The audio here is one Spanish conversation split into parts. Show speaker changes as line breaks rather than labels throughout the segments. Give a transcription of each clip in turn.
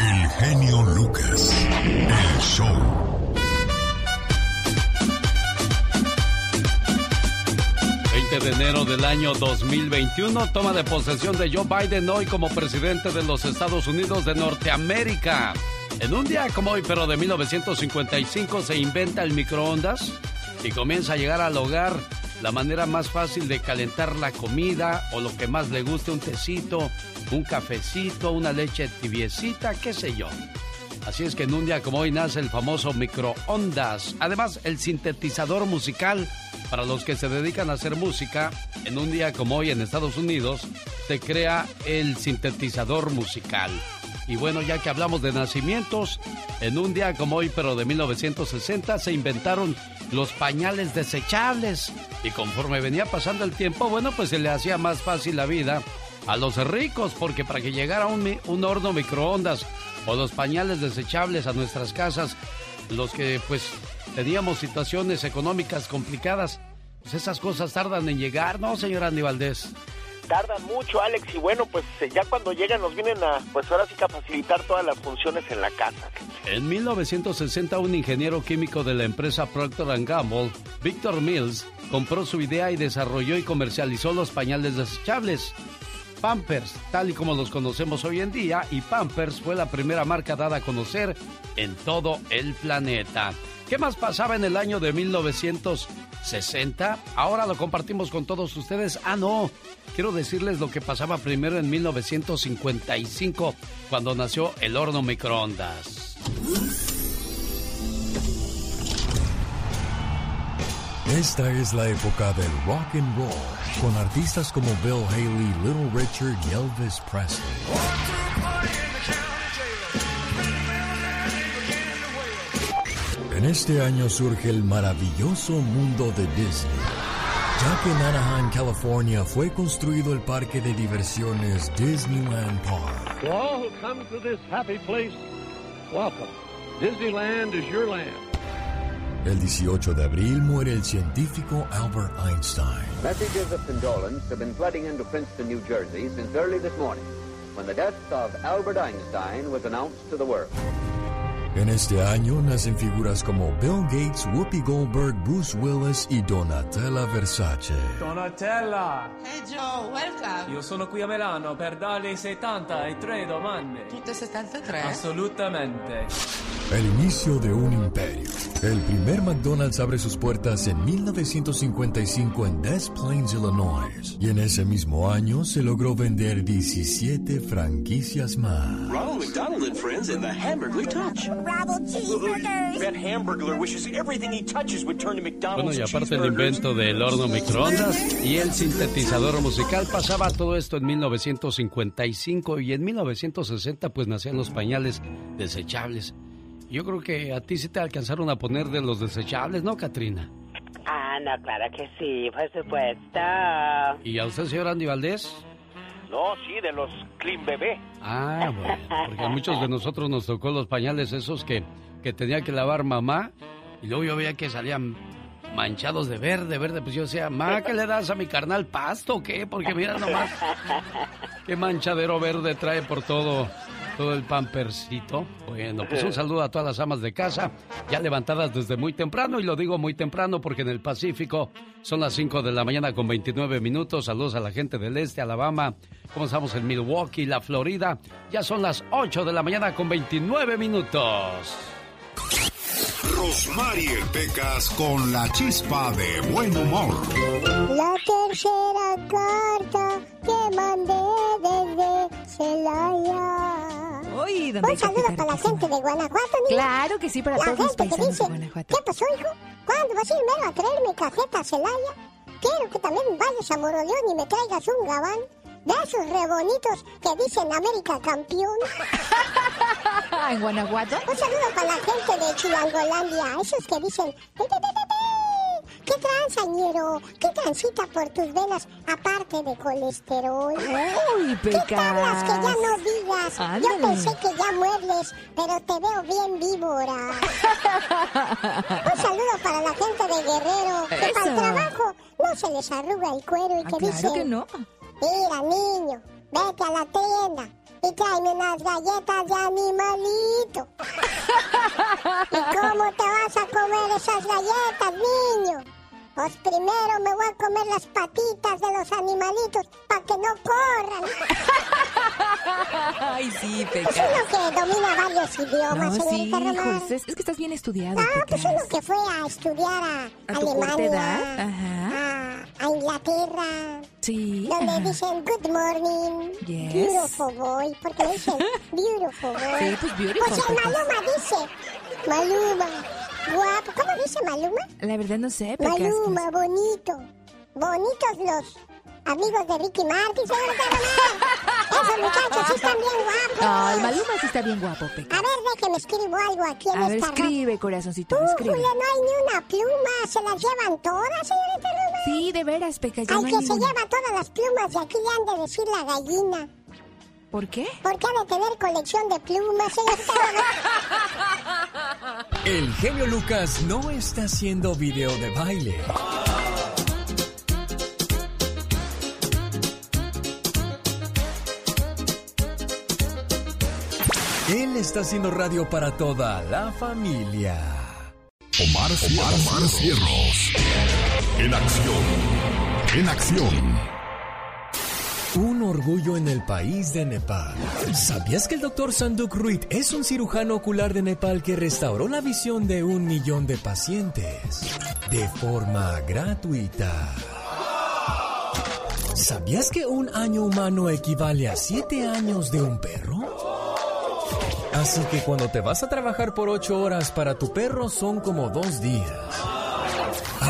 El genio Lucas. El show.
20 de enero del año 2021, toma de posesión de Joe Biden hoy como presidente de los Estados Unidos de Norteamérica. En un día como hoy, pero de 1955, se inventa el microondas y comienza a llegar al hogar la manera más fácil de calentar la comida o lo que más le guste, un tecito, un cafecito, una leche tibiecita, qué sé yo. Así es que en un día como hoy nace el famoso microondas. Además, el sintetizador musical para los que se dedican a hacer música. En un día como hoy en Estados Unidos se crea el sintetizador musical. Y bueno, ya que hablamos de nacimientos, en un día como hoy, pero de 1960, se inventaron los pañales desechables. Y conforme venía pasando el tiempo, bueno, pues se le hacía más fácil la vida a los ricos, porque para que llegara un, horno microondas o los pañales desechables a nuestras casas, los que pues teníamos situaciones económicas complicadas, pues esas cosas tardan en llegar, ¿no, señor Andy Valdés?
Tardan mucho, Alex, y bueno, pues eh, ya cuando llegan nos vienen a, pues ahora sí que a facilitar todas las funciones en la casa.
En 1960, un ingeniero químico de la empresa Procter Gamble, Victor Mills, compró su idea y desarrolló y comercializó los pañales desechables. Pampers, tal y como los conocemos hoy en día, y Pampers fue la primera marca dada a conocer en todo el planeta. ¿Qué más pasaba en el año de 1960? Ahora lo compartimos con todos ustedes. Ah, no, quiero decirles lo que pasaba primero en 1955, cuando nació el horno microondas.
Esta es la época del rock and roll, con artistas como Bill Haley, Little Richard y Elvis Presley. En este año surge el maravilloso mundo de Disney, ya que en Anaheim, California, fue construido el parque de diversiones Disneyland Park.
To all who come to this happy place, welcome. Disneyland is your land.
El 18 de abril muere el científico Albert Einstein.
Messages of condolence have been flooding into Princeton, New Jersey since early this morning, when the death of Albert Einstein was announced to the world.
En este año nacen figuras como Bill Gates, Whoopi Goldberg, Bruce Willis y Donatella Versace.
Donatella!
Hey Joe, welcome!
Io sono qui a Milano per darle 73 domande.
Tutte 73?
Assolutamente.
El inicio de un imperio. El primer McDonald's abre sus puertas en 1955 en Des Plaines, Illinois. Y en ese mismo año se logró vender 17 franquicias más.
Ronald McDonald and Friends and the Hamburglar Touch.
Bravo cheeseburgers.
That Hamburglar wishes everything he touches would turn to McDonald's
Bueno, y aparte el invento del horno microondas y el sintetizador musical, pasaba todo esto en 1955 y en 1960 pues nacían los pañales desechables. Yo creo que a ti sí te alcanzaron a poner de los desechables, ¿no, Katrina?
Ah, no, claro que sí, por supuesto.
¿Y a usted, señor Andy Valdés?
No, sí, de los Clean Bebé.
Ah, bueno, porque a muchos de nosotros nos tocó los pañales esos que, que tenía que lavar mamá y luego yo veía que salían manchados de verde, verde, pues yo decía, ma, ¿qué le das a mi carnal pasto o qué? Porque mira nomás, qué manchadero verde trae por todo, todo el pampercito. Bueno, pues un saludo a todas las amas de casa, ya levantadas desde muy temprano, y lo digo muy temprano porque en el Pacífico son las 5 de la mañana con 29 minutos. Saludos a la gente del este, Alabama, ¿cómo estamos en Milwaukee, la Florida? Ya son las 8 de la mañana con 29 minutos.
Rosmarie Pecas con la chispa de buen humor.
La tercera carta que mandé desde Celaya.
Uy, don
Un saludo para la gente de Guanajuato, niña.
Claro que sí, para
la
todos los
gente que
paisanos
dice,
de Guanajuato.
¿qué pasó, hijo? ¿Cuándo vas a irme a traer mi cajeta a Celaya? Quiero que también vayas a Moroleón y me traigas un gabán de esos re bonitos que dicen América campeón.
¿En Guanajuato?
Un saludo para la gente de Chilangolandia, esos que dicen. ¿qué transañero? ¿Qué transita por tus venas aparte de colesterol?
Uy,
¿Qué
Pecas.
tablas que ya no digas? Yo
Ándale.
pensé que ya muebles, pero te veo bien víbora. Un saludo para la gente de Guerrero, que
Eso.
para el trabajo no se les arruga el cuero y
Ah,
que
claro
dicen...
que no.
Mira, niño, vete a la tienda, y tráeme unas galletas de animalito. ¿Y cómo te vas a comer esas galletas, niño? Pues primero me voy a comer las patitas de los animalitos para que no corran.
Ay, sí, Peca.
Es uno que domina varios idiomas,
No, sí,
señorita Román.
hijo, es, es que estás bien estudiado,
No, pues
Pecas.
uno que fue a estudiar a,
¿A tu corta
Alemania?
Ajá.
a, a Inglaterra,
Sí.
donde
ajá.
dicen good morning,
Yes.
beautiful boy, porque dicen beautiful boy.
Sí, pues beautiful,
Pues el
Pecas.
Maluma dice, Maluma, guapo, ¿cómo dice Maluma?
La verdad no sé, Pecas.
Maluma, bonito, bonitos los amigos de Ricky Martin, señorita Román. Esos muchachos sí están bien guapos.
No, el Maluma sí está bien guapo, Pecas.
A ver, déjeme escribo algo aquí en
A ver,
esta radio.
escribe, corazoncito, escribe.
No hay ni una pluma. ¿Se las llevan todas, señorita Román?
Sí, de veras, Pecas, ya
Al
no
que se lleva todas las plumas de aquí le han de decir la gallina.
¿Por qué?
Porque ha de tener colección de plumas, Román.
El genio Lucas no está haciendo video de baile. Él está haciendo radio para toda la familia.
Omar, Omar, Cierros. En acción. En acción.
Un orgullo en el país de Nepal. ¿Sabías que el doctor Sanduk Ruit es un cirujano ocular de Nepal que restauró la visión de un millón de pacientes de forma gratuita? ¿Sabías que un año humano equivale a siete años de un perro? Así que cuando te vas a trabajar por ocho horas para tu perro son como dos días.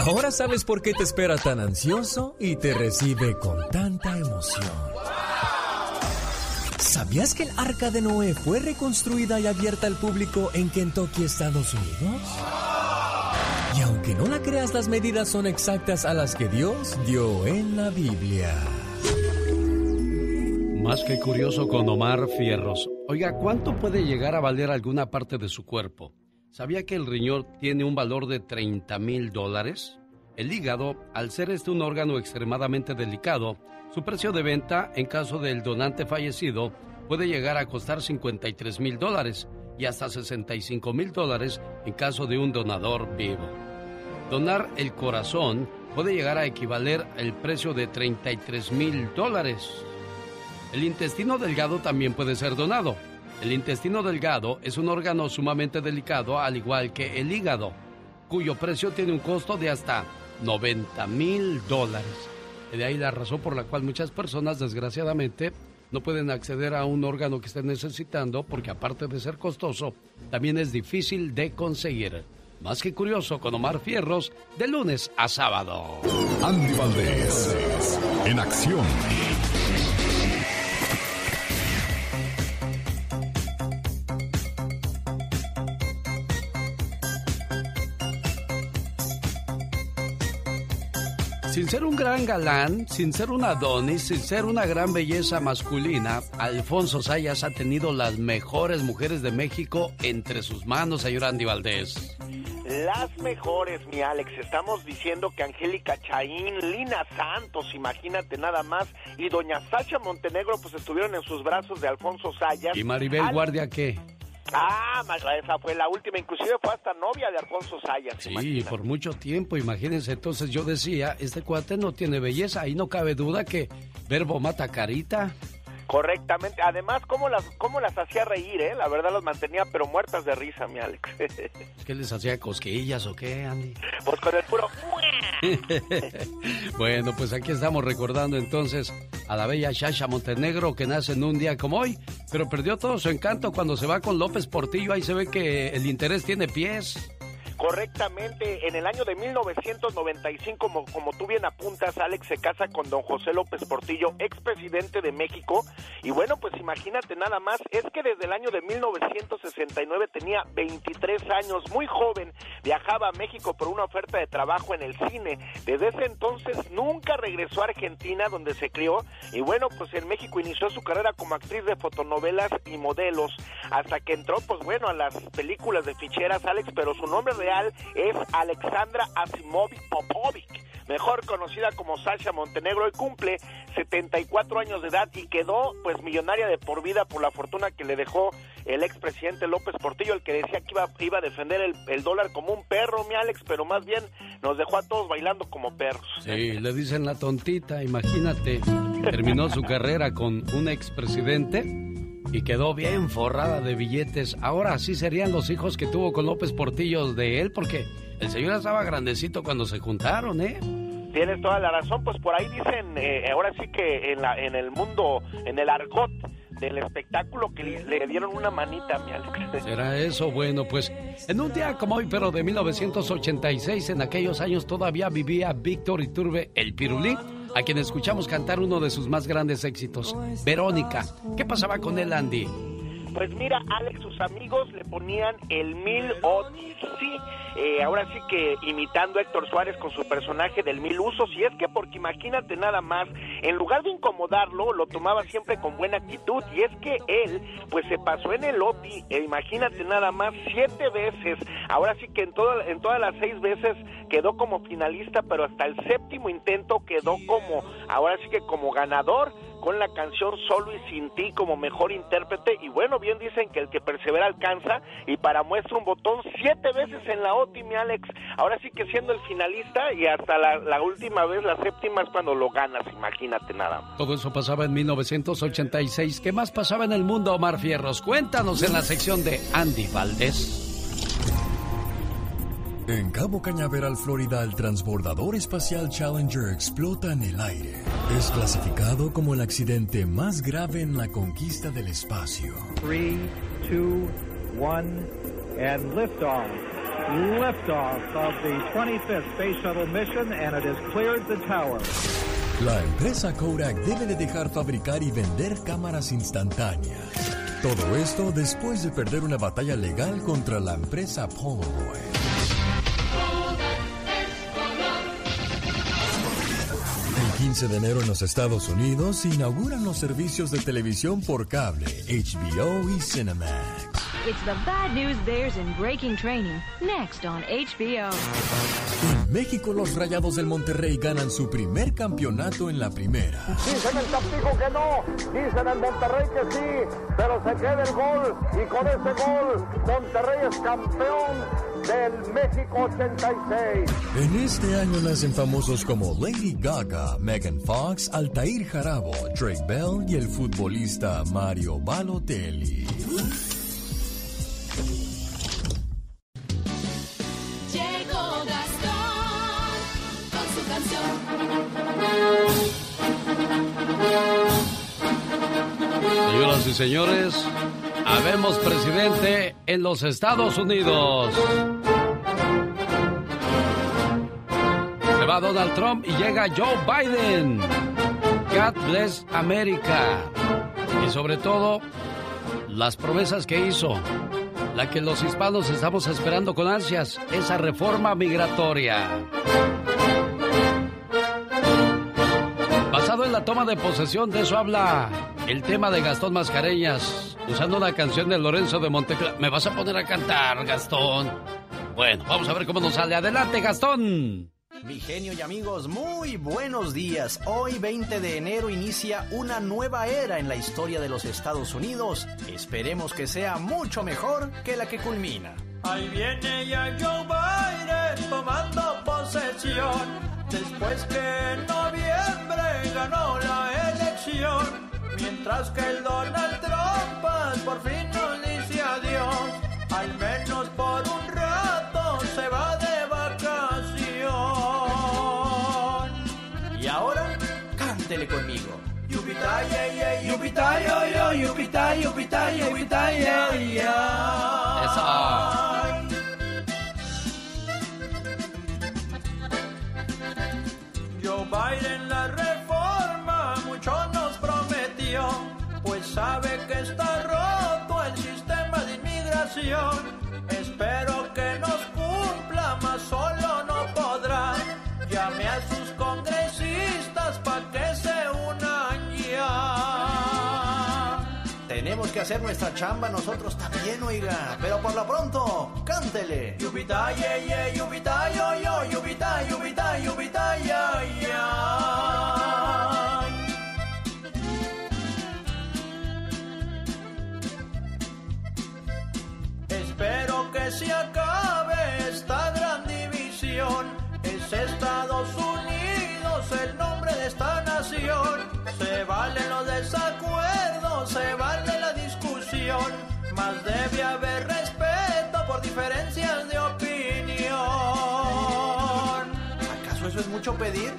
Ahora sabes por qué te espera tan ansioso y te recibe con tanta emoción. ¿Sabías que el arca de Noé fue reconstruida y abierta al público en Kentucky, Estados Unidos? Y aunque no la creas, las medidas son exactas a las que Dios dio en la Biblia.
Más que curioso con Omar Fierros. Oiga, ¿cuánto puede llegar a valer alguna parte de su cuerpo? ¿Sabía que el riñón tiene un valor de 30 mil dólares? El hígado, al ser este un órgano extremadamente delicado, su precio de venta en caso del donante fallecido puede llegar a costar 53 mil dólares y hasta 65 mil dólares en caso de un donador vivo. Donar el corazón puede llegar a equivaler al precio de 33 mil dólares. El intestino delgado también puede ser donado. El intestino delgado es un órgano sumamente delicado, al igual que el hígado, cuyo precio tiene un costo de hasta 90 mil dólares. De ahí la razón por la cual muchas personas, desgraciadamente, no pueden acceder a un órgano que estén necesitando, porque aparte de ser costoso, también es difícil de conseguir. Más que curioso con Omar Fierros, de lunes a sábado.
Andy Valdés. En acción.
Sin ser un gran galán, sin ser un Adonis, sin ser una gran belleza masculina, Alfonso Sayas ha tenido las mejores mujeres de México entre sus manos, señor Andy Valdés.
Las mejores, mi Alex. Estamos diciendo que Angélica Chaín, Lina Santos, imagínate nada más, y doña Sacha Montenegro, pues estuvieron en sus brazos de Alfonso Sayas.
¿Y Maribel
Al-
Guardia qué?
Ah, esa fue la última, inclusive fue hasta novia de Alfonso Sayas.
Sí,
imagínate.
por mucho tiempo, imagínense. Entonces yo decía, este cuate no tiene belleza, ahí no cabe duda que verbo mata carita.
Correctamente. Además, cómo las, cómo las hacía reír, ¿eh? La verdad las mantenía, pero muertas de risa, mi Alex.
¿Qué les hacía cosquillas o qué, Andy?
pues con el puro...
bueno, pues aquí estamos recordando entonces a la bella Shasha Montenegro que nace en un día como hoy, pero perdió todo su encanto cuando se va con López Portillo. Ahí se ve que el interés tiene pies.
Correctamente, en el año de 1995, como, como tú bien apuntas, Alex se casa con don José López Portillo, expresidente de México. Y bueno, pues imagínate nada más, es que desde el año de 1969 tenía 23 años, muy joven, viajaba a México por una oferta de trabajo en el cine. Desde ese entonces nunca regresó a Argentina, donde se crió. Y bueno, pues en México inició su carrera como actriz de fotonovelas y modelos, hasta que entró, pues bueno, a las películas de ficheras, Alex, pero su nombre real es Alexandra Asimovic Popovic. mejor conocida como Sasha Montenegro, y cumple 74 años de edad y quedó pues millonaria de por vida por la fortuna que le dejó el expresidente López Portillo, el que decía que iba, iba a defender el, el dólar como un perro, mi Alex, pero más bien nos dejó a todos bailando como perros.
Sí, le dicen la tontita, imagínate. Terminó su carrera con un expresidente y quedó bien forrada de billetes. Ahora sí serían los hijos que tuvo con López Portillo de él, porque el señor estaba grandecito cuando se juntaron, ¿eh?
Tienes toda la razón, pues por ahí dicen, eh, ahora sí que en, la, en el mundo, en el argot del espectáculo, que le, le dieron una manita a mi Alex.
¿Será eso? Bueno, pues en un día como hoy, pero de 1986, en aquellos años todavía vivía Víctor Iturbe, el Pirulí, a quien escuchamos cantar uno de sus más grandes éxitos, Verónica. ¿Qué pasaba con él, Andy?
Pues mira, Alex, sus amigos le ponían el Mil Odyssey, eh, ahora sí que imitando a Héctor Suárez con su personaje del Mil Usos, y es que porque imagínate nada más, en lugar de incomodarlo, lo tomaba siempre con buena actitud, y es que él, pues se pasó en el OTI, e imagínate nada más, siete veces, ahora sí que en, todo, en todas las seis veces quedó como finalista, pero hasta el séptimo intento quedó como, ahora sí que como ganador, con la canción Solo y Sin Ti como mejor intérprete y bueno, bien dicen que el que persevera alcanza y para muestra un botón siete veces en la OTI, mi Alex, ahora sí que siendo el finalista y hasta la, última vez, la séptima es cuando lo ganas, imagínate nada.
Todo eso pasaba en 1986. ¿Qué más pasaba en el mundo, Omar Fierros? Cuéntanos en la sección de Andy Valdés.
En Cabo Cañaveral, Florida, el transbordador espacial Challenger explota en el aire. Es clasificado como el accidente más grave en la conquista del espacio.
3, 2, 1, and liftoff. Liftoff of the 25th Space Shuttle mission, and it has cleared the tower.
La empresa Kodak debe de dejar fabricar y vender cámaras instantáneas. Todo esto después de perder una batalla legal contra la empresa Polaroid. 15 de enero en los Estados Unidos se inauguran los servicios de televisión por cable, HBO y Cinemax.
It's the bad news bears in breaking training. Next on HBO.
En México los Rayados del Monterrey ganan su primer campeonato en la primera.
Dicen el Tampico que no, dicen el Monterrey que sí, pero se queda el gol y con ese gol Monterrey es campeón del México 86.
En este año nacen famosos como Lady Gaga, Megan Fox, Altair Jarabo, Drake Bell y el futbolista Mario Balotelli.
Señoras y señores, habemos presidente en los Estados Unidos. Se va Donald Trump y llega Joe Biden. God bless America. Y sobre todo, las promesas que hizo. La que los hispanos estamos esperando con ansias, esa reforma migratoria. Basado en la toma de posesión, de eso habla el tema de Gastón Mascareñas, usando una canción de Lorenzo de Montecla. ¿Me vas a poner a cantar, Gastón? Bueno, vamos a ver cómo nos sale. Adelante, Gastón.
Mi genio y amigos, muy buenos días. Hoy 20 de enero inicia una nueva era en la historia de los Estados Unidos. Esperemos que sea mucho mejor que la que culmina.
Ahí viene ya Joe Biden tomando posesión. Después que en noviembre ganó la elección. Mientras que el Donald Trump pues, por fin nos dice adiós. Al menos por un rato se va de vacación.
Y ahora, cántele conmigo.
Yupita, sabe que está roto el sistema de inmigración. Espero que nos cumpla, más solo no podrá. Llame a sus congresistas para que se unan ya.
Tenemos que hacer nuestra chamba nosotros también, oiga. Pero por lo pronto, cántele.
Yubita, yeah, yeah, yubita, yo, yo, yubita, yubita, que se acabe esta gran división. Es Estados Unidos el nombre de esta nación. Se valen los desacuerdos, se vale la discusión. Más debe haber respeto por diferencias de opinión.
¿Acaso eso es mucho pedir?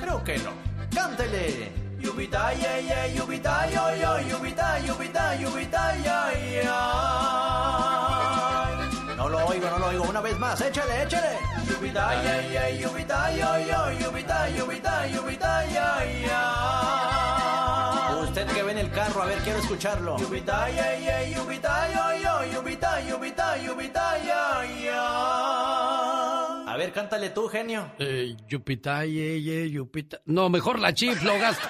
Creo que no. Cántele.
Yubita, yeah, yeah, yubita, yo, yo, yubita, yubita, yubita, ya, ya.
Lo oigo, no lo oigo. Una vez más, échale, échale. Usted que ve en el carro, a ver, quiero escucharlo. A ver, cántale tú, genio.
Eh, Yupita, ye, ye, Yupita. No, mejor la chiflo, gasto.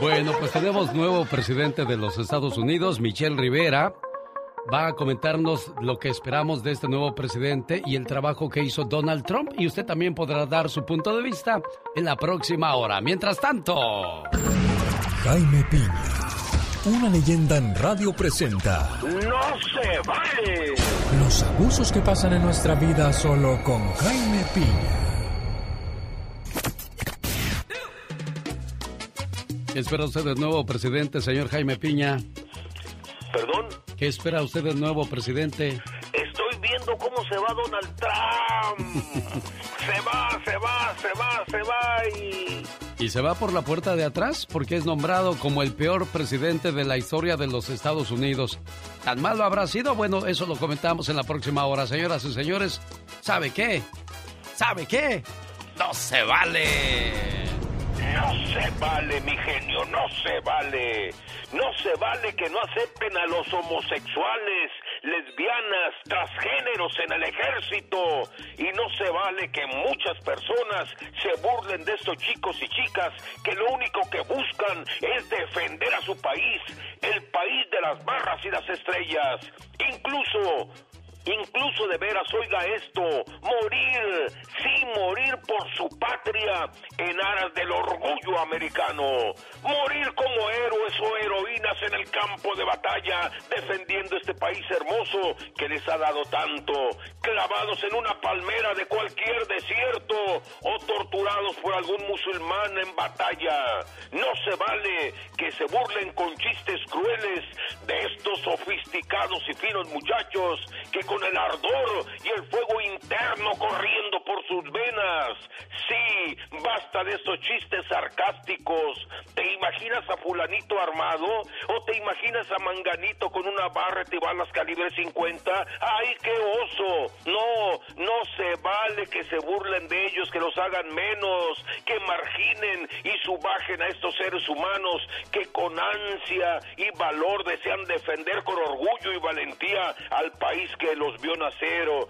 bueno, pues tenemos nuevo presidente de los Estados Unidos, Michelle Rivera. Va a comentarnos lo que esperamos de este nuevo presidente y el trabajo que hizo Donald Trump. Y usted también podrá dar su punto de vista en la próxima hora. Mientras tanto.
Jaime Piña, una leyenda en radio presenta.
¡No se vale!
Los abusos que pasan en nuestra vida solo con Jaime Piña.
¿Qué espera usted del nuevo presidente, señor Jaime Piña?
¿Perdón?
¿Qué espera usted del nuevo presidente?
Estoy viendo cómo se va Donald Trump. se va, se va, se va, se va y...
¿Y se va por la puerta de atrás? Porque es nombrado como el peor presidente de la historia de los Estados Unidos. ¿Tan malo habrá sido? Bueno, eso lo comentamos en la próxima hora. Señoras y señores, ¿sabe qué? ¿Sabe qué? ¡No se vale!
No se vale, mi genio, no se vale. No se vale que no acepten a los homosexuales, lesbianas, transgéneros en el ejército. Y no se vale que muchas personas se burlen de estos chicos y chicas que lo único que buscan es defender a su país, el país de las barras y las estrellas. Incluso Incluso de veras, oiga esto, morir, sí, morir por su patria en aras del orgullo americano. Morir como héroes o heroínas en el campo de batalla, defendiendo este país hermoso que les ha dado tanto. Clavados en una palmera de cualquier desierto o torturados por algún musulmán en batalla. No se vale que se burlen con chistes crueles de estos sofisticados y finos muchachos que con el ardor y el fuego interno corriendo por sus venas. Sí, basta de estos chistes sarcásticos. ¿Te imaginas a fulanito armado? ¿O te imaginas a manganito con una barra y balas calibre 50? ¡Ay, qué oso! No, no se vale que se burlen de ellos, que los hagan menos, que marginen y subajen a estos seres humanos que con ansia y valor desean defender con orgullo y valentía al país que los vio nacer o,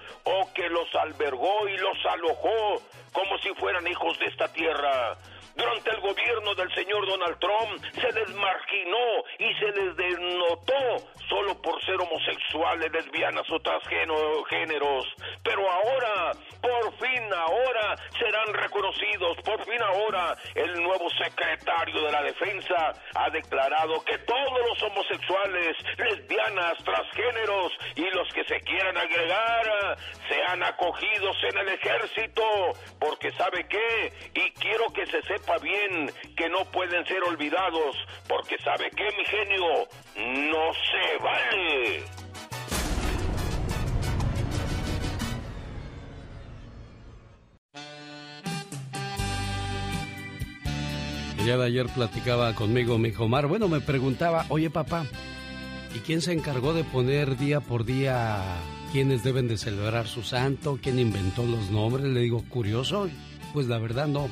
que los albergó y los alojó como si fueran hijos de esta tierra. Durante el gobierno del señor Donald Trump se les marginó y se les denotó solo por ser homosexuales, lesbianas o transgéneros. Pero ahora, por fin ahora, serán reconocidos. Por fin ahora, el nuevo secretario de la Defensa ha declarado que todos los homosexuales, lesbianas, transgéneros y los que se quieran agregar sean acogidos en el ejército. Porque sabe qué, y quiero que se sepa bien que no pueden ser olvidados, porque sabe que mi genio no se vale.
Día de ayer platicaba conmigo mi hijo Omar. Bueno, me preguntaba, oye papá, ¿y quién se encargó de poner día por día quiénes deben de celebrar su santo? ¿Quién inventó los nombres? Le digo, curioso. Pues la verdad no,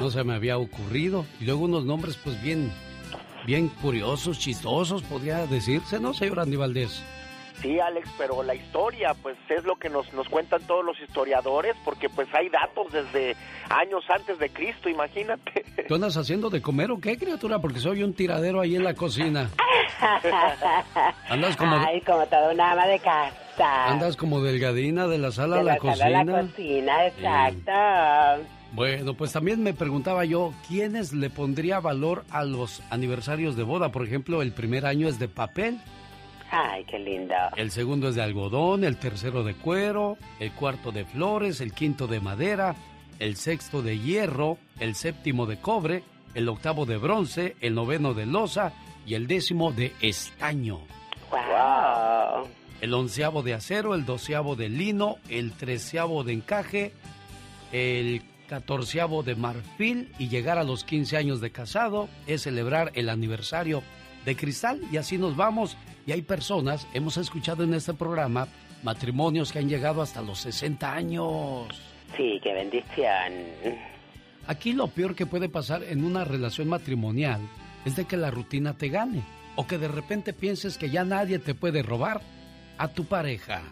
no se me había ocurrido. Y luego unos nombres pues bien, bien curiosos, chistosos, podría decirse, ¿no, señor Andy Valdés?
Sí, Alex, pero la historia, pues es lo que nos, nos cuentan todos los historiadores, porque pues hay datos desde años antes de Cristo, imagínate.
¿Tú andas haciendo de comer o qué, criatura? Porque soy un tiradero ahí en la cocina. Andas como...
Ay, como toda una ama de casa.
Andas como delgadina de la sala
de
a la,
la
cocina.
sala a la cocina, exacto.
Bueno, pues también me preguntaba yo, ¿quiénes le pondría valor a los aniversarios de boda? Por ejemplo, el primer año es de papel,
Ay, qué lindo.
el segundo es de algodón, el tercero de cuero, el cuarto de flores, el quinto de madera, el sexto de hierro, el séptimo de cobre, el octavo de bronce, el noveno de loza y el décimo de estaño.
Wow.
El onceavo de acero, el doceavo de lino, el treceavo de encaje, el catorceavo de marfil y llegar a los 15 años de casado es celebrar el aniversario de cristal y así nos vamos. Y hay personas, hemos escuchado en este programa, matrimonios que han llegado hasta los 60 años.
Sí, qué bendición.
Aquí lo peor que puede pasar en una relación matrimonial es de que la rutina te gane o que de repente pienses que ya nadie te puede robar a tu pareja.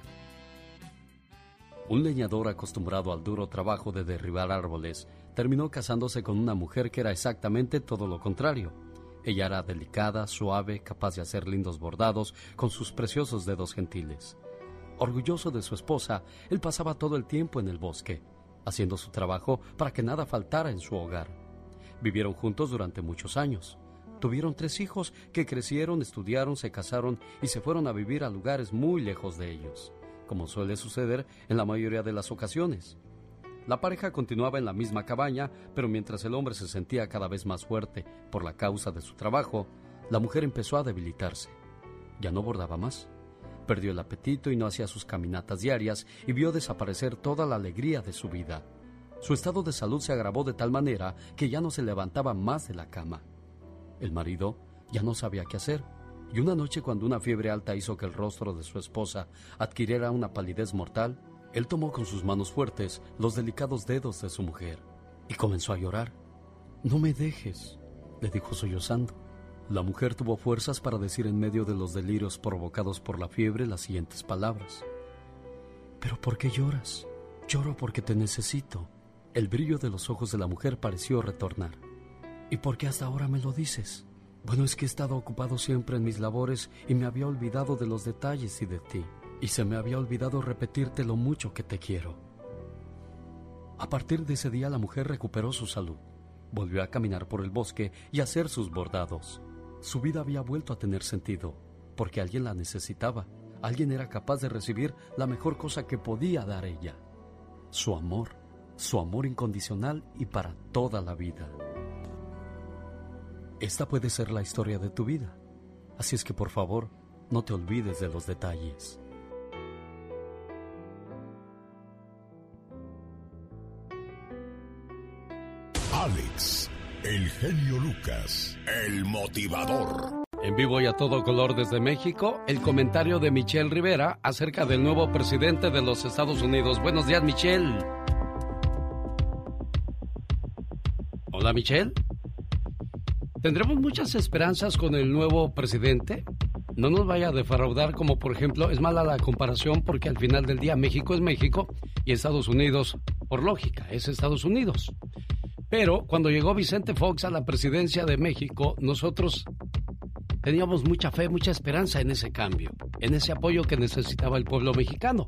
Un leñador acostumbrado al duro trabajo de derribar árboles terminó casándose con una mujer que era exactamente todo lo contrario. Ella era delicada, suave, capaz de hacer lindos bordados con sus preciosos dedos gentiles. Orgulloso de su esposa, él pasaba todo el tiempo en el bosque, haciendo su trabajo para que nada faltara en su hogar. Vivieron juntos durante muchos años. Tuvieron tres hijos que crecieron, estudiaron, se casaron y se fueron a vivir a lugares muy lejos de ellos, como suele suceder en la mayoría de las ocasiones. La pareja continuaba en la misma cabaña, pero mientras el hombre se sentía cada vez más fuerte por la causa de su trabajo, la mujer empezó a debilitarse. Ya no bordaba más. Perdió el apetito y no hacía sus caminatas diarias y vio desaparecer toda la alegría de su vida. Su estado de salud se agravó de tal manera que ya no se levantaba más de la cama. El marido ya no sabía qué hacer, y una noche cuando una fiebre alta hizo que el rostro de su esposa adquiriera una palidez mortal, él tomó con sus manos fuertes los delicados dedos de su mujer y comenzó a llorar. No me dejes, le dijo sollozando. La mujer tuvo fuerzas para decir en medio de los delirios provocados por la fiebre las siguientes palabras. ¿Pero por qué lloras? Lloro porque te necesito. El brillo de los ojos de la mujer pareció retornar. ¿Y por qué hasta ahora me lo dices? Bueno, es que he estado ocupado siempre en mis labores y me había olvidado de los detalles y de ti. Y se me había olvidado repetirte lo mucho que te quiero. A partir de ese día la mujer recuperó su salud. Volvió a caminar por el bosque y a hacer sus bordados. Su vida había vuelto a tener sentido, porque alguien la necesitaba. Alguien era capaz de recibir la mejor cosa que podía dar ella. Su amor, su amor incondicional y para toda la vida. Esta puede ser la historia de tu vida. Así es que por favor, no te olvides de los detalles.
Alex, el genio Lucas, el motivador.
En vivo y a todo color desde México, el comentario de Michelle Rivera acerca del nuevo presidente de los Estados Unidos. Buenos días, Michelle. Hola, Michelle. ¿Tendremos muchas esperanzas con el nuevo presidente? No nos vaya a defraudar como por ejemplo, es mala la comparación porque al final del día México es México y Estados Unidos, por lógica, es Estados Unidos. Pero cuando llegó Vicente Fox a la presidencia de México, nosotros teníamos mucha fe, mucha esperanza en ese cambio, en ese apoyo que necesitaba el pueblo mexicano.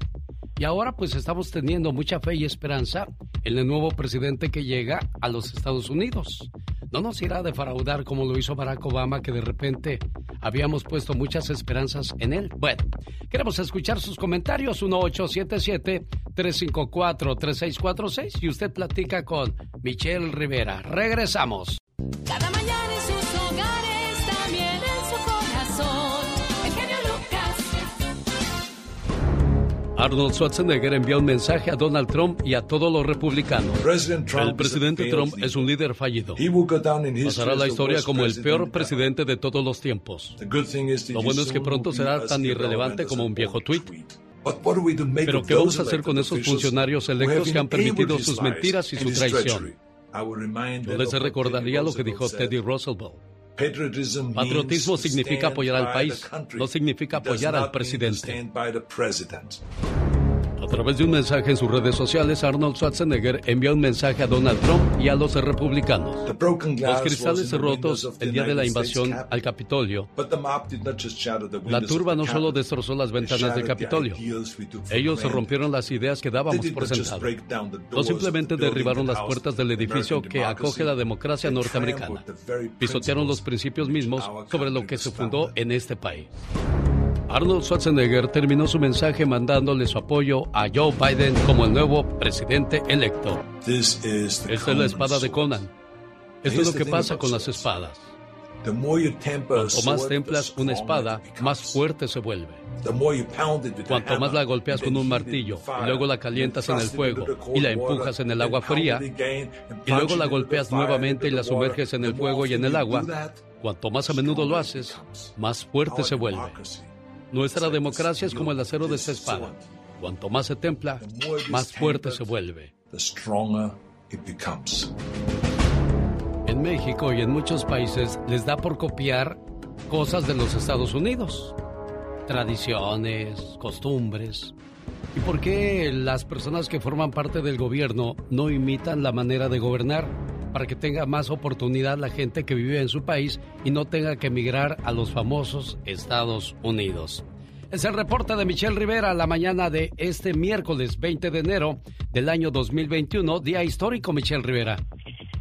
Y ahora pues estamos teniendo mucha fe y esperanza en el nuevo presidente que llega a los Estados Unidos. No nos irá a defraudar como lo hizo Barack Obama, que de repente habíamos puesto muchas esperanzas en él. Bueno, queremos escuchar sus comentarios, 1877-354-3646, y usted platica con Michelle Rivera. Regresamos. Arnold Schwarzenegger envió un mensaje a Donald Trump y a todos los republicanos. El presidente Trump es un líder fallido. Pasará la historia como el peor presidente de todos los tiempos. Lo bueno es que pronto será tan irrelevante como un viejo tuit. Pero ¿qué vamos a hacer con esos funcionarios electos que han permitido sus mentiras y su traición? Yo les recordaría lo que dijo Teddy Roosevelt. Patriotismo significa apoyar al país, no significa apoyar al presidente. A través de un mensaje en sus redes sociales, Arnold Schwarzenegger envió un mensaje a Donald Trump y a los republicanos. Los cristales rotos el día de la invasión al Capitolio. La turba no solo destrozó las ventanas del Capitolio, ellos rompieron las ideas que dábamos por sentado. No simplemente derribaron las puertas del edificio que acoge la democracia norteamericana. Pisotearon los principios mismos sobre lo que se fundó en este país. Arnold Schwarzenegger terminó su mensaje mandándole su apoyo a Joe Biden como el nuevo presidente electo. Esta es la espada de Conan. Esto es lo que pasa con las espadas. Cuanto más templas una espada, más fuerte se vuelve. Cuanto más la golpeas con un martillo, y luego la calientas en el fuego y la empujas en el agua fría, y luego la golpeas nuevamente y la sumerges en el fuego y en el agua, cuanto más a menudo lo haces, más fuerte se vuelve. Nuestra democracia es como el acero de esta espada. Cuanto más se templa, más fuerte se vuelve. En México y en muchos países les da por copiar cosas de los Estados Unidos. Tradiciones, costumbres. ¿Y por qué las personas que forman parte del gobierno no imitan la manera de gobernar? Para que tenga más oportunidad la gente que vive en su país y no tenga que emigrar a los famosos Estados Unidos. Es el reporte de Michelle Rivera la mañana de este miércoles 20 de enero del año 2021, día histórico, Michelle Rivera.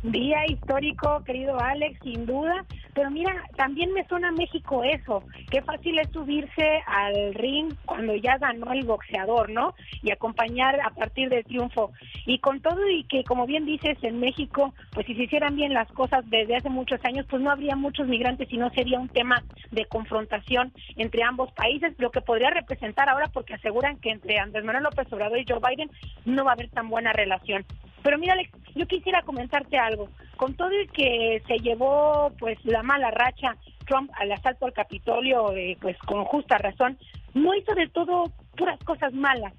Día histórico, querido Alex, sin duda. Pero mira, también me suena a México eso. Qué fácil es subirse al ring cuando ya ganó el boxeador, ¿no? Y acompañar a partir del triunfo. Y con todo y que, como bien dices, en México, pues si se hicieran bien las cosas desde hace muchos años, pues no habría muchos migrantes y no sería un tema de confrontación entre ambos países, lo que podría representar ahora porque aseguran que entre Andrés Manuel López Obrador y Joe Biden no va a haber tan buena relación. Pero mira, Alex, yo quisiera comentarte algo. Con todo el que se llevó pues la mala racha Trump al asalto al Capitolio, eh, pues con justa razón, no hizo de todo puras cosas malas.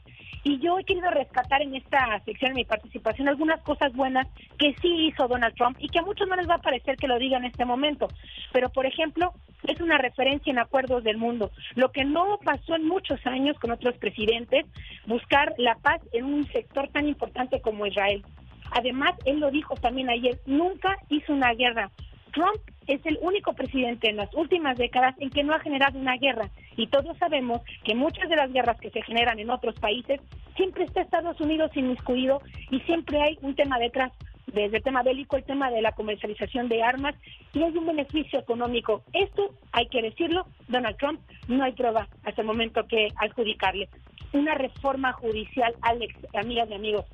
Y yo he querido rescatar en esta sección, en mi participación, algunas cosas buenas que sí hizo Donald Trump y que a muchos no les va a parecer que lo diga en este momento. Pero, por ejemplo, es una referencia en acuerdos del mundo. Lo que no pasó en muchos años con otros presidentes, buscar la paz en un sector tan importante como Israel. Además, él lo dijo también ayer, nunca hizo una guerra. Trump es el único presidente en las últimas décadas en que no ha generado una guerra. Y todos sabemos que muchas de las guerras que se generan en otros países, siempre está Estados Unidos inmiscuido y siempre hay un tema detrás. Desde el tema bélico, el tema de la comercialización de armas y hay un beneficio económico. Esto, hay que decirlo, Donald Trump no hay prueba hasta el momento que adjudicarle. Una reforma judicial, Alex, amigas y amigos,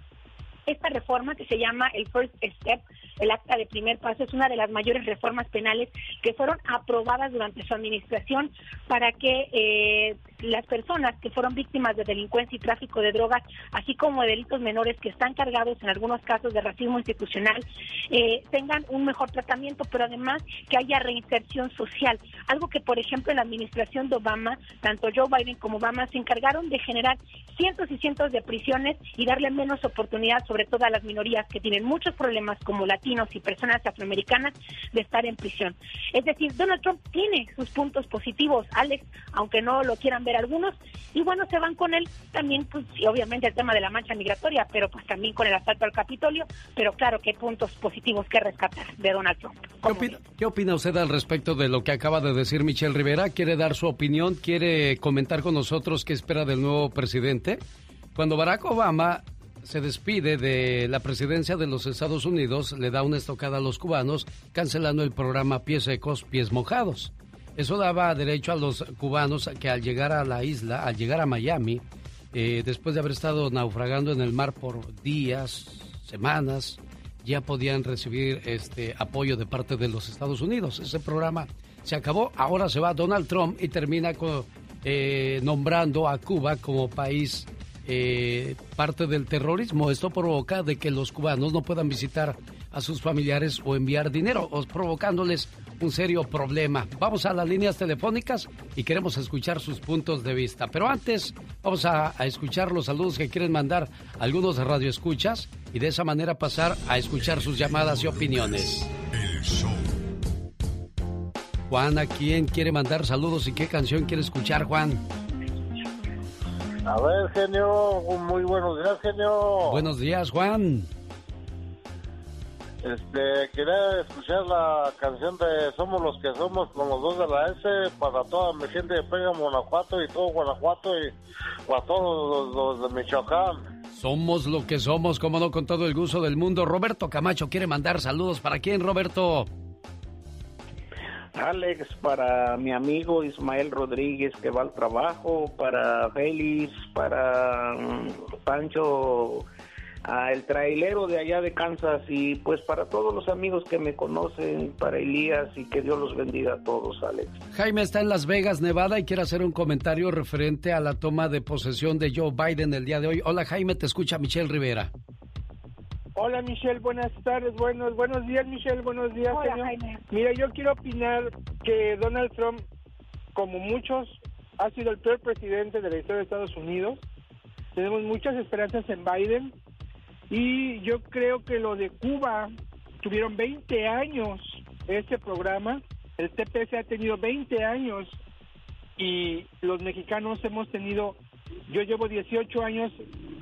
esta reforma que se llama el First Step, el acta de primer paso, es una de las mayores reformas penales que fueron aprobadas durante su administración para que eh, las personas que fueron víctimas de delincuencia y tráfico de drogas, así como de delitos menores que están cargados en algunos casos de racismo institucional, eh, tengan un mejor tratamiento, pero además que haya reinserción social. Algo que, por ejemplo, en la administración de Obama, tanto Joe Biden como Obama se encargaron de generar cientos y cientos de prisiones y darle menos oportunidad, sobre todo a las minorías que tienen muchos problemas como latinos y personas afroamericanas, de estar en prisión. Es decir, Donald Trump tiene sus puntos positivos, Alex, aunque no lo quieran ver algunos, y bueno, se van con él también, pues, y obviamente el tema de la mancha migratoria, pero pues también con el asalto al Capitolio, pero claro que hay puntos positivos que rescatar de Donald Trump.
¿Qué opina, ¿Qué opina usted al respecto de lo que acaba de decir Michelle Rivera? ¿Quiere dar su opinión? ¿Quiere comentar con nosotros qué espera del nuevo presidente? Cuando Barack Obama se despide de la presidencia de los Estados Unidos, le da una estocada a los cubanos, cancelando el programa Pies Secos, Pies Mojados. Eso daba derecho a los cubanos que al llegar a la isla, al llegar a Miami, eh, después de haber estado naufragando en el mar por días, semanas, ya podían recibir este apoyo de parte de los Estados Unidos. Ese programa se acabó. Ahora se va Donald Trump y termina eh, nombrando a Cuba como país eh, parte del terrorismo. Esto provoca de que los cubanos no puedan visitar a sus familiares o enviar dinero, o provocándoles un serio problema. Vamos a las líneas telefónicas y queremos escuchar sus puntos de vista. Pero antes vamos a, a escuchar los saludos que quieren mandar algunos de radioescuchas y de esa manera pasar a escuchar sus llamadas y opiniones.
El show.
Juan, ¿a quién quiere mandar saludos y qué canción quiere escuchar, Juan?
A ver, genio, muy buenos días, genio.
Buenos días, Juan.
Este, quería escuchar la canción de Somos los que somos con los dos de la S para toda mi gente de Pega, Guanajuato y todo Guanajuato y para todos los, los de Michoacán.
Somos lo que somos, como no, con todo el gusto del mundo. Roberto Camacho quiere mandar saludos. ¿Para quién, Roberto?
Alex, para mi amigo Ismael Rodríguez que va al trabajo, para Félix, para mm, Pancho, el trailero de allá de Kansas y pues para todos los amigos que me conocen, para Elías y que Dios los bendiga a todos, Alex.
Jaime está en Las Vegas, Nevada y quiere hacer un comentario referente a la toma de posesión de Joe Biden el día de hoy. Hola Jaime, te escucha Michelle Rivera.
Hola Michelle, buenas tardes, buenos buenos días Michelle, buenos días
Hola,
señor.
Jaime.
Mira, yo quiero opinar que Donald Trump, como muchos, ha sido el peor presidente de la historia de Estados Unidos. Tenemos muchas esperanzas en Biden y yo creo que lo de Cuba tuvieron 20 años este programa, el TPS ha tenido 20 años y los mexicanos hemos tenido, yo llevo 18 años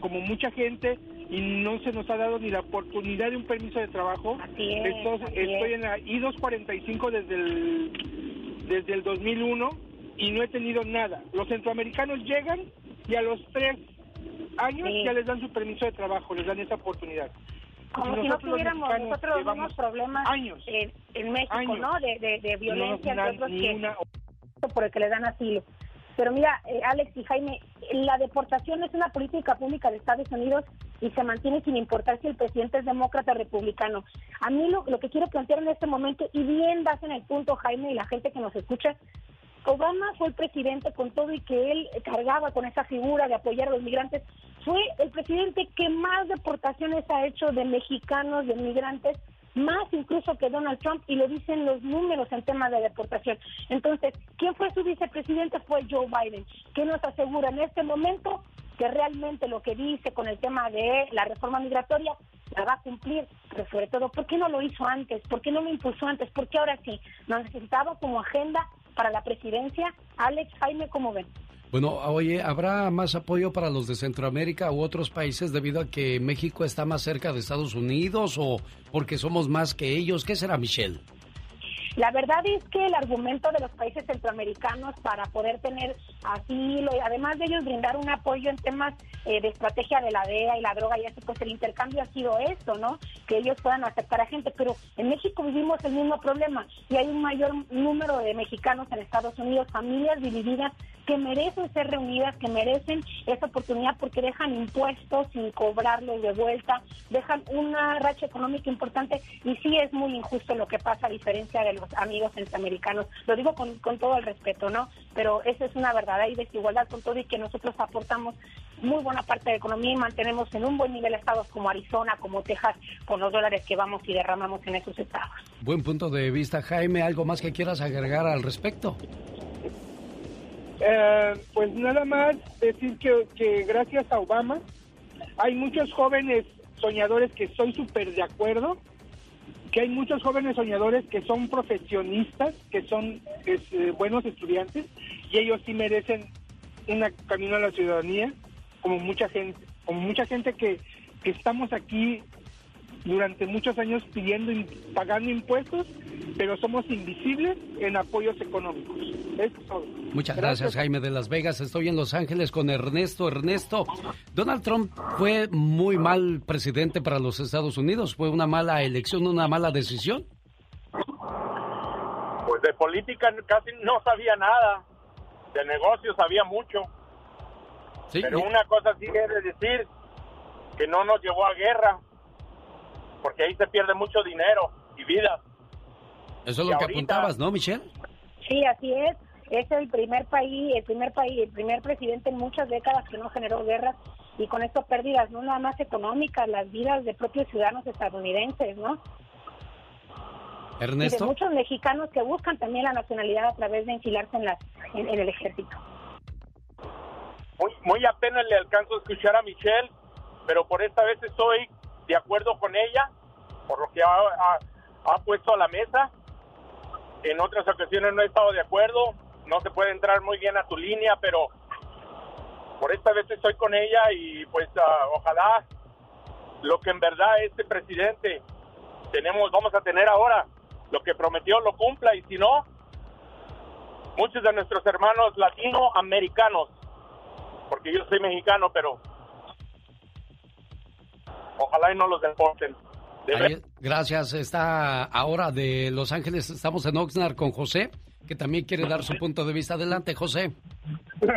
como mucha gente y no se nos ha dado ni la oportunidad de un permiso de trabajo.
Así es,
Esto-
así
estoy
es.
en la I-245 desde el, desde el 2001 y no he tenido nada. Los centroamericanos llegan y a los tres años
Sí.
ya les dan su permiso de trabajo, les dan esa oportunidad.
Como si no
los
tuviéramos nosotros los mismos problemas
años,
en, en México,
años.
¿no? De, de, de violencia,
No,
que
una-
por el que le dan asilo. Pero mira, eh, Alex y Jaime, la deportación es una política pública de Estados Unidos y se mantiene sin importar si el presidente es demócrata o republicano. A mí lo, lo que quiero plantear en este momento, y bien das en el punto, Jaime, y la gente que nos escucha, Obama fue el presidente con todo y que él cargaba con esa figura de apoyar a los migrantes. Fue el presidente que más deportaciones ha hecho de mexicanos, de migrantes, más incluso que Donald Trump, y lo dicen los números en tema de deportación. Entonces, ¿quién fue su vicepresidente? Fue Joe Biden, que nos asegura en este momento que realmente lo que dice con el tema de la reforma migratoria la va a cumplir, pero sobre todo, ¿por qué no lo hizo antes? ¿Por qué no lo impulsó antes? ¿Por qué ahora sí? ¿Nos necesitaba como agenda para la presidencia? Alex, Jaime, ¿cómo ven?
Bueno, oye, ¿habrá más apoyo para los de Centroamérica u otros países debido a que México está más cerca de Estados Unidos o porque somos más que ellos? ¿Qué será, Michelle?
La verdad es que el argumento de los países centroamericanos para poder tener asilo y además de ellos brindar un apoyo en temas eh, de estrategia de la DEA y la droga y así, pues el intercambio ha sido esto, ¿no? Que ellos puedan aceptar a gente, pero en México vivimos el mismo problema y hay un mayor número de mexicanos en Estados Unidos, familias divididas que merecen ser reunidas, que merecen esa oportunidad porque dejan impuestos sin cobrarlos de vuelta, dejan una racha económica importante y sí es muy injusto lo que pasa a diferencia de los amigos centroamericanos. Lo digo con, con todo el respeto, ¿no? Pero esa es una verdad, hay desigualdad con todo y que nosotros aportamos muy buena parte de la economía y mantenemos en un buen nivel estados como Arizona, como Texas, con los dólares que vamos y derramamos en esos estados.
Buen punto de vista, Jaime. ¿Algo más que quieras agregar al respecto?
Eh, pues nada más decir que, que gracias a Obama hay muchos jóvenes soñadores que estoy súper de acuerdo, que hay muchos jóvenes soñadores que son profesionistas, que son eh, buenos estudiantes y ellos sí merecen un camino a la ciudadanía, como mucha gente, como mucha gente que, que estamos aquí durante muchos años pidiendo, y pagando impuestos, pero somos invisibles en apoyos económicos. Eso es todo.
Muchas gracias, Jaime de Las Vegas. Estoy en Los Ángeles con Ernesto. Ernesto, Donald Trump fue muy mal presidente para los Estados Unidos. Fue una mala elección, una mala decisión.
Pues de política casi no sabía nada. De negocios sabía mucho.
Sí,
Pero
y-
una cosa sí de decir, que no nos llevó a guerra. Porque ahí se pierde mucho dinero y vida.
Eso es
y
lo que
ahorita-
apuntabas, ¿no, Michelle?
Sí, así es. Es el primer país, el primer país, el primer presidente en muchas décadas que no generó guerras y con esto pérdidas no nada más económicas, las vidas de propios ciudadanos estadounidenses, ¿no? Y de
Ernesto.
muchos mexicanos que buscan también la nacionalidad a través de enfilarse en, en, en el ejército.
Muy, muy apenas le alcanzo a escuchar a Michelle, pero por esta vez estoy de acuerdo con ella, por lo que ha, ha- puesto a la mesa. En otras ocasiones no he estado de acuerdo. No se puede entrar muy bien a tu línea, pero por esta vez estoy con ella y pues ah, ojalá lo que en verdad este presidente tenemos, vamos a tener ahora, lo que prometió lo cumpla y si no, muchos de nuestros hermanos latinoamericanos, porque yo soy mexicano, pero ojalá y no los deporten.
Ahí- gracias. Está ahora de Los Ángeles. Estamos en Oxnard con José, que también quiere dar su punto de vista. Adelante, José.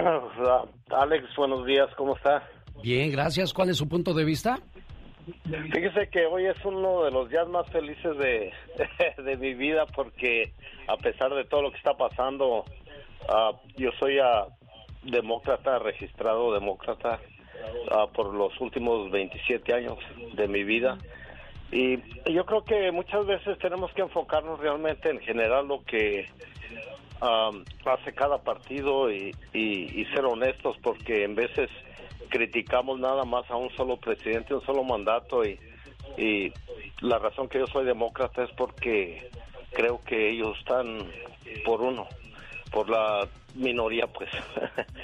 Alex, buenos días, ¿cómo está?
Bien, gracias. ¿Cuál es su punto de vista?
Fíjese que hoy es uno de los días más felices de, de mi vida porque a pesar de todo lo que está pasando, ah, yo soy ah, demócrata, registrado demócrata ah, por los últimos 27 años de mi vida. Y yo creo que muchas veces tenemos que enfocarnos realmente en general lo que um, hace cada partido y, y- y ser honestos porque en veces criticamos nada más a un solo presidente, un solo mandato y, y la razón que yo soy demócrata es porque creo que ellos están por uno, por la minoría pues.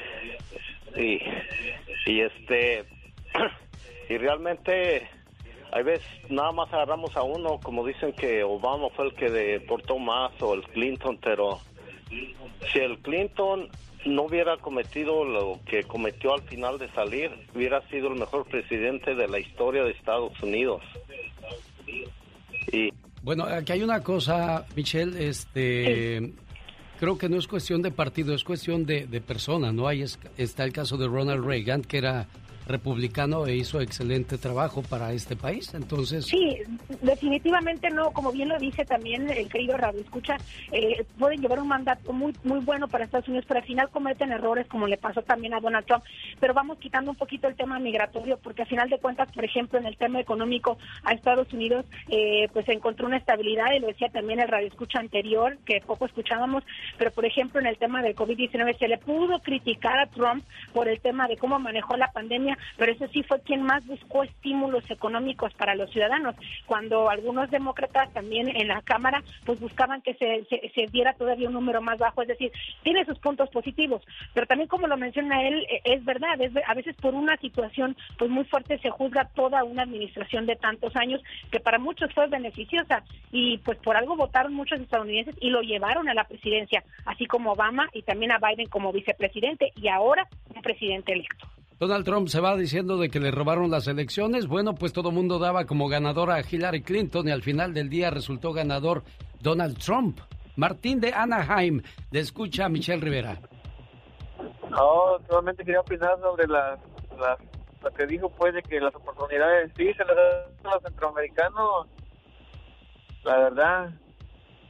y, y este y realmente hay veces nada más agarramos a uno, como dicen que Obama fue el que deportó más o el Clinton, pero si el Clinton no hubiera cometido lo que cometió al final de salir, hubiera sido el mejor presidente de la historia de Estados Unidos. Y
Bueno, aquí hay una cosa, Michelle, este, creo que no es cuestión de partido, es cuestión de, persona, ¿no? Ahí es- está el caso de Ronald Reagan, que era republicano e hizo excelente trabajo para este país, entonces...
Sí, definitivamente no, como bien lo dice también el querido Radio Escucha, eh, pueden llevar un mandato muy muy bueno para Estados Unidos, pero al final cometen errores como le pasó también a Donald Trump. Pero vamos quitando un poquito el tema migratorio, porque al final de cuentas, por ejemplo, en el tema económico a Estados Unidos, eh, pues encontró una estabilidad, y lo decía también el Radio Escucha anterior, que poco escuchábamos, pero por ejemplo en el tema del COVID-19 se le pudo criticar a Trump por el tema de cómo manejó la pandemia, pero ese sí fue quien más buscó estímulos económicos para los ciudadanos, cuando algunos demócratas también en la Cámara pues buscaban que se, se, se diera todavía un número más bajo, es decir, tiene sus puntos positivos, pero también como lo menciona él, eh, es verdad, a veces por una situación pues muy fuerte se juzga toda una administración de tantos años que para muchos fue beneficiosa y pues por algo votaron muchos estadounidenses y lo llevaron a la presidencia, así como Obama y también a Biden como vicepresidente y ahora un presidente electo.
Donald Trump se va diciendo de que le robaron las elecciones. Bueno, pues todo mundo daba como ganadora a Hillary Clinton y al final del día resultó ganador Donald Trump. Martín de Anaheim, le escucha a Michelle Rivera.
No, solamente quería opinar sobre las, lo que dijo, pues, de que las oportunidades sí se las dan a los centroamericanos, la verdad,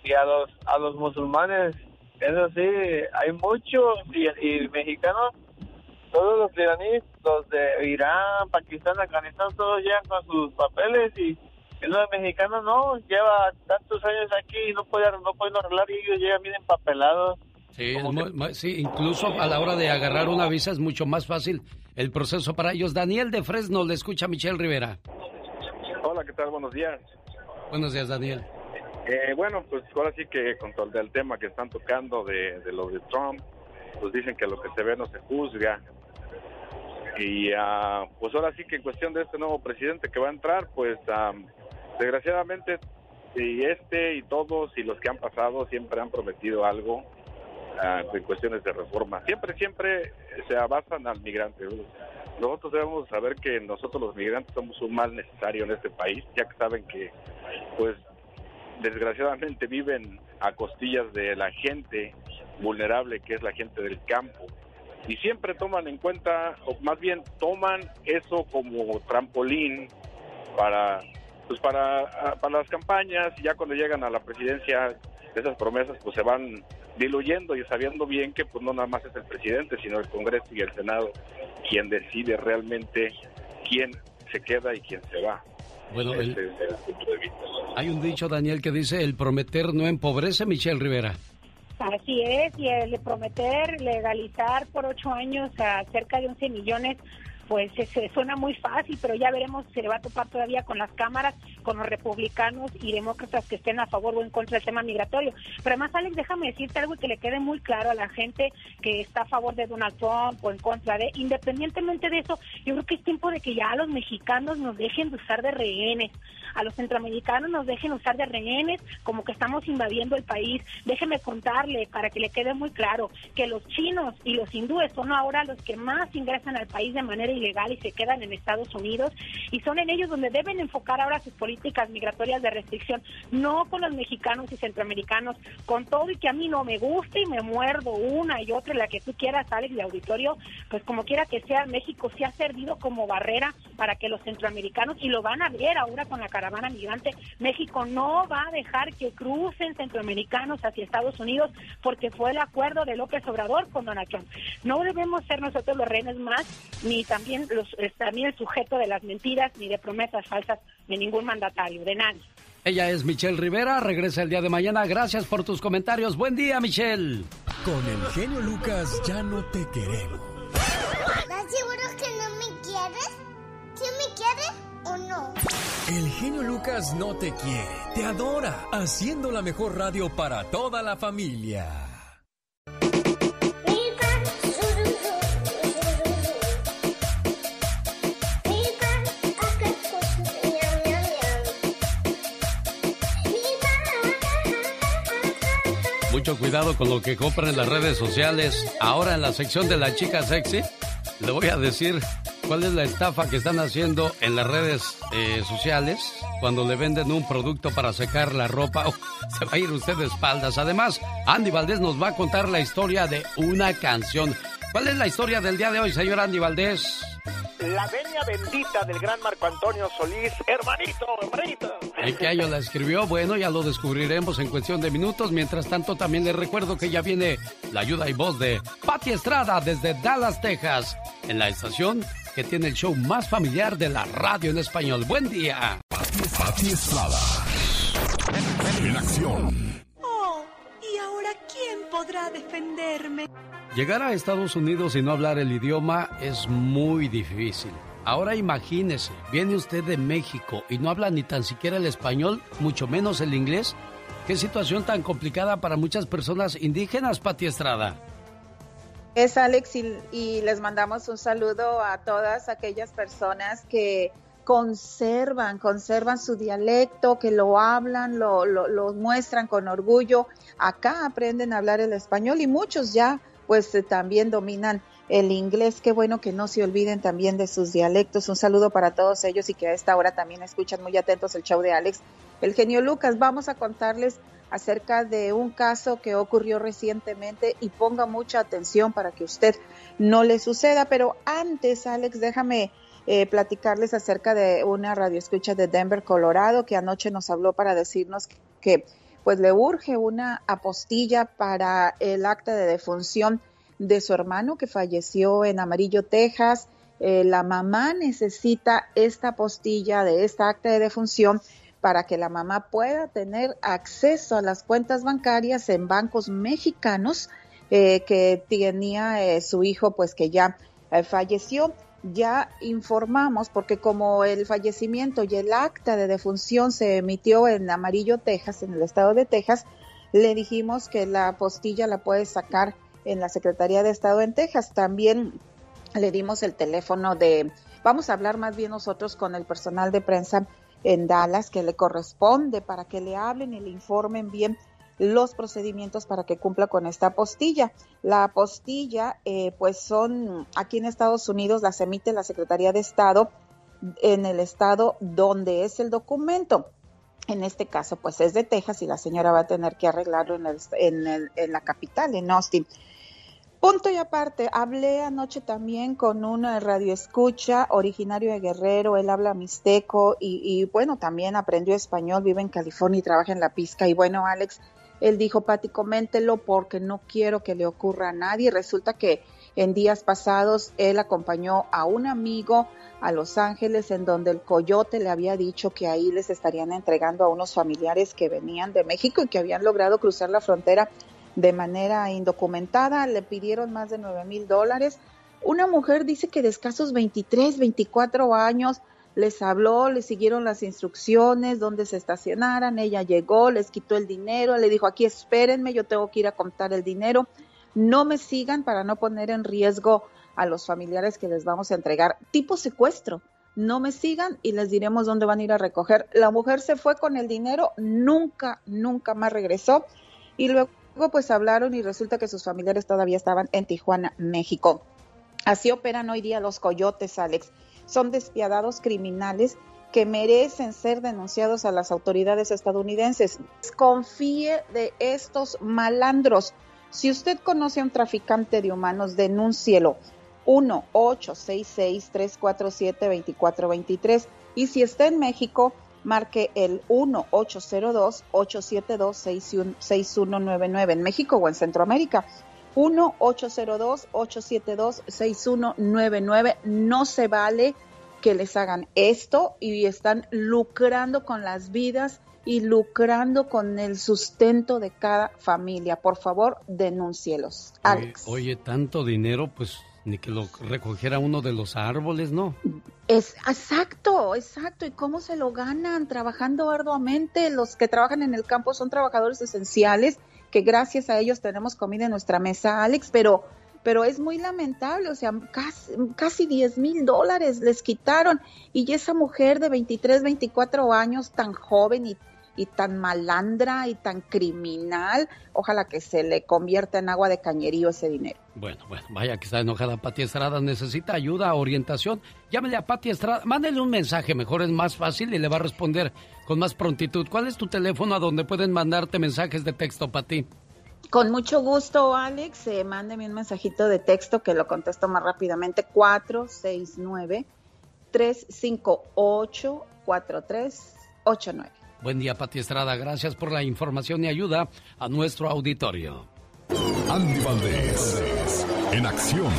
y a los, a los musulmanes, eso sí, hay muchos, y mexicanos, todos los iraníes, los de Irán, Pakistán, Afganistán, todos llegan con sus papeles y los mexicanos no, lleva tantos años aquí y no puede, no pueden arreglar y ellos llegan bien empapelados.
Sí, es muy- muy- sí, incluso a la hora de agarrar una visa es mucho más fácil el proceso para ellos. Daniel de Fresno, le escucha a Michelle Rivera.
Hola, ¿qué tal? Buenos días.
Buenos días, Daniel.
Eh, bueno, pues ahora sí que con todo el tema que están tocando de, de lo de Trump, pues dicen que lo que se ve no se juzga. Y ah, pues ahora sí que en cuestión de este nuevo presidente que va a entrar, pues ah, desgraciadamente y este y todos y los que han pasado siempre han prometido algo ah, en cuestiones de reforma. Siempre, siempre se basan al migrante. Nosotros debemos saber que nosotros los migrantes somos un mal necesario en este país, ya que saben que pues desgraciadamente viven a costillas de la gente vulnerable que es la gente del campo y siempre toman en cuenta o más bien toman eso como trampolín para pues para, ah, para las campañas y ya cuando llegan a la presidencia esas promesas pues se van diluyendo y sabiendo bien que pues no nada más es el presidente sino el Congreso y el Senado quien decide realmente quién se queda y quién se va.
Bueno, el-
punto de vista.
Hay un dicho, Daniel, que dice, el prometer no empobrece, Michelle Rivera.
Así es, y el prometer legalizar por ocho años a cerca de 11 millones pues se, suena muy fácil, pero ya veremos si se le va a topar todavía con las cámaras, con los republicanos y demócratas que estén a favor o en contra del tema migratorio. Pero además, Alex, déjame decirte algo que le quede muy claro a la gente que está a favor de Donald Trump o en contra de, independientemente de eso, yo creo que es tiempo de que ya los mexicanos nos dejen de usar de rehenes, a los centroamericanos nos dejen usar de rehenes, como que estamos invadiendo el país. Déjeme contarle, para que le quede muy claro, que los chinos y los hindúes son ahora los que más ingresan al país de manera ilegal y se quedan en Estados Unidos, y son en ellos donde deben enfocar ahora sus políticas migratorias de restricción, no con los mexicanos y centroamericanos, con todo y que a mí no me gusta y me muerdo una y otra, la que tú quieras, Alex, de auditorio, pues como quiera que sea, México sí ha servido como barrera para que los centroamericanos, y lo van a ver ahora con la caravana migrante, México no va a dejar que crucen centroamericanos hacia Estados Unidos porque fue el acuerdo de López Obrador con Donald Trump. No debemos ser nosotros los rehenes más, ni también, los, también el sujeto de las mentiras, ni de promesas falsas de ningún mandatario, de nadie.
Ella es Michelle Rivera, regresa el día de mañana. Gracias por tus comentarios. Buen día, Michelle.
Con el genio Lucas ya no te queremos.
¿Estás seguro que no me quieres? ¿Sí me quieres o no?
El genio Lucas no te quiere, te adora, haciendo la mejor radio para toda la familia.
Mucho cuidado con lo que compran en las redes sociales. Ahora en la sección de la chica sexy, le voy a decir cuál es la estafa que están haciendo en las redes eh, sociales cuando le venden un producto para secar la ropa. Oh, se va a ir usted de espaldas. Además, Andy Valdés nos va a contar la historia de una canción. ¿Cuál es la historia del día de hoy, señor Andy Valdés?
La venia bendita del gran Marco Antonio Solís. Hermanito, hermanito.
¿En qué año la escribió? Bueno, ya lo descubriremos en cuestión de minutos. Mientras tanto, también les recuerdo que ya viene la ayuda y voz de Patti Estrada desde Dallas, Texas, en la estación que tiene el show más familiar de la radio en español. Buen día.
Pati Estrada. En acción.
Oh, ¿y ahora quién podrá defenderme?
Llegar a Estados Unidos y no hablar el idioma es muy difícil. Ahora imagínese, viene usted de México y no habla ni tan siquiera el español, mucho menos el inglés. Qué situación tan complicada para muchas personas indígenas, Pati Estrada.
Es Alex y, les mandamos un saludo a todas aquellas personas que conservan, conservan su dialecto, que lo hablan, lo muestran con orgullo. Acá aprenden a hablar el español y muchos ya pues eh, también dominan el inglés. Qué bueno que no se olviden también de sus dialectos. Un saludo para todos ellos y que a esta hora también escuchan muy atentos el show de Alex. El genio Lucas, vamos a contarles acerca de un caso que ocurrió recientemente y ponga mucha atención para que usted no le suceda. Pero antes, Alex, déjame eh, platicarles acerca de una radioescucha de Denver, Colorado, que anoche nos habló para decirnos que pues le urge una apostilla para el acta de defunción de su hermano que falleció en Amarillo, Texas. Eh, la mamá necesita esta apostilla de esta acta de defunción para que la mamá pueda tener acceso a las cuentas bancarias en bancos mexicanos eh, que tenía eh, su hijo, pues que ya eh, falleció ya informamos, porque como el fallecimiento y el acta de defunción se emitió en Amarillo, Texas, en el estado de Texas, le dijimos que la apostilla la puede sacar en la Secretaría de Estado en Texas. También le dimos el teléfono de, vamos a hablar más bien nosotros con el personal de prensa en Dallas que le corresponde para que le hablen y le informen bien los procedimientos para que cumpla con esta apostilla. La apostilla, eh, pues son aquí en Estados Unidos, las emite la Secretaría de Estado en el estado donde es el documento. En este caso, pues es de Texas y la señora va a tener que arreglarlo en, el, en, el, en la capital, en Austin. Punto y aparte, hablé anoche también con una radioescucha originario de Guerrero, él habla mixteco y, y, bueno, también aprendió español, vive en California y trabaja en la pizca. Y bueno, Alex, él dijo, Pati, coméntelo porque no quiero que le ocurra a nadie. Resulta que en días pasados él acompañó a un amigo a Los Ángeles en donde el coyote le había dicho que ahí les estarían entregando a unos familiares que venían de México y que habían logrado cruzar la frontera de manera indocumentada. Le pidieron más de nueve mil dólares Una mujer dice que de escasos 23, 24 años les habló, les siguieron las instrucciones, dónde se estacionaran, ella llegó, les quitó el dinero, le dijo, aquí espérenme, yo tengo que ir a contar el dinero, no me sigan para no poner en riesgo a los familiares que les vamos a entregar, tipo secuestro, no me sigan y les diremos dónde van a ir a recoger. La mujer se fue con el dinero, nunca, nunca más regresó y luego pues hablaron y resulta que sus familiares todavía estaban en Tijuana, México. Así operan hoy día los coyotes, Alex son despiadados criminales que merecen ser denunciados a las autoridades estadounidenses. Confíe de estos malandros. Si usted conoce a un traficante de humanos, denúncielo. 1-866-347-2423. Y si está en México, marque el 1-802-872-6199 en México o en Centroamérica. 1-802-872-6199. No se vale que les hagan esto y están lucrando con las vidas y lucrando con el sustento de cada familia. Por favor, denúncielos. Alex.
Oye, tanto dinero, pues ni que lo recogiera uno de los árboles, ¿no?
Es exacto, exacto. ¿Y cómo se lo ganan? Trabajando arduamente. Los que trabajan en el campo son trabajadores esenciales que gracias a ellos tenemos comida en nuestra mesa, Alex, pero, pero es muy lamentable, o sea, casi, casi 10 mil dólares les quitaron y esa mujer de 23, 24 años, tan joven y y tan malandra y tan criminal, ojalá que se le convierta en agua de cañerío ese dinero.
Bueno, bueno, vaya que está enojada Pati Estrada, necesita ayuda, orientación. Llámele a Pati Estrada, mándele un mensaje, mejor es más fácil y le va a responder con más prontitud. ¿Cuál es tu teléfono a donde pueden mandarte mensajes de texto, Pati?
Con mucho gusto, Alex. Eh, mándeme un mensajito de texto que lo contesto más rápidamente. 469 358 4389
Buen día, Pati Estrada. Gracias por la información y ayuda a nuestro auditorio.
Andy Valdés, en acción.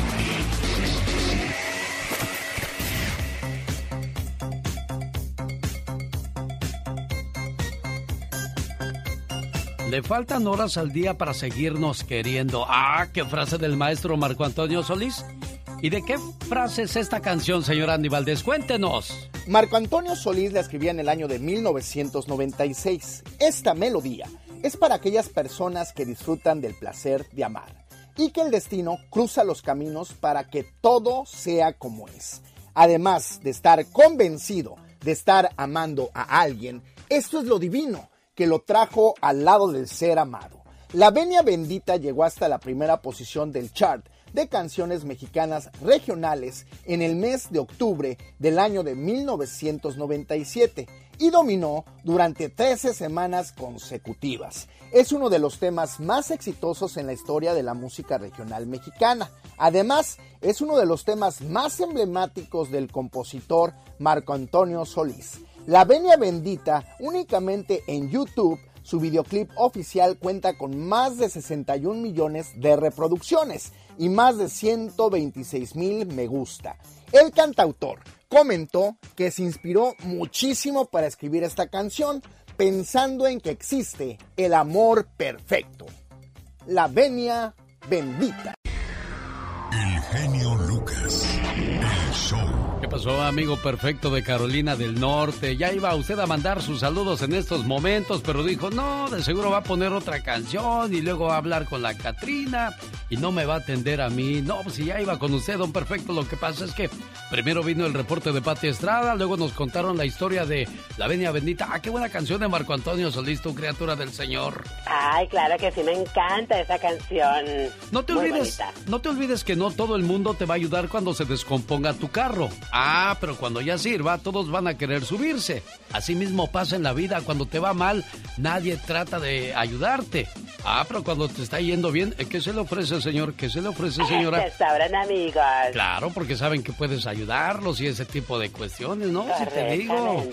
Le faltan horas al día para seguirnos queriendo. Ah, qué frase del maestro Marco Antonio Solís. ¿Y de qué frase es esta canción, señor Andy Valdés? Cuéntenos.
Marco Antonio Solís la escribía en el año de 1996. Esta melodía es para aquellas personas que disfrutan del placer de amar y que el destino cruza los caminos para que todo sea como es. Además de estar convencido de estar amando a alguien, esto es lo divino que lo trajo al lado del ser amado. La venia bendita llegó hasta la primera posición del chart de canciones mexicanas regionales en el mes de octubre del año de 1997 y dominó durante 13 semanas consecutivas. Es uno de los temas más exitosos en la historia de la música regional mexicana. Además, es uno de los temas más emblemáticos del compositor Marco Antonio Solís. La Venia Bendita únicamente en YouTube su videoclip oficial cuenta con más de 61 millones de reproducciones y más de 126 mil me gusta. El cantautor comentó que se inspiró muchísimo para escribir esta canción pensando en que existe el amor perfecto. La venia bendita.
El genio Lucas. El show.
¿Qué pasó, amigo perfecto de Carolina del Norte? Ya iba usted a mandar sus saludos en estos momentos, pero dijo, no, de seguro va a poner otra canción y luego va a hablar con la Catrina y no me va a atender a mí. No, pues si ya iba con usted, don perfecto, lo que pasa es que primero vino el reporte de Pati Estrada, luego nos contaron la historia de La Venia Bendita. Ah, qué buena canción de Marco Antonio Solís, tu criatura del Señor.
Ay, claro que sí, me encanta esa canción.
No te olvides, no te olvides que no todo el mundo te va a ayudar cuando se descomponga tu carro. Ah, pero cuando ya sirva, todos van a querer subirse. Así mismo pasa en la vida. Cuando te va mal, nadie trata de ayudarte. Ah, pero cuando te está yendo bien, ¿qué se le ofrece, señor? ¿Qué se le ofrece, señora?
Se sabrán amigos.
Claro, porque saben que puedes ayudarlos y ese tipo de cuestiones, ¿no? Si te digo.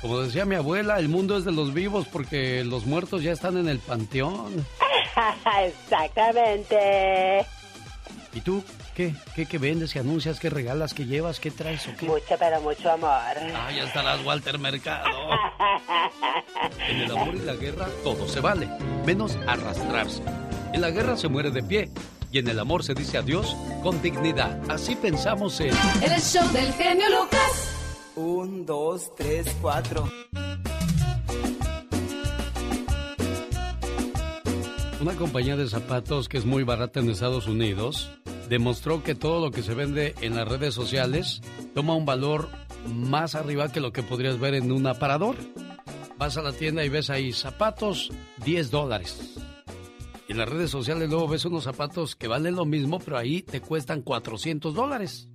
Como decía mi abuela, el mundo es de los vivos porque los muertos ya están en el panteón.
Exactamente.
¿Y tú qué? ¿Qué, qué vendes, qué anuncias, qué regalas, qué llevas, qué traes o qué?
Mucho, pero mucho amor.
Ah, ya estarás Walter Mercado. en el amor y la guerra todo se vale, menos arrastrarse. En la guerra se muere de pie, y en el amor se dice adiós con dignidad. Así pensamos en...
En el show del genio Lucas.
Un, dos, tres, cuatro.
Una compañía de zapatos que es muy barata en Estados Unidos demostró que todo lo que se vende en las redes sociales toma un valor más arriba que lo que podrías ver en un aparador. Vas a la tienda y ves ahí zapatos 10 dólares. En las redes sociales luego ves unos zapatos que valen lo mismo, pero ahí te cuestan 400 dólares.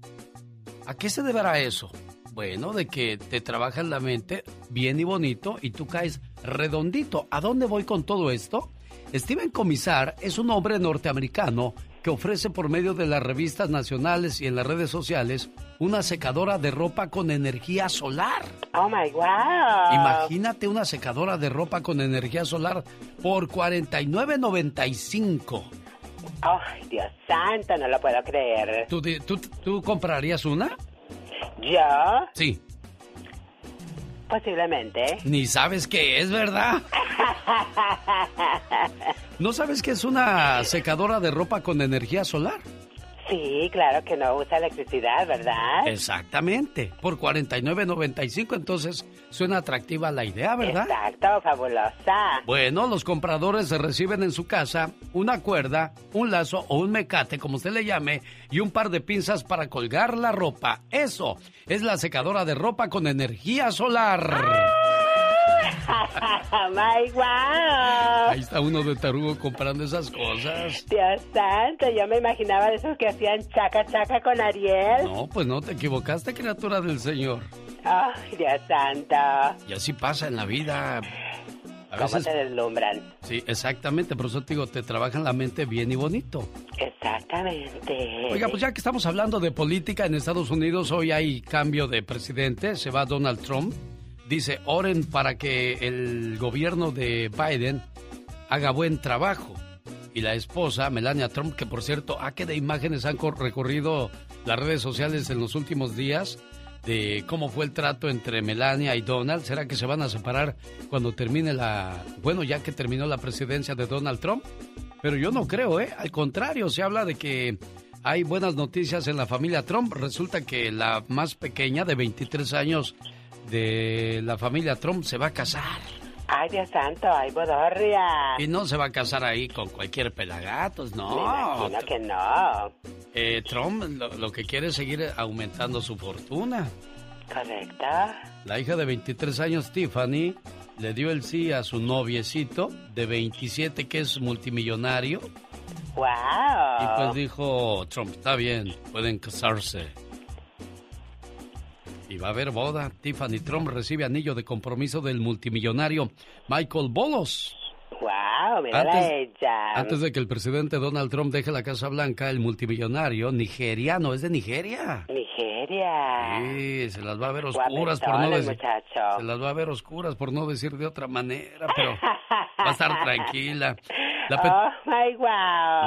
¿A qué se deberá eso? Bueno, de que te trabajan la mente bien y bonito y tú caes redondito. ¿A dónde voy con todo esto? Steven Comisar es un hombre norteamericano que ofrece por medio de las revistas nacionales y en las redes sociales una secadora de ropa con energía solar.
Oh my wow.
Imagínate una secadora de ropa con energía solar por 49.95.
Ay, Dios santo, no lo puedo creer.
¿Tú, di- tú, tú comprarías una?
¿Yo?
Sí.
Posiblemente.
Ni sabes qué es, ¿verdad? ¿No sabes qué es una secadora de ropa con energía solar?
Sí, claro que no usa electricidad, ¿verdad?
Exactamente. Por 49.95, entonces suena atractiva la idea, ¿verdad?
Exacto, fabulosa.
Bueno, los compradores se reciben en su casa una cuerda, un lazo o un mecate, como usted le llame, y un par de pinzas para colgar la ropa. Eso es la secadora de ropa con energía solar.
my wow.
Ahí está uno de tarugo comprando esas cosas.
Dios santo, yo me imaginaba de esos que hacían chaca chaca con Ariel.
No, pues no te equivocaste, criatura del Señor.
Ay, Dios santo.
Y así pasa en la vida. A
¿Cómo
veces,
te deslumbran?
sí, exactamente, por eso te digo, te trabajan la mente bien y bonito.
Exactamente.
Oiga, pues ya que estamos hablando de política en Estados Unidos, hoy hay cambio de presidente, se va Donald Trump. Dice, oren para que el gobierno de Biden haga buen trabajo. Y la esposa, Melania Trump, que por cierto, ¿a qué de imágenes han cor- recorrido las redes sociales en los últimos días? De cómo fue el trato entre Melania y Donald. ¿Será que se van a separar cuando termine la... Bueno, ya que terminó la presidencia de Donald Trump? Pero yo no creo, ¿eh? Al contrario, se habla de que hay buenas noticias en la familia Trump. Resulta que la más pequeña, de 23 años, de la familia Trump, se va a casar.
Ay, Dios santo, ay, bodorria.
Y no se va a casar ahí con cualquier pelagatos,
Me
no.
imagino que no.
Eh, Trump lo, lo que quiere es seguir aumentando su fortuna.
Correcto.
La hija de 23 años, Tiffany, le dio el sí a su noviecito de 27 que es multimillonario.
Wow.
Y pues dijo Trump, está bien, pueden casarse. Y va a haber boda. Tiffany Trump recibe anillo de compromiso del multimillonario Michael Bolos.
Wow, mírala
Antes-
ella.
Antes de que el presidente Donald Trump deje la Casa Blanca, el multimillonario nigeriano, es de Nigeria.
Nigeria.
Sí, se las va a ver oscuras por no decir. Se las va a ver oscuras por no decir de otra manera, pero va a estar tranquila. La,
Oh, my wow.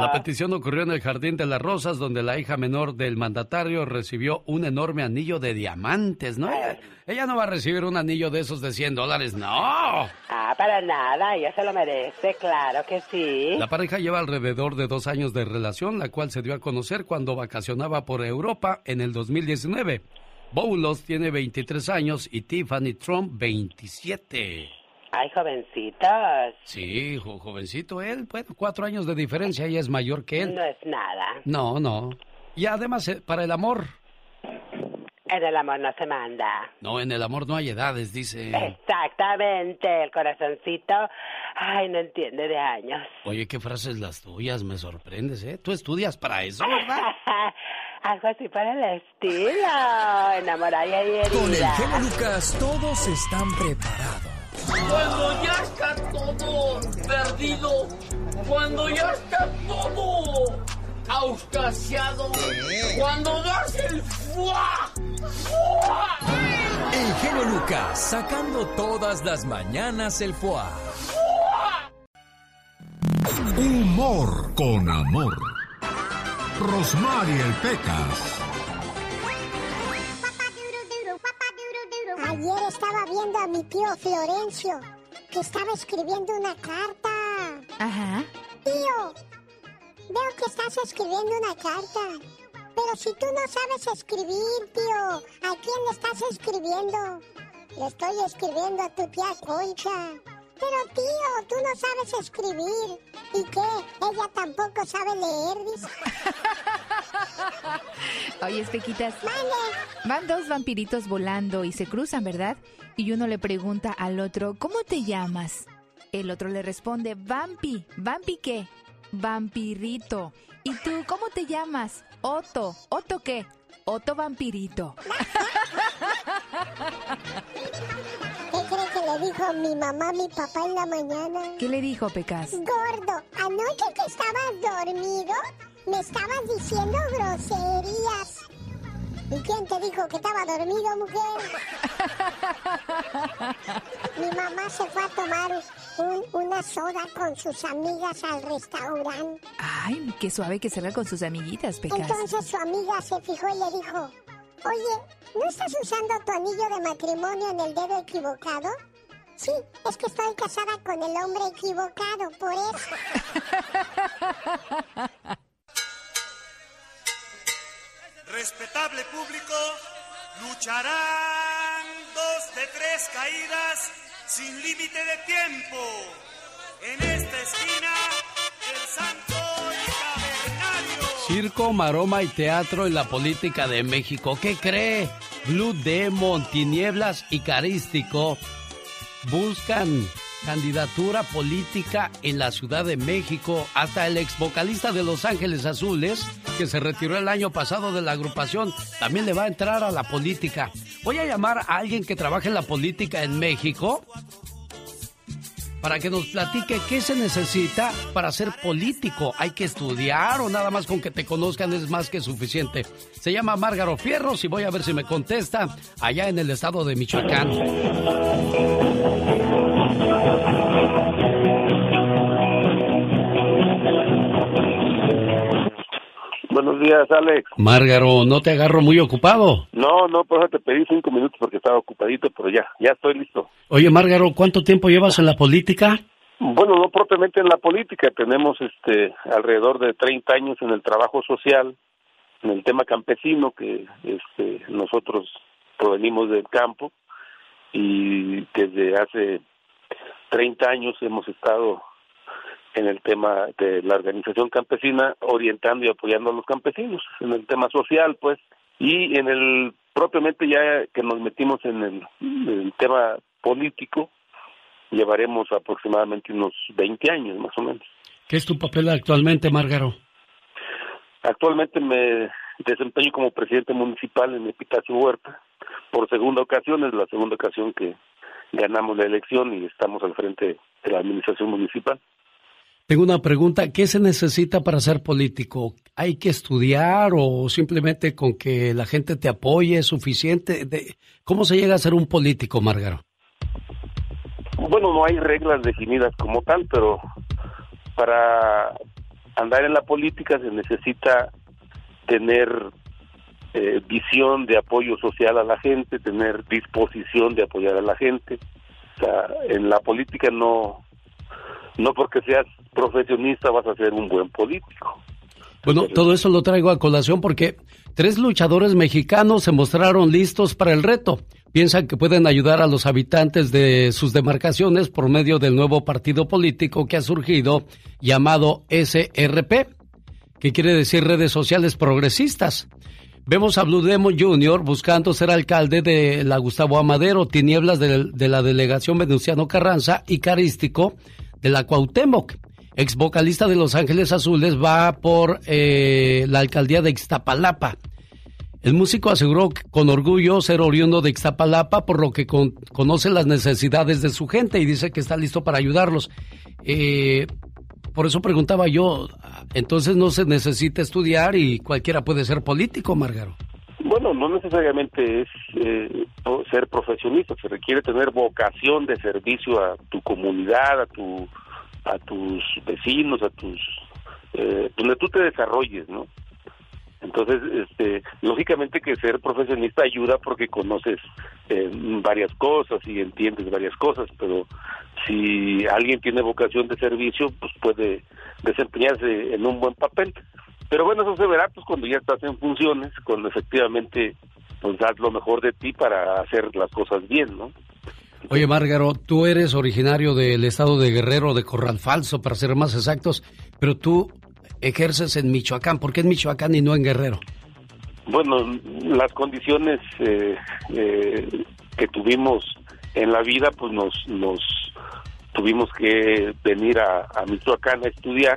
la petición ocurrió en el Jardín de las Rosas, donde la hija menor del mandatario recibió un enorme anillo de diamantes, ¿no? Ella, ella no va a recibir un anillo de esos de 100 dólares, no.
Ah, para nada, ella se lo merece, claro que sí.
La pareja lleva alrededor de dos años de relación, la cual se dio a conocer cuando vacacionaba por Europa en el 2019. Boulos tiene 23 años y Tiffany Trump 27.
Ay, jovencitos.
Sí, jo- jovencito él, bueno, cuatro años de diferencia, ella es mayor que él.
No es nada.
No, no. Y además, eh, para el amor,
En el amor no se manda.
no, en el amor no hay edades, dice.
Exactamente, el corazoncito. Ay, no entiende de años.
Oye, qué frases las tuyas, me sorprendes, ¿eh? ¿Tú estudias para eso, verdad?
Algo así para el estilo. Enamorar y herida.
Con el genio Lucas todos están preparados.
Cuando ya está todo perdido, cuando ya está todo auscasiado, cuando das el fuá, fuá.
El genio Lucas sacando todas las mañanas el foie.
Humor con amor. Rosmarie el Pecas.
Ayer estaba viendo a mi tío Florencio, que estaba escribiendo una carta.
Ajá.
Tío, veo que estás escribiendo una carta. Pero si tú no sabes escribir, tío, ¿a quién le estás escribiendo? Le estoy escribiendo a tu tía Concha. Pero tío, tú no sabes escribir. ¿Y qué? Ella tampoco sabe leer, dice.
Oye, Espequitas. Van dos vampiritos volando y se cruzan, ¿verdad? Y uno le pregunta al otro, ¿cómo te llamas? El otro le responde, Vampi. ¿Vampi qué? Vampirito. ¿Y tú cómo te llamas? Otto. ¿Otto qué? Otto Vampirito.
¿Qué cree que le dijo mi mamá a mi papá en la mañana?
¿Qué le dijo, Pecas?
Gordo, anoche que estabas dormido, me estabas diciendo groserías. ¿Y quién te dijo que estaba dormido, mujer? Mi mamá se fue a tomar un- una soda con sus amigas al restaurante.
Ay, qué suave que salga con sus amiguitas, Pecas.
Entonces su amiga se fijó y le dijo, oye, ¿no estás usando tu anillo de matrimonio en el dedo equivocado? Sí, es que estoy casada con el hombre equivocado, por eso.
Respetable público, lucharán dos de tres caídas sin límite de tiempo. En esta esquina, el santo y.
Circo, maroma y teatro en la política de México. ¿Qué cree? Blue Demon, Tinieblas y Carístico buscan candidatura política en la Ciudad de México. Hasta el ex vocalista de Los Ángeles Azules, que se retiró el año pasado de la agrupación, también le va a entrar a la política. Voy a llamar a alguien que trabaje en la política en México para que nos platique qué se necesita para ser político. ¿Hay que estudiar o nada más con que te conozcan es más que suficiente? Se llama Márgaro Fierros y voy a ver si me contesta allá en el estado de Michoacán.
Buenos días, Alex.
Márgaro, ¿no te agarro muy ocupado?
No, no, por eso te pedí cinco minutos porque estaba ocupadito, pero ya, ya estoy listo.
Oye, Márgaro, ¿cuánto tiempo llevas en la política?
Bueno, no propiamente en la política, tenemos este alrededor de 30 años en el trabajo social, en el tema campesino, que este, nosotros provenimos del campo y desde hace 30 años hemos estado en el tema de la organización campesina, orientando y apoyando a los campesinos, en el tema social, pues, y en el propiamente ya que nos metimos en el, en el tema político, llevaremos aproximadamente unos 20 años más o menos.
¿Qué es tu papel actualmente, Márgaro?
Actualmente me desempeño como presidente municipal en Epitacio Huerta. Por segunda ocasión, es la segunda ocasión que ganamos la elección y estamos al frente de la administración municipal.
Tengo una pregunta, ¿qué se necesita para ser político? ¿Hay que estudiar o simplemente con que la gente te apoye es suficiente? ¿Cómo se llega a ser un político, Márgaro?
Bueno, no hay reglas definidas como tal, pero para andar en la política se necesita tener eh, visión de apoyo social a la gente, tener disposición de apoyar a la gente. O sea, en la política no, no porque seas profesionista vas a ser un buen político.
Bueno, todo eso lo traigo a colación porque tres luchadores mexicanos se mostraron listos para el reto. Piensan que pueden ayudar a los habitantes de sus demarcaciones por medio del nuevo partido político que ha surgido llamado SRP, que quiere decir redes sociales progresistas. Vemos a Blue Demon Jr. buscando ser alcalde de la Gustavo Amadero, Tinieblas de, de la delegación Venustiano Carranza y Carístico de la Cuauhtémoc. Ex vocalista de Los Ángeles Azules va por eh, la alcaldía de Ixtapalapa. El músico aseguró con orgullo ser oriundo de Ixtapalapa, por lo que con- conoce las necesidades de su gente y dice que está listo para ayudarlos. Eh, por eso preguntaba yo, entonces no se necesita estudiar y cualquiera puede ser político, Márgaro.
Bueno, no necesariamente es eh, ser profesionista, se requiere tener vocación de servicio a tu comunidad, a tu a tus vecinos, a tus eh, donde tú te desarrolles, ¿no? Entonces, este, lógicamente que ser profesionista ayuda porque conoces eh, varias cosas y entiendes varias cosas, pero si alguien tiene vocación de servicio, pues puede desempeñarse en un buen papel. Pero bueno, eso se verá pues cuando ya estás en funciones, cuando efectivamente pues das lo mejor de ti para hacer las cosas bien, ¿no?
Oye, Márgaro, tú eres originario del estado de Guerrero, de Corral Falso, para ser más exactos, pero tú ejerces en Michoacán. ¿Por qué en Michoacán y no en Guerrero?
Bueno, las condiciones eh, eh, que tuvimos en la vida, pues nos, nos tuvimos que venir a, a Michoacán a estudiar.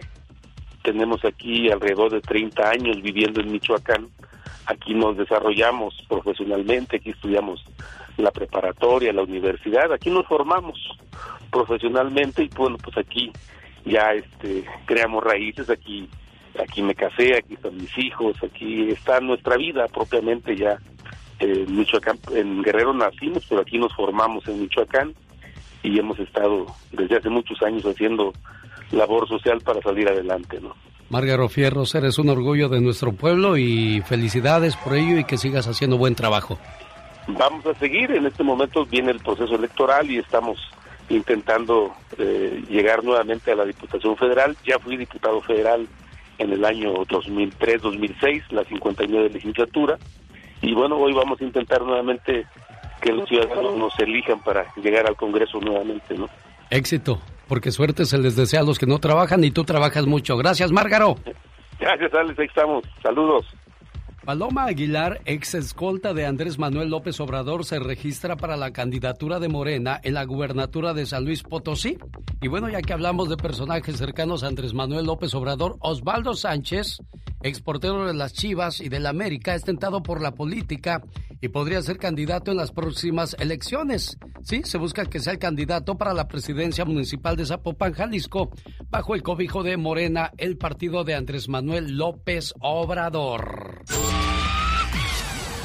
Tenemos aquí alrededor de 30 años viviendo en Michoacán. Aquí nos desarrollamos profesionalmente, aquí estudiamos la preparatoria, la universidad, aquí nos formamos profesionalmente y bueno, pues aquí ya este creamos raíces, aquí aquí me casé, aquí están mis hijos, aquí está nuestra vida propiamente ya en Michoacán, en Guerrero nacimos, pero aquí nos formamos en Michoacán y hemos estado desde hace muchos años haciendo labor social para salir adelante, ¿no?
Márgaro Fierros, eres un orgullo de nuestro pueblo y felicidades por ello y que sigas haciendo buen trabajo.
Vamos a seguir, en este momento viene el proceso electoral y estamos intentando eh, llegar nuevamente a la Diputación Federal. Ya fui diputado federal en el año 2003-2006, la 59 legislatura, y bueno, hoy vamos a intentar nuevamente que los ciudadanos nos elijan para llegar al Congreso nuevamente, ¿no?
Éxito, porque suerte se les desea a los que no trabajan y tú trabajas mucho. Gracias, Márgaro.
Gracias, Alex, ahí estamos. Saludos.
Paloma Aguilar, ex escolta de Andrés Manuel López Obrador, se registra para la candidatura de Morena en la gubernatura de San Luis Potosí. Y bueno, ya que hablamos de personajes cercanos a Andrés Manuel López Obrador, Osvaldo Sánchez, exportero de las Chivas y de la América, es tentado por la política y podría ser candidato en las próximas elecciones. Sí, se busca que sea el candidato para la presidencia municipal de Zapopan, Jalisco, bajo el cobijo de Morena, el partido de Andrés Manuel López Obrador.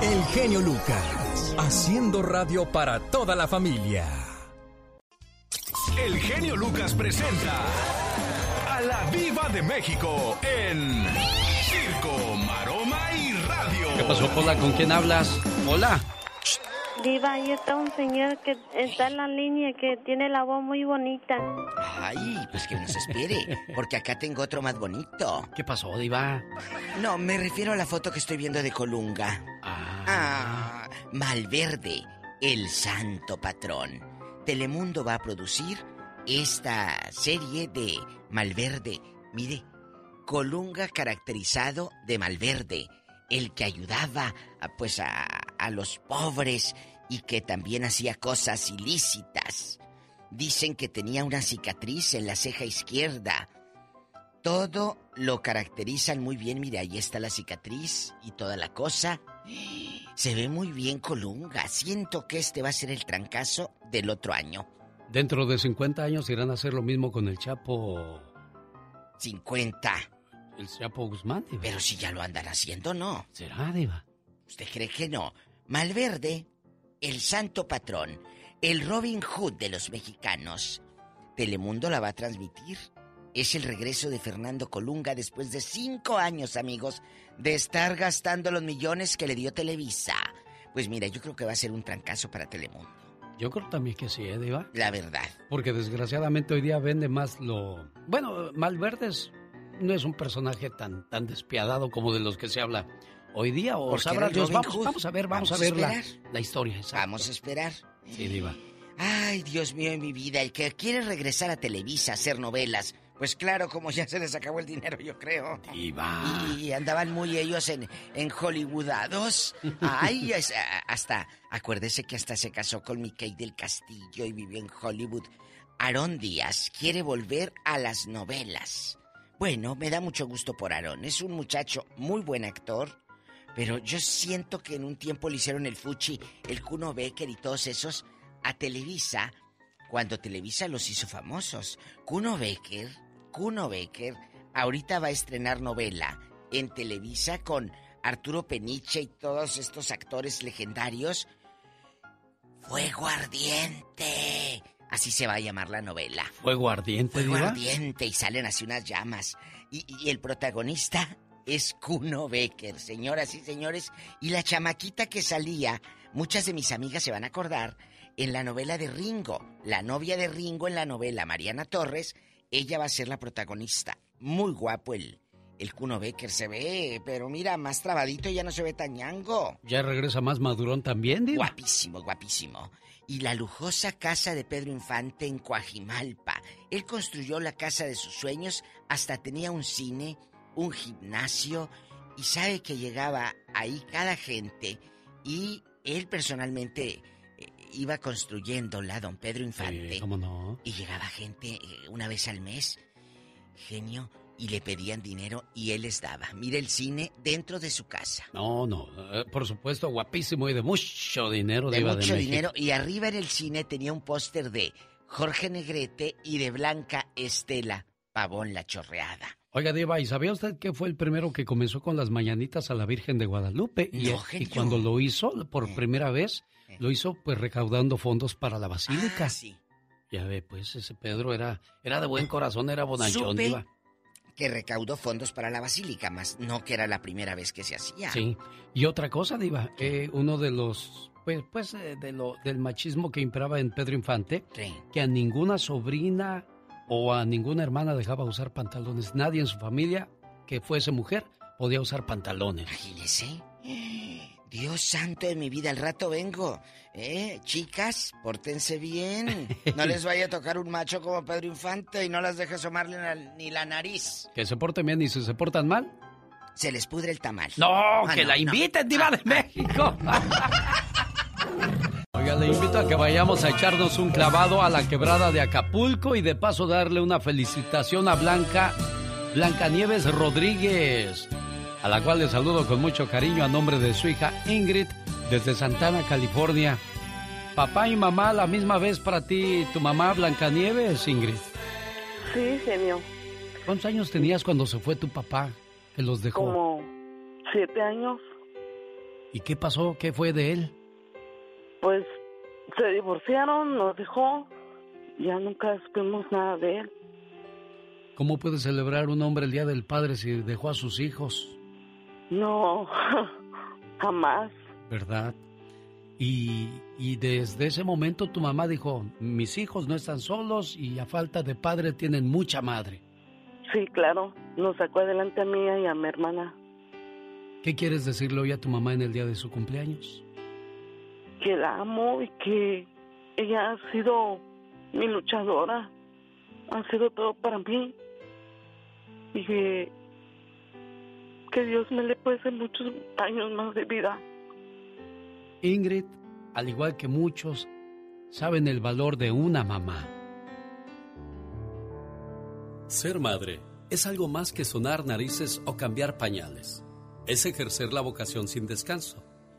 El genio Lucas, haciendo radio para toda la familia.
El genio Lucas presenta a la Viva de México en Circo, Maroma y Radio.
¿Qué pasó, Pola? ¿Con quién hablas? Hola.
Diva, ahí está un señor que está en la línea que tiene la voz muy bonita.
Ay, pues que nos espere, porque acá tengo otro más bonito.
¿Qué pasó, Diva?
No, me refiero a la foto que estoy viendo de Colunga. Ah, Malverde, el santo patrón. Telemundo va a producir esta serie de Malverde. Mire, Colunga caracterizado de Malverde, el que ayudaba pues a, a los pobres y que también hacía cosas ilícitas. Dicen que tenía una cicatriz en la ceja izquierda. Todo lo caracterizan muy bien. Mira, ahí está la cicatriz y toda la cosa. Se ve muy bien Colunga. Siento que este va a ser el trancazo del otro año.
Dentro de 50 años irán a hacer lo mismo con el Chapo.
50.
El Chapo Guzmán, Diva.
Pero si ya lo andan haciendo, ¿no?
¿Será, Diva?
¿Usted cree que no? Malverde, el santo patrón, el Robin Hood de los mexicanos. Telemundo la va a transmitir. Es el regreso de Fernando Colunga después de cinco años, amigos, de estar gastando los millones que le dio Televisa. Pues mira, yo creo que va a ser un trancazo para Telemundo.
Yo creo también que sí, ¿eh, Diva?
La verdad.
Porque desgraciadamente hoy día vende más lo... Bueno, Malverdes no es un personaje tan, tan despiadado como de los que se habla hoy día. O
Porque
sabrá Dios, vamos, vamos a ver, vamos,
Vamos
a ver la, la historia. exacto.
Vamos a esperar.
Sí, Diva.
Ay, Dios mío de mi vida, el que quiere regresar a Televisa a hacer novelas. Pues claro, como ya se les acabó el dinero, yo creo.
Diva.
Y andaban muy ellos en, en Hollywoodados. Ay, hasta, acuérdese que hasta se casó con Mickey del Castillo y vivió en Hollywood. Aarón Díaz quiere volver a las novelas. Bueno, me da mucho gusto por Aarón. Es un muchacho muy buen actor, pero yo siento que en un tiempo le hicieron el Fuchi, el Kuno Becker y todos esos a Televisa, cuando Televisa los hizo famosos. Kuno Becker, Kuno Becker, ahorita va a estrenar novela en Televisa con Arturo Peniche y todos estos actores legendarios. Fuego Ardiente. Así se va a llamar la novela.
Fuego Ardiente,
Fuego
Diva?
Ardiente y salen así unas llamas. Y, y el protagonista es Kuno Becker, señoras y señores. Y la chamaquita que salía, muchas de mis amigas se van a acordar, en la novela de Ringo. La novia de Ringo en la novela, Mariana Torres, ella va a ser la protagonista. Muy guapo el, el Kuno Becker se ve, pero mira, más trabadito ya no se ve tan ñango.
Ya regresa más madurón también, Diva.
Guapísimo, guapísimo. Y la lujosa casa de Pedro Infante en Coajimalpa. Él construyó la casa de sus sueños, hasta tenía un cine, un gimnasio, y sabe que llegaba ahí cada gente, y él personalmente eh, iba construyéndola, don Pedro Infante.
¿Cómo no?
Y llegaba gente eh, una vez al mes, genio, y le pedían dinero y él les daba. Mire el cine dentro de su casa.
No, no, eh, por supuesto, guapísimo y de mucho dinero,
de
Diva
mucho
de
dinero y arriba en el cine tenía un póster de Jorge Negrete y de Blanca Estela Pavón la chorreada.
Oiga, Diva, ¿y sabía usted que fue el primero que comenzó con las mañanitas a la Virgen de Guadalupe? Y,
No,
y
genio.
cuando lo hizo por primera vez, lo hizo pues recaudando fondos para la basílica.
Ah, sí.
Ya ve, pues ese Pedro era, era de buen corazón, era bonachón,
Supe
Diva.
que recaudó fondos para la basílica, más no que era la primera vez que se hacía.
Sí. Y otra cosa, Diva, eh, uno de los, pues, pues eh, de lo, del machismo que imperaba en Pedro Infante, que a ninguna sobrina o a ninguna hermana dejaba usar pantalones. Nadie en su familia que fuese mujer podía usar pantalones.
Imagínese. Dios santo de mi vida, al rato vengo. ¿Eh? Chicas, pórtense bien. No les vaya a tocar un macho como Pedro Infante y no las deje asomarle ni la nariz.
Que se porten bien y si se portan mal.
Se les pudre el tamal.
No,
Ah,
que
no,
la
no.
inviten, Diva de México. Oiga, le invito a que vayamos a echarnos un clavado a la quebrada de Acapulco y de paso darle una felicitación a Blanca, Blanca Nieves Rodríguez, a la cual le saludo con mucho cariño a nombre de su hija Ingrid desde Santana, California. Papá y mamá, la misma vez para ti, tu mamá Blanca Nieves, Ingrid.
Sí, genio.
¿Cuántos años tenías cuando se fue tu papá que los dejó?
Como siete años,
¿Y qué pasó? ¿Qué fue de él?
Pues se divorciaron, nos dejó. Ya nunca supimos nada de él.
¿Cómo puede celebrar un hombre el Día del Padre si dejó a sus hijos?
No, jamás.
¿Verdad? Y, y desde ese momento tu mamá dijo, mis hijos no están solos y a falta de padre tienen mucha madre.
Sí, claro. Nos sacó adelante a mí y a mi hermana.
¿Qué quieres decirle hoy a tu mamá en el día de su cumpleaños?
Que la amo y que ella ha sido mi luchadora. Ha sido todo para mí. Y que, que Dios me le puede muchos años más de vida.
Ingrid, al igual que muchos, saben el valor de una mamá.
Ser madre es algo más que sonar narices o cambiar pañales. Es ejercer la vocación sin descanso,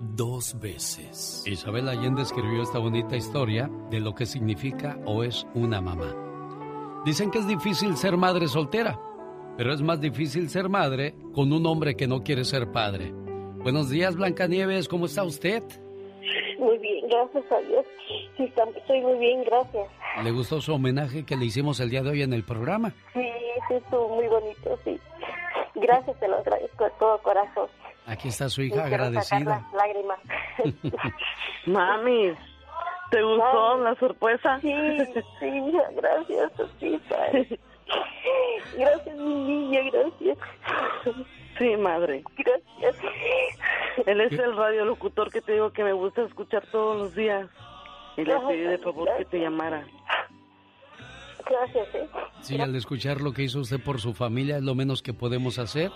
dos veces.
Isabel Allende escribió esta bonita historia de lo que significa o es una mamá. Dicen que es difícil ser madre soltera, pero es más difícil ser madre con un hombre que no quiere ser padre. Buenos días, Blancanieves, ¿cómo está usted?
Muy bien, gracias a Dios. Sí, estoy muy bien, gracias.
¿Le gustó su homenaje que le hicimos el día de hoy en el programa?
Sí, sí, estuvo muy bonito, sí. Gracias, te lo agradezco de todo corazón.
Aquí está su hija agradecida.
lágrimas.
Mami, ¿te gustó la sorpresa?
Sí, sí, gracias, Gracias, mi niña, gracias.
Sí, madre.
Gracias.
Él es el radiolocutor que te digo que me gusta escuchar todos los días. Y le pedí de favor que te llamara.
Gracias, ¿eh?
Sí, al escuchar lo que hizo usted por su familia es lo menos que podemos hacer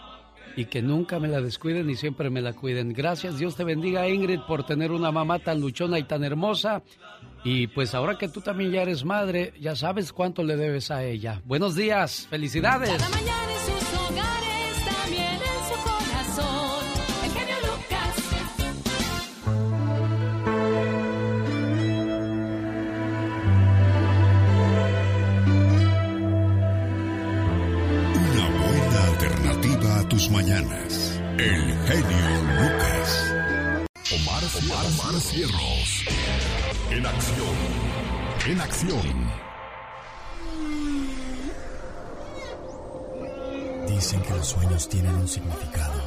y que nunca me la descuiden y siempre me la cuiden. Gracias, Dios te bendiga Ingrid por tener una mamá tan luchona y tan hermosa. Y pues ahora que tú también ya eres madre, ya sabes cuánto le debes a ella. Buenos días, felicidades.
Tus mañanas. El genio Lucas. Omar, Omar, Omar Cierros. En acción. En acción.
Dicen que los sueños tienen un significado.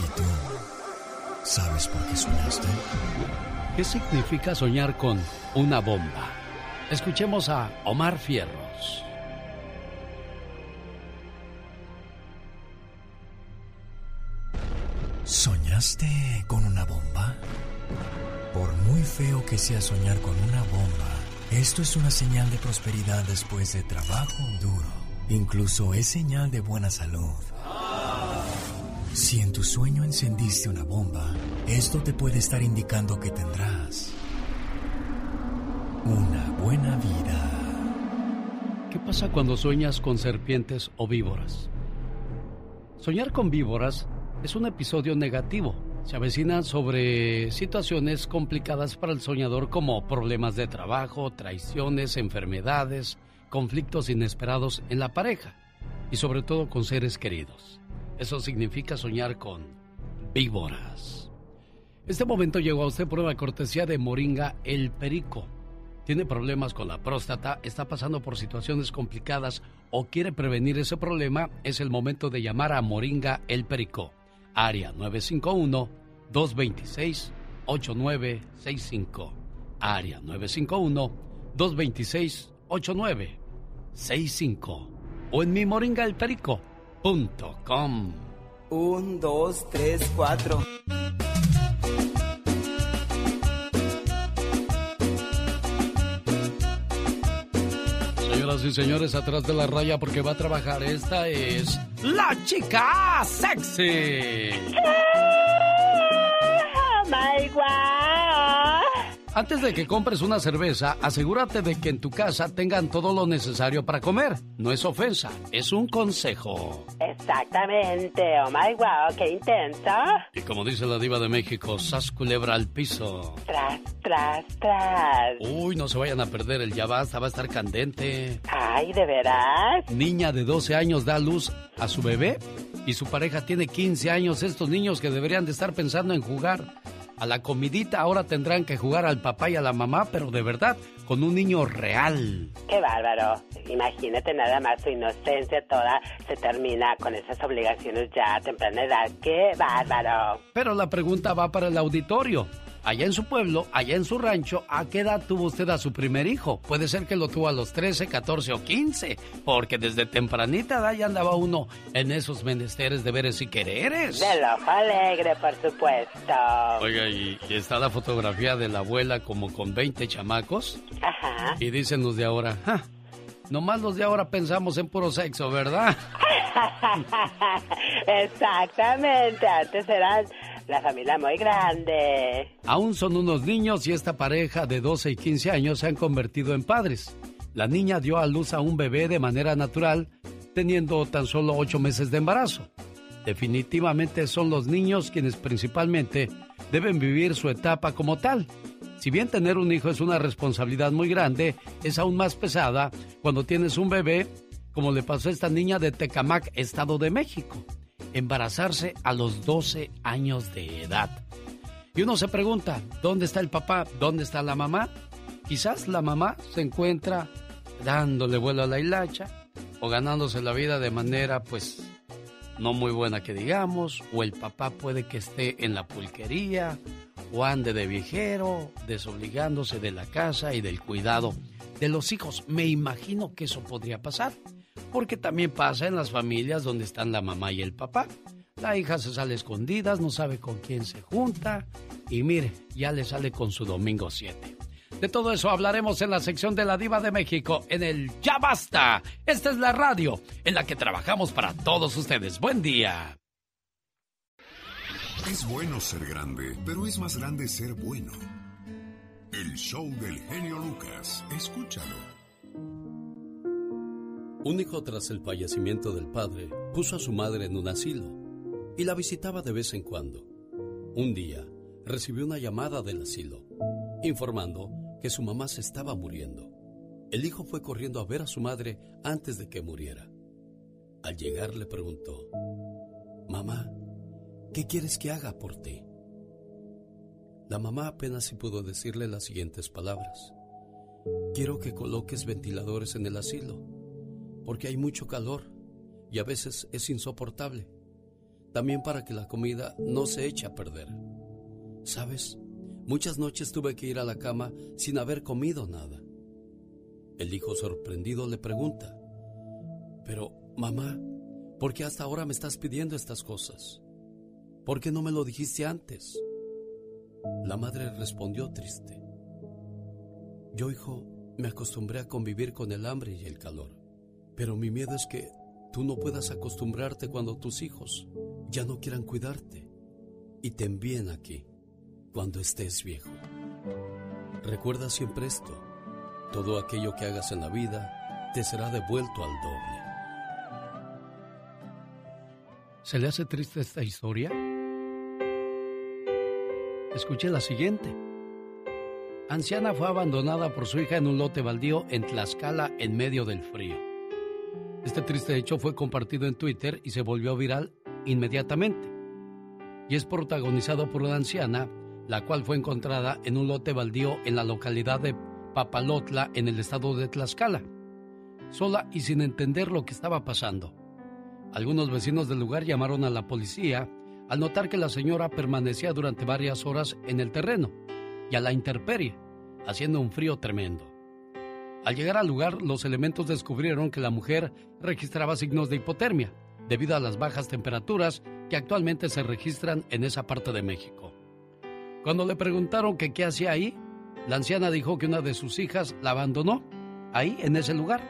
¿Y tú sabes por qué soñaste?
¿Qué significa soñar con una bomba? Escuchemos a Omar Fierros.
¿Soñaste con una bomba? Por muy feo que sea soñar con una bomba, esto es una señal de prosperidad después de trabajo duro. Incluso es señal de buena salud. Si en tu sueño encendiste una bomba, esto te puede estar indicando que tendrás una buena vida.
¿Qué pasa cuando sueñas con serpientes o víboras? Soñar con víboras es un episodio negativo. Se avecina sobre situaciones complicadas para el soñador como problemas de trabajo, traiciones, enfermedades, conflictos inesperados en la pareja y sobre todo con seres queridos. Eso significa soñar con víboras. Este momento llegó a usted por una cortesía de Moringa El Perico. Tiene problemas con la próstata, está pasando por situaciones complicadas o quiere prevenir ese problema, es el momento de llamar a Moringa El Perico área 951-226-8965. Área 951-226-8965. O en mi moringaelperico.com.
Un, dos, tres, cuatro.
Señoras y señores, atrás de la raya porque va a trabajar. Esta es la chica sexy.
Oh my
antes de que compres una cerveza, asegúrate de que en tu casa tengan todo lo necesario para comer. No es ofensa, es un consejo.
Exactamente. Oh my wow, qué intensa.
Y como dice la diva de México, sas culebra al piso.
Tras, tras, tras.
Uy, no se vayan a perder el ya basta, va a estar candente.
Ay, ¿de veras?
Niña de 12 años da luz a su bebé y su pareja tiene 15 años. Estos niños que deberían de estar pensando en jugar a la comidita ahora tendrán que jugar al papá y a la mamá, pero de verdad, con un niño real.
Qué bárbaro. Imagínate nada más su inocencia toda se termina con esas obligaciones ya a temprana edad. Qué bárbaro.
Pero la pregunta va para el auditorio allá en su pueblo, allá en su rancho, ¿a qué edad tuvo usted a su primer hijo? Puede ser que lo tuvo a los 13, 14 o 15, porque desde tempranita edad ya andaba uno en esos menesteres de veres y quereres.
De ojo alegre, por supuesto.
Oiga, y, está la fotografía de la abuela como con 20 chamacos.
Ajá.
Y dicen los de ahora, ¡ja! Nomás los de ahora pensamos en puro sexo, ¿verdad?
Exactamente. Antes eran la familia muy grande.
Aún son unos niños y esta pareja de 12 y 15 años se han convertido en padres. La niña dio a luz a un bebé de manera natural, teniendo tan solo 8 meses de embarazo. Definitivamente son los niños quienes principalmente deben vivir su etapa como tal. Si bien tener un hijo es una responsabilidad muy grande, es aún más pesada cuando tienes un bebé, como le pasó a esta niña de Tecamac, Estado de México, embarazarse a los 12 años de edad. Y uno se pregunta, ¿dónde está el papá? ¿Dónde está la mamá? Quizás la mamá se encuentra dándole vuelo a la hilacha o ganándose la vida de manera pues no muy buena que digamos, o el papá puede que esté en la pulquería, o ande de viejero, desobligándose de la casa y del cuidado de los hijos. Me imagino que eso podría pasar, porque también pasa en las familias donde están la mamá y el papá. La hija se sale escondidas, no sabe con quién se junta, y mire, ya le sale con su domingo 7. De todo eso hablaremos en la sección de la Diva de México, en el Ya Basta. Esta es la radio en la que trabajamos para todos ustedes. Buen día.
Es bueno ser grande, pero es más grande ser bueno. El show del genio Lucas. Escúchalo.
Un hijo tras el fallecimiento del padre puso a su madre en un asilo y la visitaba de vez en cuando. Un día recibió una llamada del asilo informando que su mamá se estaba muriendo. El hijo fue corriendo a ver a su madre antes de que muriera. Al llegar le preguntó, Mamá, ¿qué quieres que haga por ti? La mamá apenas si pudo decirle las siguientes palabras. Quiero que coloques ventiladores en el asilo, porque hay mucho calor y a veces es insoportable. También para que la comida no se eche a perder. ¿Sabes? Muchas noches tuve que ir a la cama sin haber comido nada. El hijo sorprendido le pregunta, pero mamá, ¿por qué hasta ahora me estás pidiendo estas cosas? ¿Por qué no me lo dijiste antes? La madre respondió triste. Yo, hijo, me acostumbré a convivir con el hambre y el calor, pero mi miedo es que tú no puedas acostumbrarte cuando tus hijos ya no quieran cuidarte y te envíen aquí cuando estés viejo. Recuerda siempre esto, todo aquello que hagas en la vida te será devuelto al doble.
¿Se le hace triste esta historia? Escuche la siguiente. Anciana fue abandonada por su hija en un lote baldío en Tlaxcala en medio del frío. Este triste hecho fue compartido en Twitter y se volvió viral inmediatamente. Y es protagonizado por una anciana la cual fue encontrada en un lote baldío en la localidad de Papalotla, en el estado de Tlaxcala, sola y sin entender lo que estaba pasando. Algunos vecinos del lugar llamaron a la policía al notar que la señora permanecía durante varias horas en el terreno y a la intemperie, haciendo un frío tremendo. Al llegar al lugar, los elementos descubrieron que la mujer registraba signos de hipotermia debido a las bajas temperaturas que actualmente se registran en esa parte de México. Cuando le preguntaron qué hacía ahí, la anciana dijo que una de sus hijas la abandonó ahí, en ese lugar.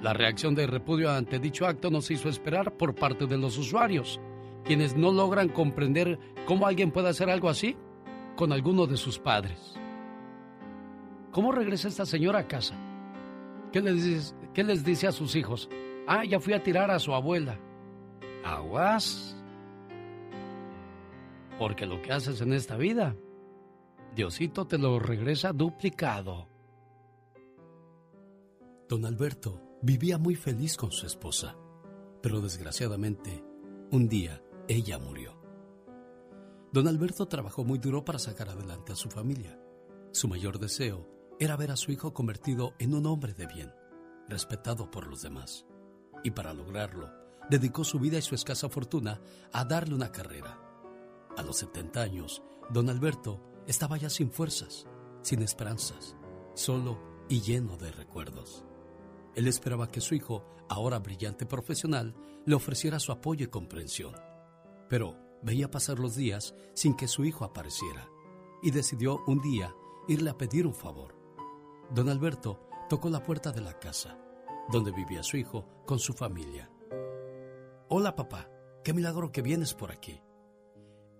La reacción de repudio ante dicho acto no se hizo esperar por parte de los usuarios, quienes no logran comprender cómo alguien puede hacer algo así con alguno de sus padres. ¿Cómo regresa esta señora a casa? ¿Qué les, dice, ¿Qué les dice a sus hijos? Ah, ya fui a tirar a su abuela. Aguas porque lo que haces en esta vida, Diosito te lo regresa duplicado.
Don Alberto vivía muy feliz con su esposa, pero desgraciadamente, un día ella murió. Don Alberto trabajó muy duro para sacar adelante a su familia. Su mayor deseo era ver a su hijo convertido en un hombre de bien, respetado por los demás. Y para lograrlo, dedicó su vida y su escasa fortuna a darle una carrera a los 70 años, don Alberto estaba ya sin fuerzas, sin esperanzas, solo y lleno de recuerdos. Él esperaba que su hijo, ahora brillante profesional, le ofreciera su apoyo y comprensión. Pero veía pasar los días sin que su hijo apareciera y decidió un día irle a pedir un favor. Don Alberto tocó la puerta de la casa, donde vivía su hijo con su familia. Hola papá, qué milagro que vienes por aquí.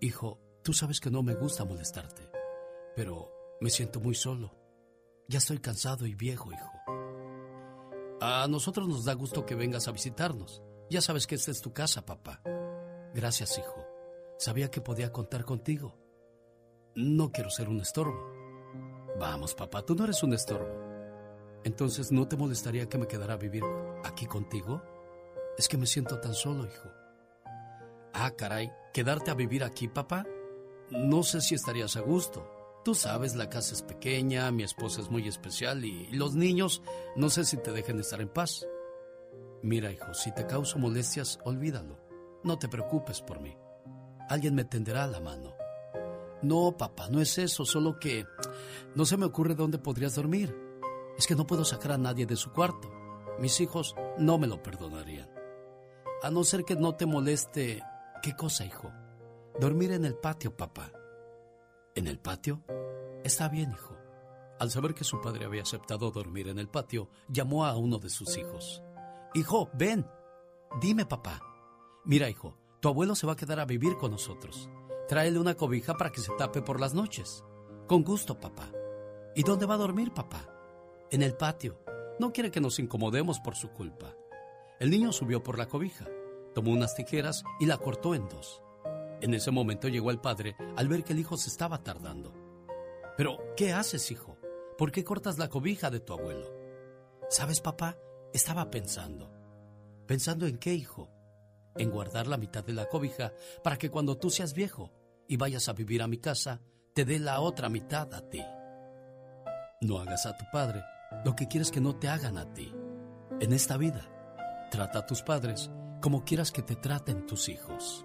Hijo,
Tú sabes que no me gusta molestarte, pero me siento muy solo. Ya estoy cansado y viejo, hijo. A nosotros nos da gusto que vengas a visitarnos. Ya sabes que esta es tu casa, papá. Gracias, hijo. Sabía que podía contar contigo. No quiero ser un estorbo. Vamos, papá, tú no eres un estorbo. Entonces, ¿no te molestaría que me quedara a vivir aquí contigo? Es que me siento tan solo, hijo. Ah, caray, ¿quedarte a vivir aquí, papá? No sé si estarías a gusto. Tú sabes, la casa es pequeña, mi esposa es muy especial y los niños no sé si te dejen estar en paz. Mira, hijo, si te causo molestias, olvídalo. No te preocupes por mí. Alguien me tenderá la mano. No, papá, no es eso, solo que no se me ocurre dónde podrías dormir. Es que no puedo sacar a nadie de su cuarto. Mis hijos no me lo perdonarían. A no ser que no te moleste. ¿Qué cosa, hijo? Dormir en el patio, papá. ¿En el patio? Está bien, hijo. Al saber que su padre había aceptado dormir en el patio, llamó a uno de sus hijos. Hijo, ven. Dime, papá. Mira, hijo, tu abuelo se va a quedar a vivir con nosotros. Tráele una cobija para que se tape por las noches. Con gusto, papá. ¿Y dónde va a dormir, papá? En el patio. No quiere que nos incomodemos por su culpa. El niño subió por la cobija, tomó unas tijeras y la cortó en dos. En ese momento llegó el padre al ver que el hijo se estaba tardando. Pero, ¿qué haces, hijo? ¿Por qué cortas la cobija de tu abuelo? ¿Sabes, papá? Estaba pensando. ¿Pensando en qué, hijo? En guardar la mitad de la cobija para que cuando tú seas viejo y vayas a vivir a mi casa, te dé la otra mitad a ti. No hagas a tu padre lo que quieres que no te hagan a ti. En esta vida, trata a tus padres como quieras que te traten tus hijos.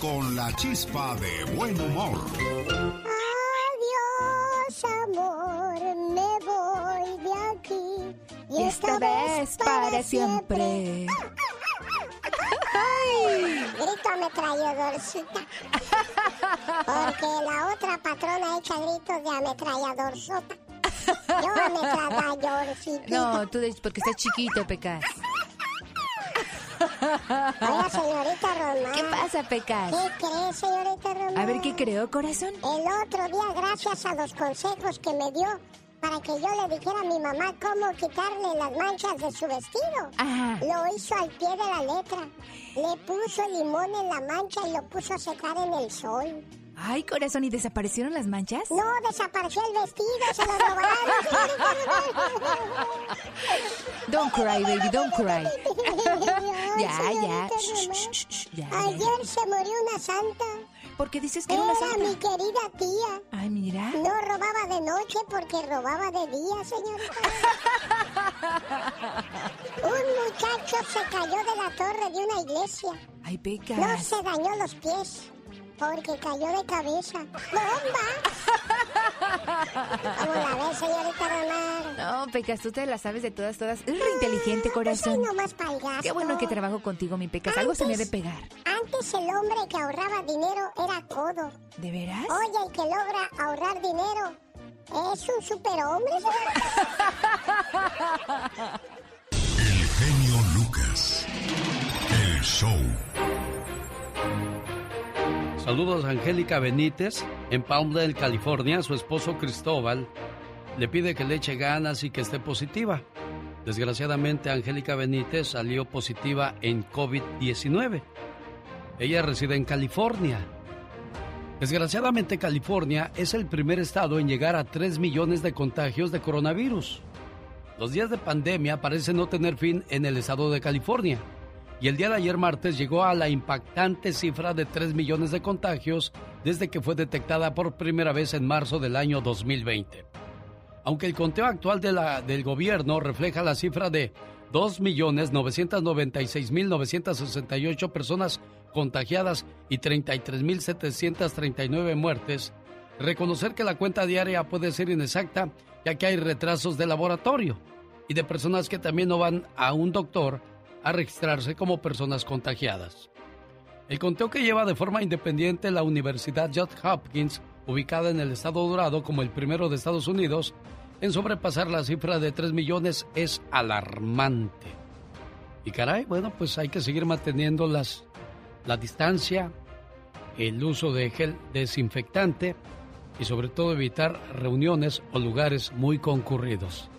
Con la chispa de buen humor.
Adiós, amor, me voy de aquí.
Y esta vez para siempre.
Grito ametralladorcita. Porque la otra patrona echa gritos de ametralladorzota. Yo ametralladorcita.
No, tú dices porque estás chiquito, Pecas.
Oiga, señorita Román.
¿Qué pasa, Pecas?
¿Qué cree, señorita Román?
A ver, ¿qué creo, corazón?
El otro día, gracias a los consejos que me dio para que yo le dijera a mi mamá cómo quitarle las manchas de su vestido,
Ajá.
lo hizo al pie de la letra. Le puso limón en la mancha y lo puso a secar en el sol.
Ay, corazón, ¿y desaparecieron las manchas?
No, desapareció el vestido, se lo robaron.
Don't cry, baby, don't cry. Ya, ya. Shh, shh, shh, ya,
Ayer se murió una santa.
¿Por qué dices que era una santa?
mi querida tía.
Ay, mira.
No robaba de noche porque robaba de día, señorita. Un muchacho se cayó de la torre de una iglesia.
Ay,
No
Pecas.
se dañó los pies porque cayó de cabeza. ¡Bomba! ¿Cómo la ves, señorita Román?
No, Pecas, tú te la sabes de todas, todas. Es re inteligente,
Pues soy
corazón.
nomás pa'l gasto.
Qué bueno que trabajo contigo, mi Pecas. Algo se me debe pegar.
Antes el hombre que ahorraba dinero era codo.
¿De veras?
Oye, el que logra ahorrar dinero es un superhombre.
El genio Lucas. El show.
Saludos a Angélica Benítez. En Palmdale, California, su esposo Cristóbal le pide que le eche ganas y que esté positiva. Desgraciadamente, Angélica Benítez salió positiva en COVID-19. Ella reside en California. Desgraciadamente, California es el primer estado en llegar a 3 millones de contagios de coronavirus. Los días de pandemia parecen no tener fin en el estado de California. Y el día de ayer martes llegó a la impactante cifra de 3 millones de contagios desde que fue detectada por primera vez en marzo del año 2020. Aunque el conteo actual de la, del gobierno refleja la cifra de 2.996.968 personas contagiadas y 33.739 muertes, reconocer que la cuenta diaria puede ser inexacta ya que hay retrasos de laboratorio y de personas que también no van a un doctor a registrarse como personas contagiadas. El conteo que lleva de forma independiente la Universidad Johns Hopkins
ubicada en el estado dorado como el primero de Estados Unidos en sobrepasar la cifra de 3 millones, es alarmante. Y caray, bueno, pues hay que seguir manteniendo las, la distancia, el uso de gel desinfectante y sobre todo evitar reuniones o lugares muy concurridos.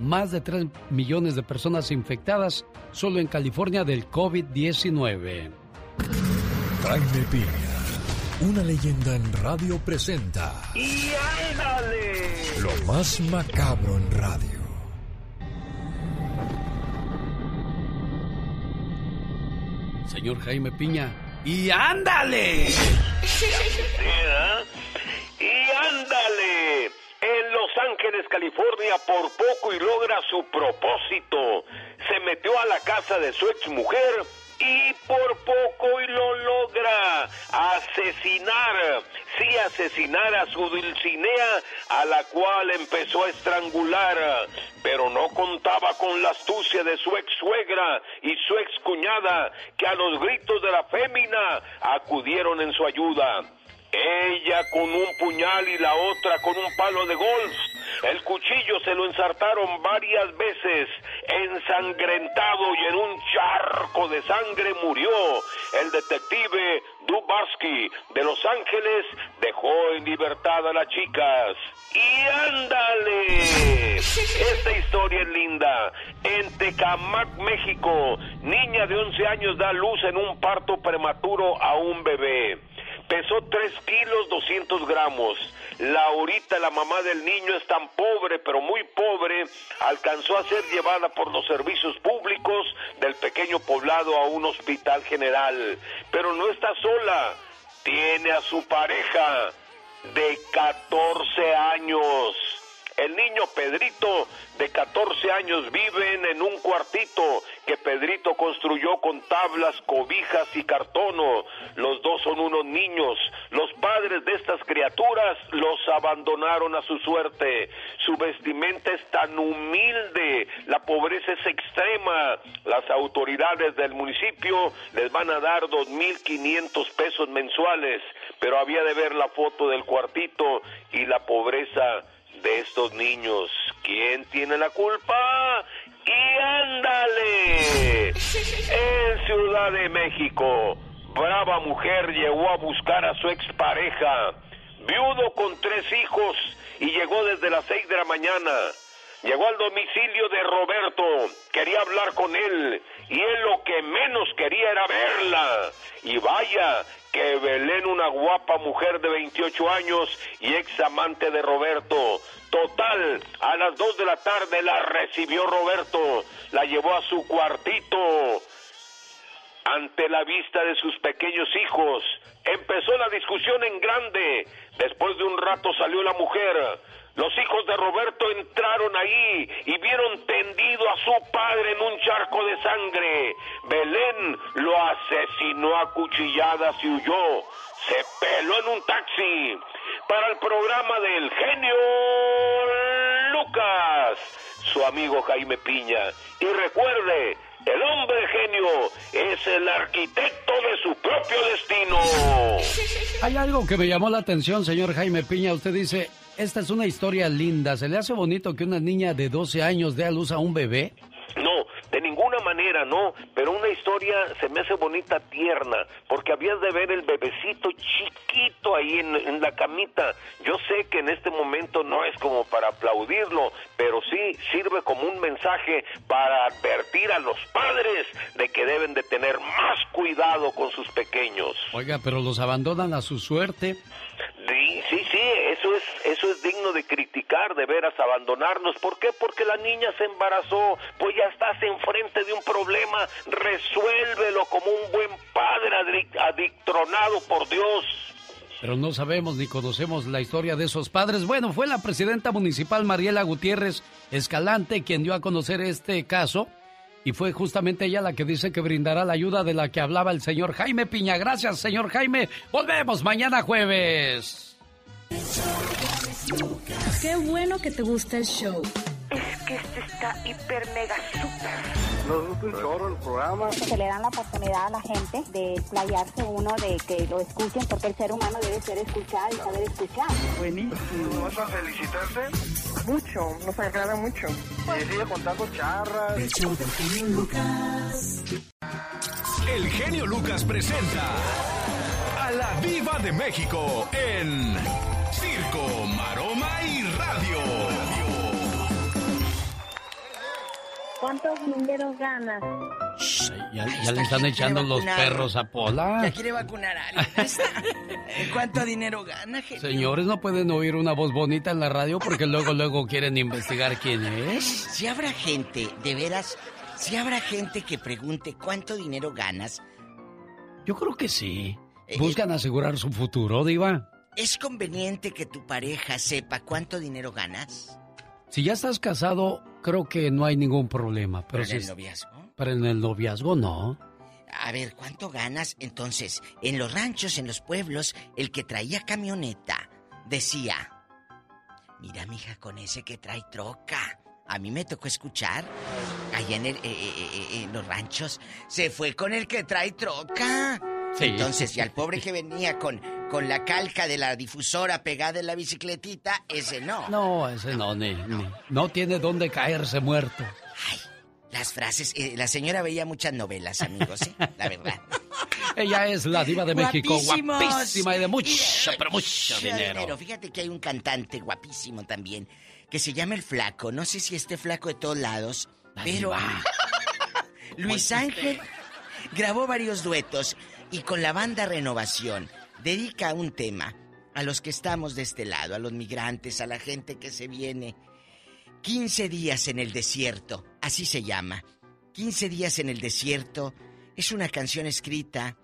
Más de 3 millones de personas infectadas solo en California del COVID-19.
Jaime Piña, una leyenda en radio presenta.
¡Y ándale!
Lo más macabro en radio.
Señor Jaime Piña, ¡y ándale!
¡Y ándale! En Los Ángeles, California, por poco y logra su propósito. Se metió a la casa de su ex mujer y por poco y lo logra asesinar, sí asesinar a su Dulcinea, a la cual empezó a estrangular, pero no contaba con la astucia de su ex suegra y su ex cuñada, que a los gritos de la fémina acudieron en su ayuda. Ella con un puñal y la otra con un palo de golf. El cuchillo se lo ensartaron varias veces, ensangrentado y en un charco de sangre murió. El detective Dubarsky de Los Ángeles dejó en libertad a las chicas. Y ándale, esta historia es linda. En Tecamac, México, niña de 11 años da luz en un parto prematuro a un bebé pesó 3 kilos 200 gramos. Laurita, la mamá del niño, es tan pobre, pero muy pobre, alcanzó a ser llevada por los servicios públicos del pequeño poblado a un hospital general. Pero no está sola, tiene a su pareja de 14 años. El niño Pedrito, de 14 años, viven en un cuartito que Pedrito construyó con tablas, cobijas y cartono. Los dos son unos niños. Los padres de estas criaturas los abandonaron a su suerte. Su vestimenta es tan humilde, la pobreza es extrema. Las autoridades del municipio les van a dar 2.500 pesos mensuales, pero había de ver la foto del cuartito y la pobreza de estos niños. ¿Quién tiene la culpa? Y ándale. En Ciudad de México, brava mujer llegó a buscar a su expareja, viudo con tres hijos, y llegó desde las seis de la mañana. Llegó al domicilio de Roberto, quería hablar con él, y él lo que menos quería era verla. Y vaya, que Belén, una guapa mujer de 28 años y ex amante de Roberto. Total, a las 2 de la tarde la recibió Roberto, la llevó a su cuartito. Ante la vista de sus pequeños hijos, empezó la discusión en grande. Después de un rato salió la mujer. Los hijos de Roberto entraron ahí y vieron tendido a su padre en un charco de sangre. Belén lo asesinó a cuchilladas y huyó. Se peló en un taxi. Para el programa del genio Lucas, su amigo Jaime Piña. Y recuerde, el hombre genio es el arquitecto de su propio destino.
Hay algo que me llamó la atención, señor Jaime Piña. Usted dice, esta es una historia linda. ¿Se le hace bonito que una niña de 12 años dé a luz a un bebé?
No, de ninguna manera, no, pero una historia se me hace bonita, tierna, porque habías de ver el bebecito chiquito ahí en, en, la camita. Yo sé que en este momento no es como para aplaudirlo, pero sí sirve como un mensaje para advertir a los padres de que deben de tener más cuidado con sus pequeños.
Oiga, pero los abandonan a su suerte.
Sí, sí, sí, eso es, eso es digno de criticar, de veras abandonarnos. ¿Por qué? Porque la niña se embarazó, pues ya estás enfrente de un problema, resuélvelo como un buen padre adictronado por Dios.
Pero no sabemos ni conocemos la historia de esos padres. Bueno, fue la presidenta municipal Mariela Gutiérrez Escalante quien dio a conocer este caso y fue justamente ella la que dice que brindará la ayuda de la que hablaba el señor Jaime Piña. Gracias, señor Jaime. Volvemos mañana jueves.
Qué bueno que te gusta el show.
Es que este está hiper mega super
Nos gusta un chorro el programa.
Se le dan la oportunidad a la gente de playarse uno, de que lo escuchen, porque el ser humano debe ser escuchado y saber escuchar.
Buenísimo. ¿Vas a felicitarte? Mucho, nos agrada mucho. Y sigue contando charras.
El show del genio Lucas. El genio Lucas presenta a la Viva de México en Circo, Maroma
¿Cuántos dineros ganas?
Ya, ya le están echando los perros a Pola.
Ya quiere vacunar a alguien. ¿Cuánto dinero gana, genio?
Señores, no pueden oír una voz bonita en la radio porque luego, luego quieren investigar quién es.
Si habrá gente, de veras, si habrá gente que pregunte cuánto dinero ganas,
Yo creo que sí. Buscan asegurar su futuro, Diva.
¿es conveniente que tu pareja sepa cuánto dinero ganas?
Si ya estás casado, creo que no hay ningún problema. Pero,
¿Pero en
si
el
es-
noviazgo?
Pero en el noviazgo no.
A ver, ¿cuánto ganas? Entonces, en los ranchos, en los pueblos, el que traía camioneta decía, mira, mija, con ese que trae troca. A mí me tocó escuchar allá en, el- eh, eh, eh, en los ranchos, se fue con el que trae troca.
Sí.
Entonces, y al pobre que venía con, con la calca de la difusora pegada en la bicicletita, ese no.
No, ese no, ni, ni- no tiene dónde caerse muerto.
Las frases, eh, la señora veía muchas novelas, amigos, ¿eh? La verdad.
Ella es la diva de México,
Guapísimos.
guapísima y de mucho, pero mucho dinero.
Fíjate que hay un cantante guapísimo también que se llama El Flaco. No sé si esté flaco de todos lados, pero Luis Ángel grabó varios duetos y con la banda Renovación dedica un tema a los que estamos de este lado, a los migrantes, a la gente que se viene. 15 días en el desierto, así se llama. 15 días en el desierto es una canción escrita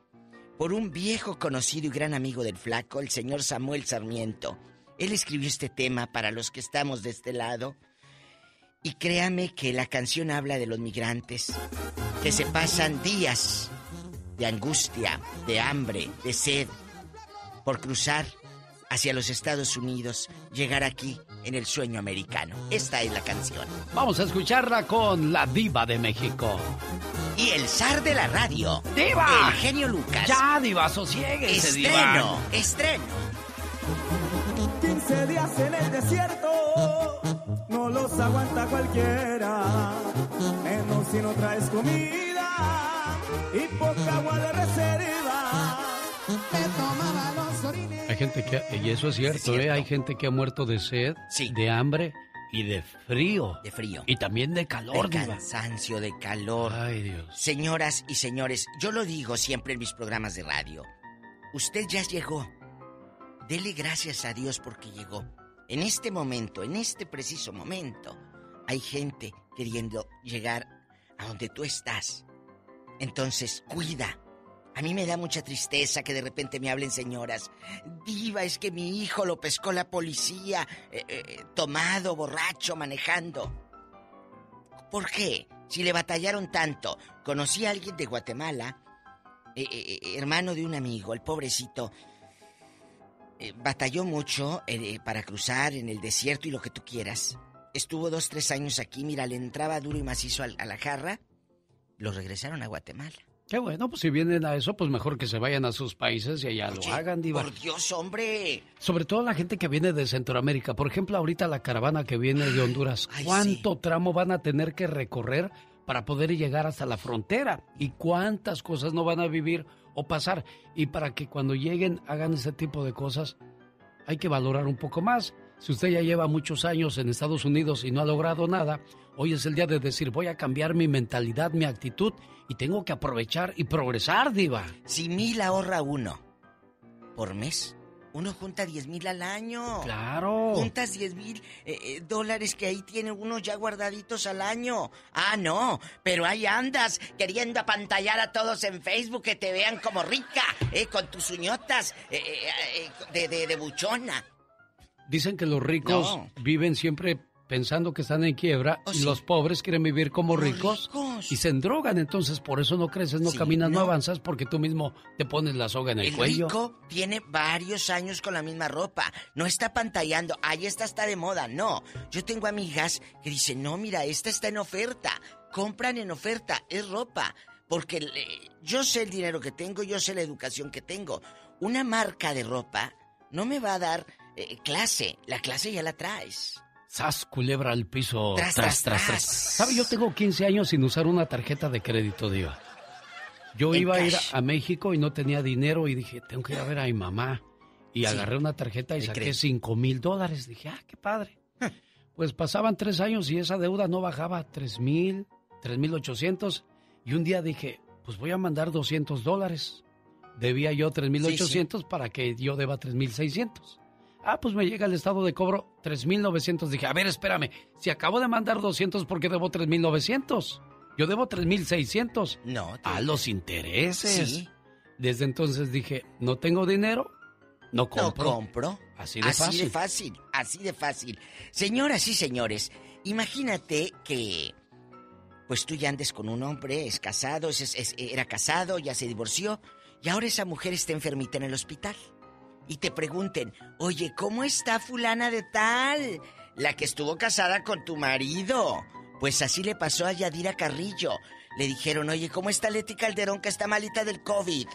por un viejo conocido y gran amigo del flaco, el señor Samuel Sarmiento. Él escribió este tema para los que estamos de este lado. Y créame que la canción habla de los migrantes que se pasan días de angustia, de hambre, de sed, por cruzar hacia los Estados Unidos, llegar aquí en el sueño americano. Esta es la canción.
Vamos a escucharla con la diva de México.
Y el zar de la radio.
¡Diva!
El genio Lucas.
Ya, diva, sosieguese,
Estreno,
diva.
estreno.
15 días en el desierto, no los aguanta cualquiera, menos si no traes comida y poca agua de reserva.
Hay gente que, y eso es cierto, ¿eh? Hay gente que ha muerto de sed, de hambre y de frío.
De frío.
Y también de calor,
de cansancio, de calor.
Ay, Dios.
Señoras y señores, yo lo digo siempre en mis programas de radio. Usted ya llegó. Dele gracias a Dios porque llegó. En este momento, en este preciso momento, hay gente queriendo llegar a donde tú estás. Entonces, cuida. A mí me da mucha tristeza que de repente me hablen señoras. Diva, es que mi hijo lo pescó la policía, eh, eh, tomado, borracho, manejando. ¿Por qué? Si le batallaron tanto. Conocí a alguien de Guatemala, eh, eh, eh, hermano de un amigo, el pobrecito. eh, batalló mucho eh, para cruzar en el desierto y lo que tú quieras. Estuvo dos, tres años aquí, mira, le entraba duro y macizo al- a la jarra. Lo regresaron a Guatemala.
Qué bueno, pues si vienen a eso, pues mejor que se vayan a sus países y allá lo hagan, diva.
Por Dios, hombre.
Sobre todo la gente que viene de Centroamérica. Por ejemplo, ahorita la caravana que viene de Honduras. ¿Cuánto tramo van a tener que recorrer para poder llegar hasta la frontera? ¿Y cuántas cosas no van a vivir o pasar? Y para que cuando lleguen hagan ese tipo de cosas, hay que valorar un poco más. Si usted ya lleva muchos años en Estados Unidos y no ha logrado nada, hoy es el día de decir, voy a cambiar mi mentalidad, mi actitud y tengo que aprovechar y progresar, diva.
Si mil ahorra uno por mes, uno junta diez mil al año.
Claro.
Juntas diez mil eh, eh, dólares que ahí tiene uno ya guardaditos al año. Ah, no, pero ahí andas queriendo apantallar a todos en Facebook que te vean como rica, eh, con tus uñotas de, de, de buchona.
Dicen que los ricos
No.
viven siempre pensando que están en quiebra
Oh,
y
sí.
los pobres quieren vivir como ricos,
ricos.
y se endrogan. Entonces, por eso no creces, no
Sí,
caminas, no.
no.
avanzas porque tú mismo te pones la soga en el,
El
cuello.
rico tiene varios años con la misma ropa. No está pantallando. Ay, esta está de moda. No. Yo tengo amigas que dicen, no, mira, esta está en oferta. compran en oferta, es ropa. Porque yo sé el dinero que tengo, yo sé la educación que tengo. Una marca de ropa no me va a dar eh, clase, la clase ya la traes.
Sas, culebra al piso. Tras, tras, tras, ¿Sabe? Yo tengo 15 años sin usar una tarjeta de crédito, Diva. Yo iba a ir a México y no tenía dinero y dije, tengo que ir a ver a mi mamá. Y agarré una tarjeta y saqué 5 mil dólares. Dije, ah, qué padre. pues pasaban tres años y esa deuda no bajaba a 3 mil, 3 mil 800. Y un día dije, pues voy a mandar 200 dólares. Debía yo 3 mil 800 para que yo deba 3 mil 600. Ah, pues me llega el estado de cobro 3.900. Dije, a ver, espérame, si acabo de mandar 200, ¿por qué debo 3.900? Yo debo 3.600.
No.
A los intereses. Sí. Desde entonces dije, no tengo dinero, no compro.
No compro.
Así de fácil.
Así de fácil, así de fácil. Señoras y señores, imagínate que pues tú ya andes con un hombre, es casado, era casado, ya se divorció, y ahora esa mujer está enfermita en el hospital y te pregunten, oye, ¿cómo está fulana de tal? La que estuvo casada con tu marido. Pues así le pasó a Yadira Carrillo. Le dijeron, oye, ¿cómo está Leti Calderón que está malita del COVID?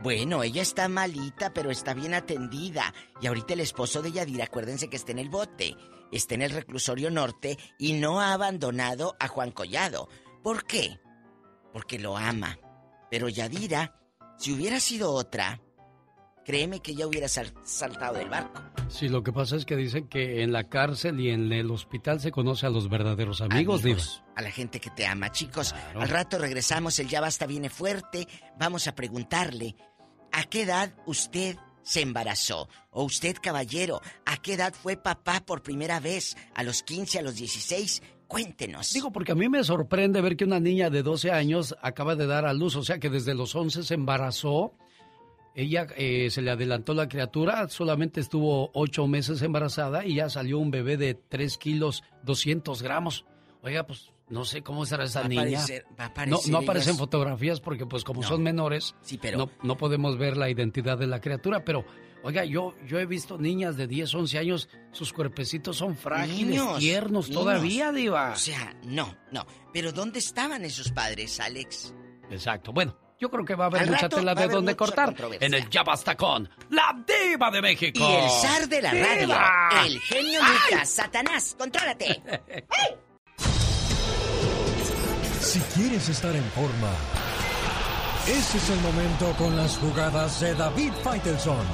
Bueno, ella está malita, pero está bien atendida. Y ahorita el esposo de Yadira, acuérdense que está en el bote, está en el reclusorio norte y no ha abandonado a Juan Collado. ¿Por qué? Porque lo ama. Pero Yadira, si hubiera sido otra, créeme que ya hubiera saltado del barco.
Sí, lo que pasa es que dicen que en la cárcel y en el hospital se conoce a los verdaderos amigos, amigos
A la gente que te ama. Chicos, al rato regresamos, el ya basta viene fuerte. Vamos a preguntarle, ¿a qué edad usted se embarazó? O usted, caballero, ¿a qué edad fue papá por primera vez? ¿A los 15, a los 16? Cuéntenos.
Digo, porque a mí me sorprende ver que una niña de 12 años acaba de dar a luz, o sea que desde los 11 se embarazó ella eh, se le adelantó la criatura, solamente estuvo ocho meses embarazada y ya salió un bebé de tres kilos 200 gramos. Oiga, pues no sé cómo será esa niña. no, no aparecen fotografías porque pues como son menores, no, no podemos ver la identidad de la criatura, pero Oiga, yo, yo he visto niñas de 10, 11 años, sus cuerpecitos son frágiles, tiernos todavía, Diva.
O sea, no, no. Pero ¿dónde estaban esos padres, Alex?
Exacto. Bueno, yo creo que va a haber mucha tela de donde cortar en el Ya Basta con La Diva de México.
Y el zar de la radio, el genio Lucas. Satanás, contrólate.
si quieres estar en forma, ese es el momento con las jugadas de David Faitelson.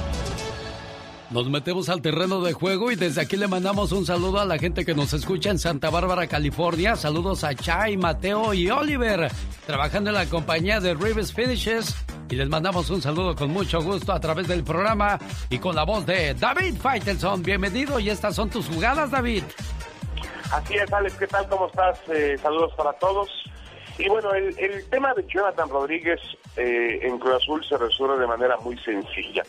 Nos metemos al terreno de juego y desde aquí le mandamos un saludo a la gente que nos escucha en Santa Bárbara, California. Saludos a Chai, Mateo y Oliver, trabajando en la compañía de Rivers Finishes. Y les mandamos un saludo con mucho gusto a través del programa y con la voz de David Faitelson. Bienvenido y estas son tus jugadas, David.
Así es, Alex, ¿qué tal? ¿Cómo estás? Eh, saludos para todos. Y bueno, el, tema de Jonathan Rodríguez eh, en Cruz Azul se resuelve de manera muy sencilla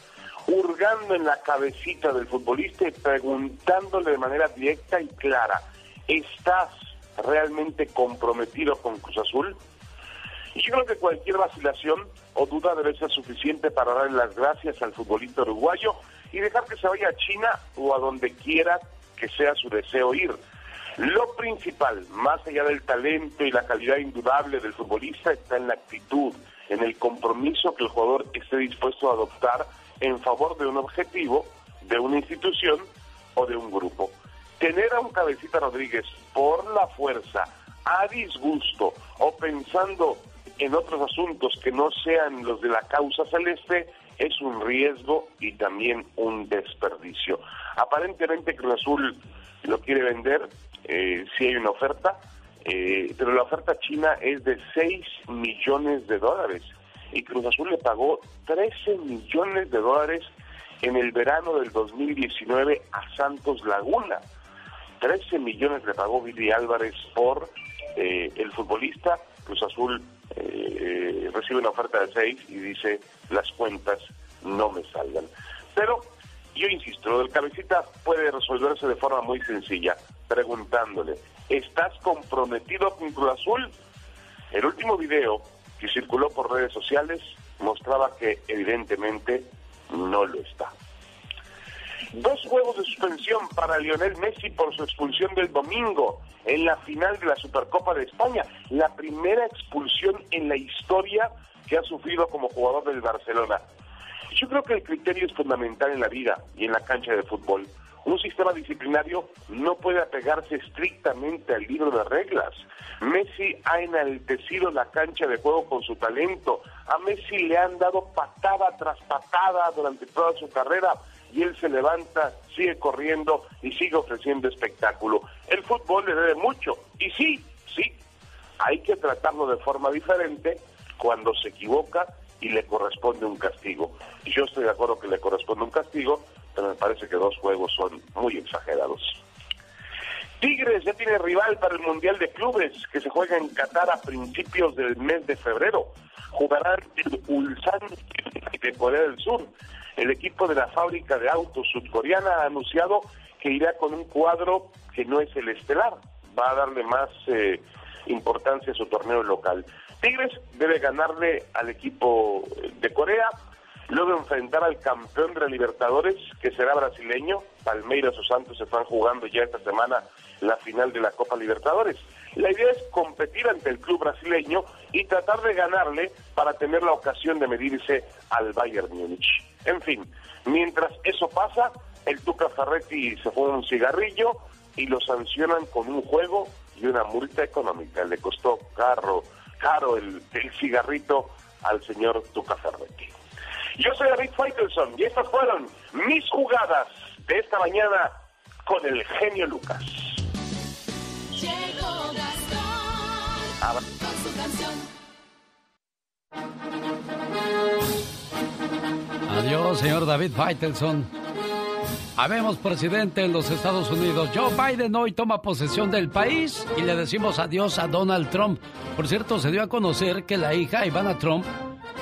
hurgando en la cabecita del futbolista y preguntándole de manera directa y clara, ¿estás realmente comprometido con Cruz Azul? Y yo creo que cualquier vacilación o duda debe ser suficiente para darle las gracias al futbolista uruguayo y dejar que se vaya a China o a donde quiera que sea su deseo ir. Lo principal, más allá del talento y la calidad indudable del futbolista, está en la actitud, en el compromiso que el jugador esté dispuesto a adoptar en favor de un objetivo, de una institución o de un grupo. Tener a un cabecita Rodríguez por la fuerza, a disgusto o pensando en otros asuntos que no sean los de la causa celeste, es un riesgo y también un desperdicio. Aparentemente Cruz Azul lo quiere vender, eh, si hay una oferta, eh, pero la oferta china es de 6 millones de dólares y Cruz Azul le pagó 13 millones de dólares en el verano del 2019 a Santos Laguna. 13 millones le pagó Billy Álvarez por eh, el futbolista. Cruz Azul eh, recibe una oferta de 6 y dice las cuentas no me salgan. Pero yo insisto, lo del cabecita puede resolverse de forma muy sencilla, preguntándole, ¿estás comprometido con Cruz Azul? El último video que circuló por redes sociales mostraba que evidentemente no lo está. Dos juegos de suspensión para Lionel Messi por su expulsión del domingo en la final de la Supercopa de España. La primera expulsión en la historia que ha sufrido como jugador del Barcelona. Yo creo que el criterio es fundamental en la vida y en la cancha de fútbol. Un sistema disciplinario no puede apegarse estrictamente al libro de reglas. Messi ha enaltecido la cancha de juego con su talento. A Messi le han dado patada tras patada durante toda su carrera y él se levanta, sigue corriendo y sigue ofreciendo espectáculo. El fútbol le debe mucho y sí, sí, hay que tratarlo de forma diferente cuando se equivoca y le corresponde un castigo. Y yo estoy de acuerdo que le corresponde un castigo, pero me parece que dos juegos son muy exagerados. Tigres ya tiene rival para el Mundial de Clubes que se juega en Qatar a principios del mes de febrero. Jugarán el Ulsan de Corea del Sur. El equipo de la fábrica de autos sudcoreana ha anunciado que irá con un cuadro que no es el estelar. Va a darle más eh, importancia a su torneo local. Tigres debe ganarle al equipo de Corea luego enfrentar al campeón de la Libertadores, que será brasileño. Palmeiras o Santos se están jugando ya esta semana la final de la Copa Libertadores. La idea es competir ante el club brasileño y tratar de ganarle para tener la ocasión de medirse al Bayern Múnich. En fin, mientras eso pasa, el Tuca Ferretti se fue un cigarrillo y lo sancionan con un juego y una multa económica. Le costó caro, caro el, el cigarrito al señor Tuca Ferretti. Yo soy David Faitelson y estas fueron mis jugadas de esta mañana con el genio Lucas.
Llegó Gastón con su canción.
Adiós, señor David Faitelson. Habemos presidente en los Estados Unidos. Joe Biden hoy toma posesión del país y le decimos adiós a Donald Trump. Por cierto, se dio a conocer que la hija Ivana Trump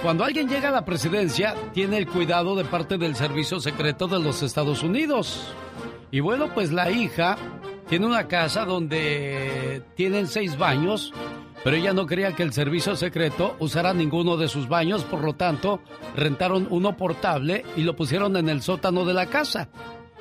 cuando alguien llega a la presidencia, tiene el cuidado de parte del Servicio Secreto de los Estados Unidos. Y bueno, pues la hija tiene una casa donde tienen seis baños, pero ella no quería que el Servicio Secreto usara ninguno de sus baños, por lo tanto, rentaron uno portable y lo pusieron en el sótano de la casa.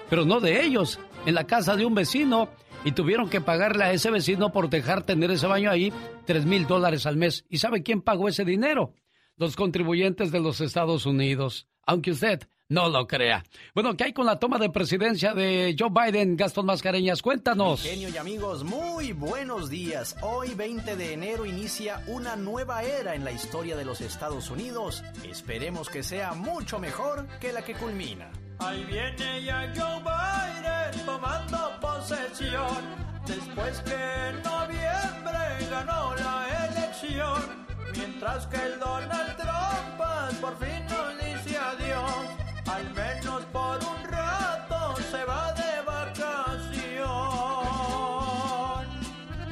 Pero no de ellos, en la casa de un vecino. Y tuvieron que pagarle a ese vecino por dejar tener ese baño ahí tres mil dólares al mes. ¿Y sabe quién pagó ese dinero? Los contribuyentes de los Estados Unidos, aunque usted no lo crea. Bueno, ¿qué hay con la toma de presidencia de Joe Biden? Gastón Mascareñas, cuéntanos.
Genio y amigos, muy buenos días. Hoy 20 de enero inicia una nueva era en la historia de los Estados Unidos. Esperemos que sea mucho mejor que la que culmina.
Ahí viene ya Joe Biden tomando posesión. Después que en noviembre ganó la elección Mientras que el Donald Trump por fin nos dice adiós, al menos por un rato se va de vacación.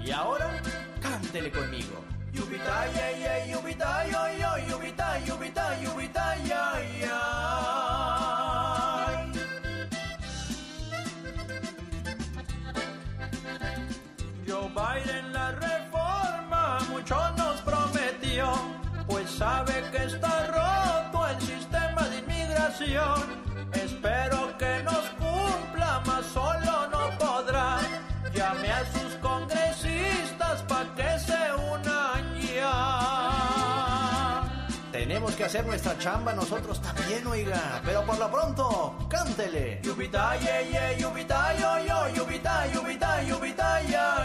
Y ahora, cántele conmigo.
Yubita, yeah, yeah, yubita, yo, yo, yubita, yubita, yubita, ya. Joe Biden la reforma mucho pues sabe que está roto el sistema de inmigración. Espero que nos cumpla, más solo no podrá. Llame a sus congresistas para que se unan ya.
Tenemos que hacer nuestra chamba nosotros también, oiga. Pero por lo pronto, cántele.
Yubita, yeah, yubita, yo, yo, yubita, yubita, yubita, ya.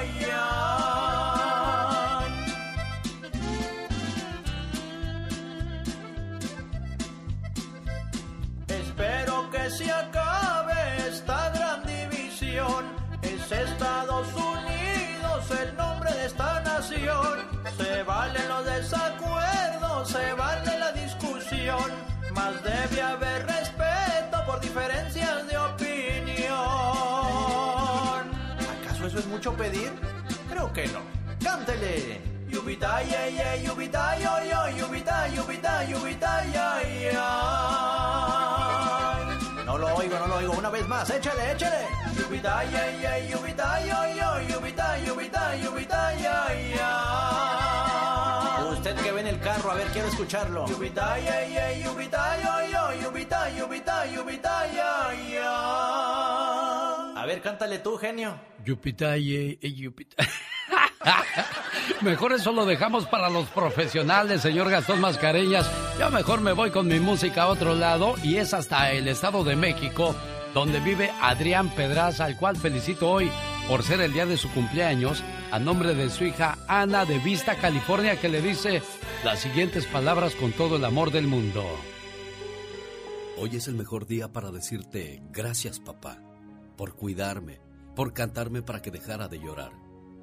Que se acabe esta gran división. Es Estados Unidos el nombre de esta nación. Se valen los desacuerdos, se vale la discusión. Más debe haber respeto por diferencias de opinión.
¿Acaso eso es mucho pedir? Creo que no. ¡Cántele!
Yubita, yeah, yeah, yubita, yo, yo, yubita, yubita, yubita, ya, ya.
No lo oigo, no lo oigo. Una vez más, échale, échale.
Yubita, yeah, yeah, yubita, yo, yo, yubita, yubita, yubita, ya, ya.
Usted que ve en el carro, a ver, quiero escucharlo.
Yubita, yeah, yeah, yubita, yo, yo, yubita, yubita, yubita, ya, ya.
cántale tú, genio.
Yupitaye, Yupitaye. mejor eso lo dejamos para los profesionales, señor Gastón Mascareñas. Yo mejor me voy con mi música a otro lado y es hasta el Estado de México, donde vive Adrián Pedraza, al cual felicito hoy por ser el día de su cumpleaños, a nombre de su hija Ana de Vista, California, que le dice las siguientes palabras con todo el amor del mundo.
Hoy es el mejor día para decirte gracias papá, por cuidarme, por cantarme para que dejara de llorar,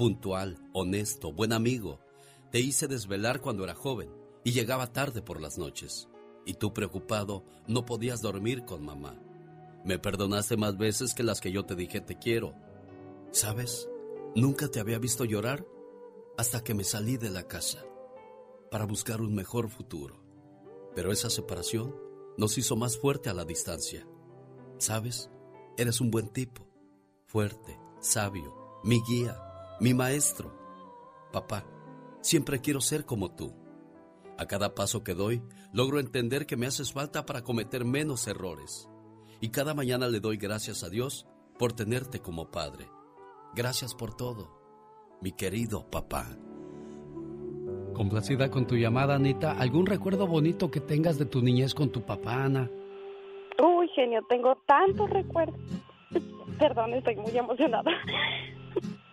puntual, honesto, buen amigo. Te hice desvelar cuando era joven y llegaba tarde por las noches. Y tú preocupado no podías dormir con mamá. Me perdonaste más veces que las que yo te dije te quiero. ¿Sabes? Nunca te había visto llorar hasta que me salí de la casa para buscar un mejor futuro. Pero esa separación nos hizo más fuerte a la distancia. ¿Sabes? Eres un buen tipo, fuerte, sabio, mi guía, mi maestro. Papá, siempre quiero ser como tú. A cada paso que doy, logro entender que me haces falta para cometer menos errores. Y cada mañana le doy gracias a Dios por tenerte como padre. Gracias por todo, mi querido papá.
Complacida con tu llamada, Anita. ¿Algún recuerdo bonito que tengas de tu niñez con tu papá, Ana?
Uy, genio, tengo tantos recuerdos. Perdón, estoy muy emocionada.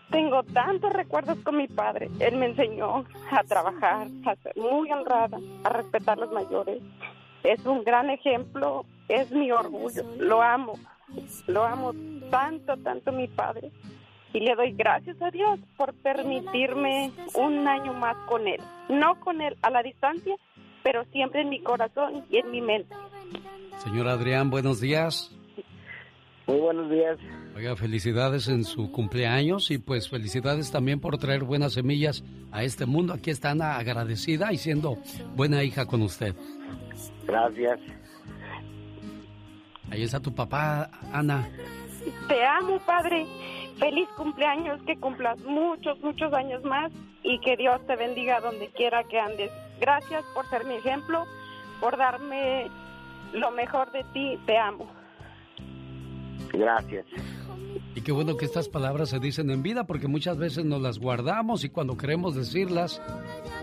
Tengo tantos recuerdos con mi padre. Él me enseñó a trabajar, a ser muy honrada, a respetar a los mayores. Es un gran ejemplo, es mi orgullo. Lo amo, lo amo tanto, tanto mi padre. Y le doy gracias a Dios por permitirme un año más con él. No con él a la distancia, pero siempre en mi corazón y en mi mente.
Señor Adrián, buenos días.
Muy buenos días.
Oiga, felicidades en su cumpleaños y pues felicidades también por traer buenas semillas a este mundo. Aquí está Ana agradecida y siendo buena hija con usted.
Gracias.
Ahí está tu papá, Ana.
Te amo, padre. Feliz cumpleaños, que cumplas muchos, muchos años más y que Dios te bendiga donde quiera que andes. Gracias por ser mi ejemplo, por darme lo mejor de ti, te amo.
Gracias.
Y qué bueno que estas palabras se dicen en vida porque muchas veces nos las guardamos y cuando queremos decirlas,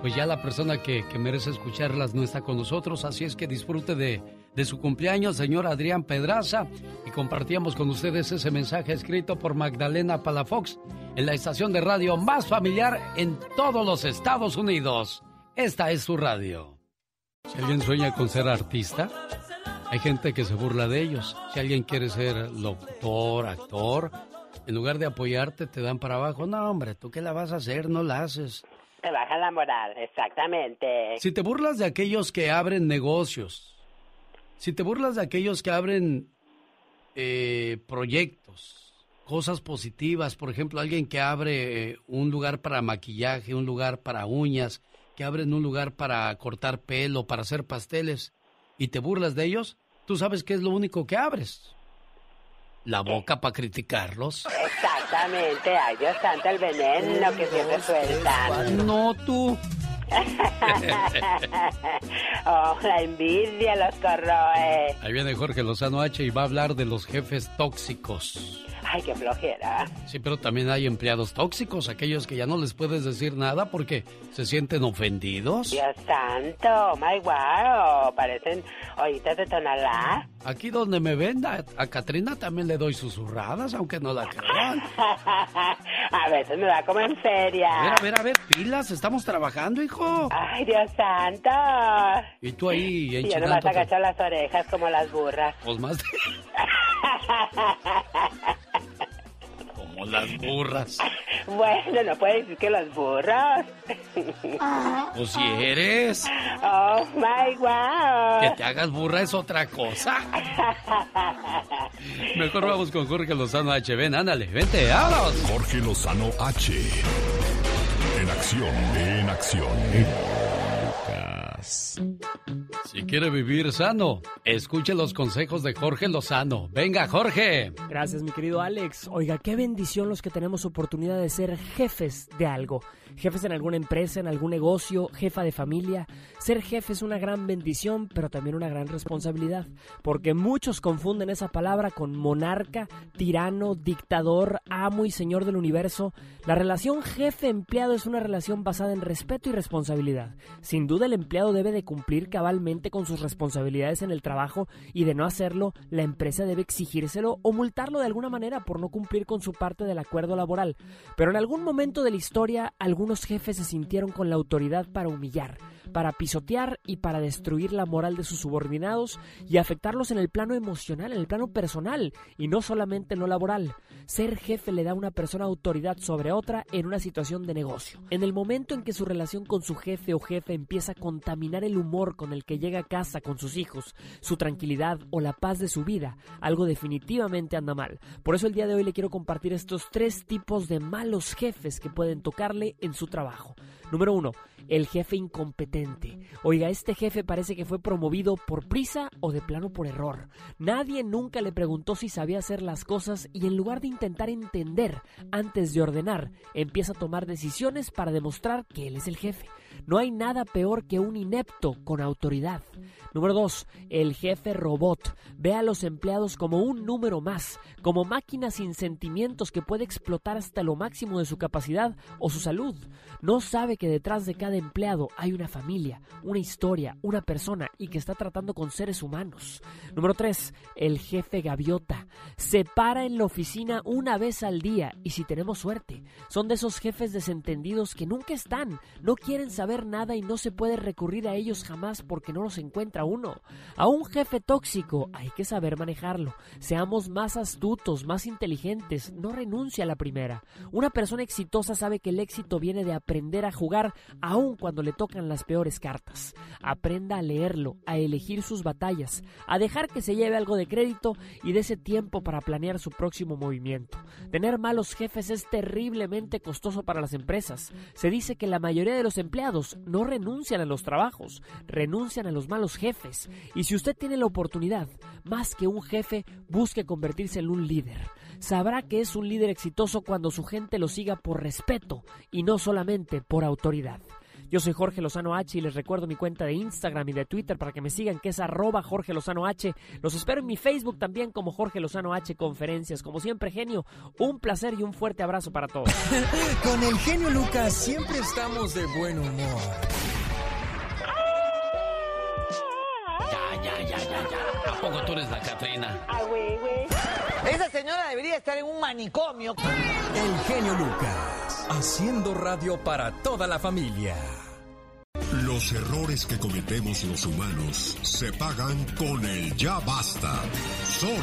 pues ya la persona que, merece escucharlas no está con nosotros. Así es que disfrute de, de su cumpleaños, señor Adrián Pedraza. Y compartíamos con ustedes ese mensaje escrito por Magdalena Palafox en la estación de radio más familiar en todos los Estados Unidos. Esta es su radio. Si alguien sueña con ser artista, hay gente que se burla de ellos. Si alguien quiere ser locutor, actor, en lugar de apoyarte te dan para abajo. No, hombre, ¿tú qué la vas a hacer? No la haces.
Te baja la moral, exactamente.
Si te burlas de aquellos que abren negocios, si te burlas de aquellos que abren eh, proyectos, cosas positivas, por ejemplo, alguien que abre eh, un lugar para maquillaje, un lugar para uñas, que abren un lugar para cortar pelo, para hacer pasteles, y te burlas de ellos, tú sabes que es lo único que abres. La boca para criticarlos.
Exactamente, ay Dios santo, el veneno que siempre sueltan.
No tú.
Oh, la envidia los corroe.
Ahí viene Jorge Lozano H y va a hablar de los jefes tóxicos.
Ay, qué flojera.
Sí, pero también hay empleados tóxicos, aquellos que ya no les puedes decir nada porque se sienten ofendidos.
Dios santo, my wow, parecen ojitos de tonalá.
Aquí donde me venda, a Katrina también le doy susurradas, aunque no la crean.
a veces me da como en feria.
A ver, a ver, a ver, pilas, estamos trabajando, hijo.
Ay, Dios santo.
Y tú ahí,
Y yo nomás agacho las orejas como las burras.
Pues más de... Como las burras.
Bueno, no puedes decir que las burras.
Pues si eres.
Oh my wow.
Que te hagas burra es otra cosa. Mejor vamos con Jorge Lozano H. Ven, ándale, vente, vámonos.
Jorge Lozano H. En acción, en acción.
Si quiere vivir sano, escuche los consejos de Jorge Lozano. Venga, Jorge.
Gracias, mi querido Alex. Oiga, qué bendición los que tenemos oportunidad de ser jefes de algo. Jefes en alguna empresa, en algún negocio, jefa de familia. Ser jefe es una gran bendición, pero también una gran responsabilidad. Porque muchos confunden esa palabra con monarca, tirano, dictador, amo y señor del universo. La relación jefe-empleado es una relación basada en respeto y responsabilidad. Sin duda el empleado debe de cumplir cabalmente con sus responsabilidades en el trabajo y de no hacerlo, la empresa debe exigírselo o multarlo de alguna manera por no cumplir con su parte del acuerdo laboral. Pero en algún momento de la historia, algunos jefes se sintieron con la autoridad para humillar, para pisotear y para destruir la moral de sus subordinados y afectarlos en el plano emocional, en el plano personal y no solamente en lo laboral. Ser jefe le da a una persona autoridad sobre otra en una situación de negocio. En el momento en que su relación con su jefe o jefe empieza a contaminar el humor con el que llega a casa con sus hijos, su tranquilidad o la paz de su vida, algo definitivamente anda mal. Por eso el día de hoy le quiero compartir estos tres tipos de malos jefes que pueden tocarle en su trabajo. Número uno, el jefe incompetente. Oiga, este jefe parece que fue promovido por prisa o de plano por error. Nadie nunca le preguntó si sabía hacer las cosas y en lugar de intentar entender antes de ordenar, empieza a tomar decisiones para demostrar que él es el jefe. No hay nada peor que un inepto con autoridad. Número 2. El jefe robot. Ve a los empleados como un número más, como máquinas sin sentimientos que puede explotar hasta lo máximo de su capacidad o su salud. No sabe que detrás de cada empleado hay una familia, una historia, una persona y que está tratando con seres humanos. Número 3. El jefe gaviota. Se para en la oficina una vez al día y si tenemos suerte, son de esos jefes desentendidos que nunca están, no quieren saber nada y no se puede recurrir a ellos jamás porque no los encuentra uno. A un jefe tóxico hay que saber manejarlo. Seamos más astutos, más inteligentes, no renuncia a la primera. Una persona exitosa sabe que el éxito viene de aprender a jugar aun cuando le tocan las peores cartas. Aprenda a leerlo, a elegir sus batallas, a dejar que se lleve algo de crédito y de ese tiempo para planear su próximo movimiento. Tener malos jefes es terriblemente costoso para las empresas. Se dice que la mayoría de los empleados no renuncian a los trabajos, renuncian a los malos jefes. Y si usted tiene la oportunidad, más que un jefe, busque convertirse en un líder. Sabrá que es un líder exitoso cuando su gente lo siga por respeto y no solamente por autoridad. Yo soy Jorge Lozano H y les recuerdo mi cuenta de Instagram y de Twitter para que me sigan, que es arroba Jorge Lozano H. Los espero en mi Facebook también como Jorge Lozano H Conferencias. Como siempre, genio, un placer y un fuerte abrazo para todos.
Con el genio Lucas siempre estamos de buen humor.
Ya, ya, ya, ya, ya. ¿A poco tú eres la Catrina?
Ah, güey, güey. Esa señora debería estar en un manicomio.
El genio Lucas, haciendo radio para toda la familia.
Los errores que cometemos los humanos se pagan con el ya basta. Solo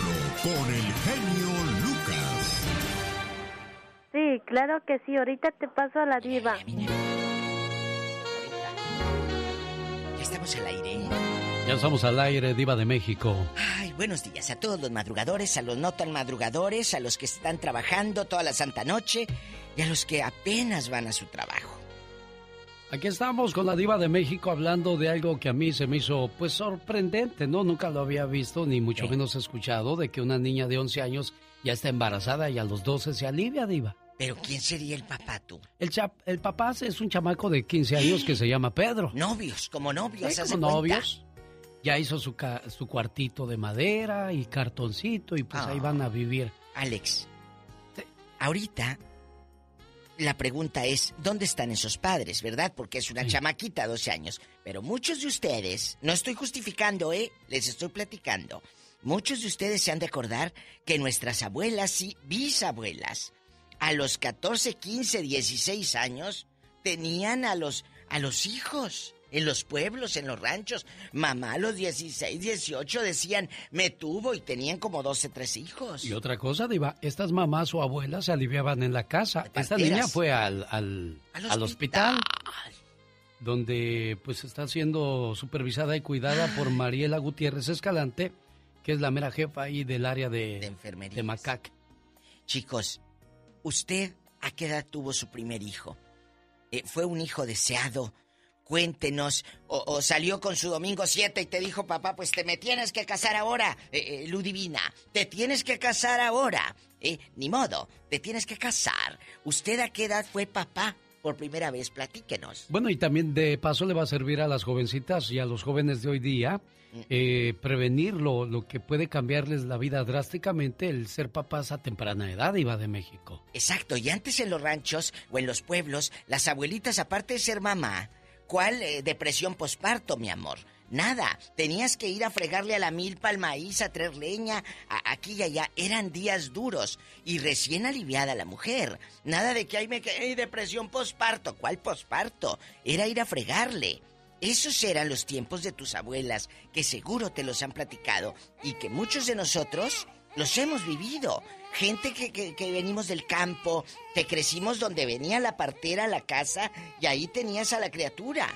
con el genio Lucas.
Sí, claro que sí. Ahorita te paso a la diva.
Ya estamos al aire.
Ya estamos al aire, Diva de México.
Ay, buenos días a todos los madrugadores, a los no tan madrugadores, a los que están trabajando toda la santa noche y a los que apenas van a su trabajo.
Aquí estamos con la Diva de México hablando de algo que a mí se me hizo pues sorprendente, ¿no? Nunca lo había visto ni mucho menos escuchado de que una niña de 11 años ya está embarazada y a los 12 se alivia, Diva.
¿Pero quién sería el papá tú?
El, el papá es un chamaco de 15 años que se llama Pedro.
Novios, como novios,
Sí,
¿hace
como novios. Ya hizo su, ca- su cuartito de madera y cartoncito y pues ahí van a vivir.
Alex, ahorita la pregunta es, ¿dónde están esos padres, verdad? Porque es una chamaquita, 12 años. Pero muchos de ustedes, no estoy justificando, ¿eh? Les estoy platicando. Muchos de ustedes se han de acordar que nuestras abuelas y bisabuelas, a los 14, 15, 16 años, tenían a los, a los hijos. En los pueblos, en los ranchos, mamá a los 16, 18 decían, me tuvo y tenían como 12, 13 hijos.
Y otra cosa, Diva, estas mamás o abuelas se aliviaban en la casa. Esta niña fue al, al,
Al
al hospital, donde pues está siendo supervisada y cuidada por Mariela Gutiérrez Escalante, que es la mera jefa ahí del área de,
De enfermería.
de Macac.
Chicos, ¿usted a qué edad tuvo su primer hijo? Eh, ¿Fue un hijo deseado? Cuéntenos. O, o salió con su domingo 7 y te dijo, papá, pues te me tienes que casar ahora, eh, eh, Ludivina. Te tienes que casar ahora. Eh, ni modo, te tienes que casar. ¿Usted a qué edad fue papá por primera vez? Platíquenos.
Bueno, y también de paso le va a servir a las jovencitas y a los jóvenes de hoy día eh, prevenir lo, lo que puede cambiarles la vida drásticamente el ser papás a temprana edad, iba de México.
Exacto, y antes en los ranchos o en los pueblos, las abuelitas, aparte de ser mamá, ¿cuál eh, depresión posparto, mi amor? Nada, tenías que ir a fregarle a la milpa, al maíz, a traer leña, a- aquí y allá. Eran días duros y recién aliviada la mujer. Nada de que ahí me quedé depresión posparto. ¿Cuál posparto? Era ir a fregarle. Esos eran los tiempos de tus abuelas, que seguro te los han platicado y que muchos de nosotros los hemos vivido. Gente que, que- que venimos del campo, que crecimos donde venía la partera a la casa y ahí tenías a la criatura.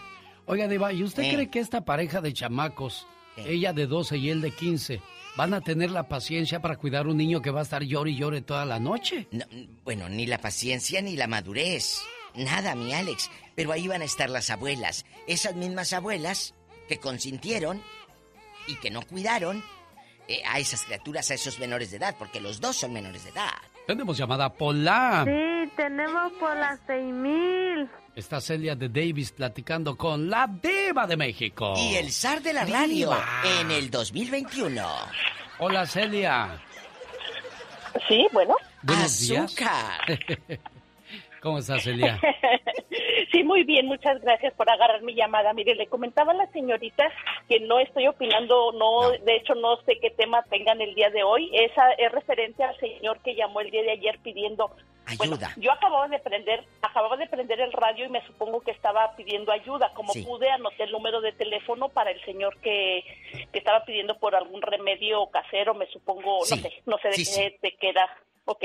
Oiga, Diva, ¿y usted
Eh.
cree que esta pareja de chamacos, ella de 12 y él de 15, van a tener la paciencia para cuidar un niño que va a estar llore y llore toda la noche?
No, bueno, ni la paciencia ni la madurez. Nada, mi Alex. Pero ahí van a estar las abuelas. Esas mismas abuelas que consintieron y que no cuidaron eh, a esas criaturas, a esos menores de edad, porque los dos son menores de edad.
Tenemos llamada Pola.
Sí, tenemos seis mil.
Está Celia de Davis platicando con la Diva de México.
Y el zar de la radio
Diva.
en el 2021.
Hola, Celia.
Sí, bueno.
Buenos días. ¿Cómo estás, Celia?
Sí, muy bien, muchas gracias por agarrar mi llamada. Mire, le comentaba a la señorita que no estoy opinando, no, de hecho no sé qué tema tengan el día de hoy. Esa es referente al señor que llamó el día de ayer pidiendo
Ayuda.
yo acababa de prender, acababa de prender el radio y me supongo que estaba pidiendo ayuda. Como
Sí.
pude, anoté el número de teléfono para el señor que, que estaba pidiendo por algún remedio casero, me supongo,
Sí.
no sé, no sé de qué te queda. Ok.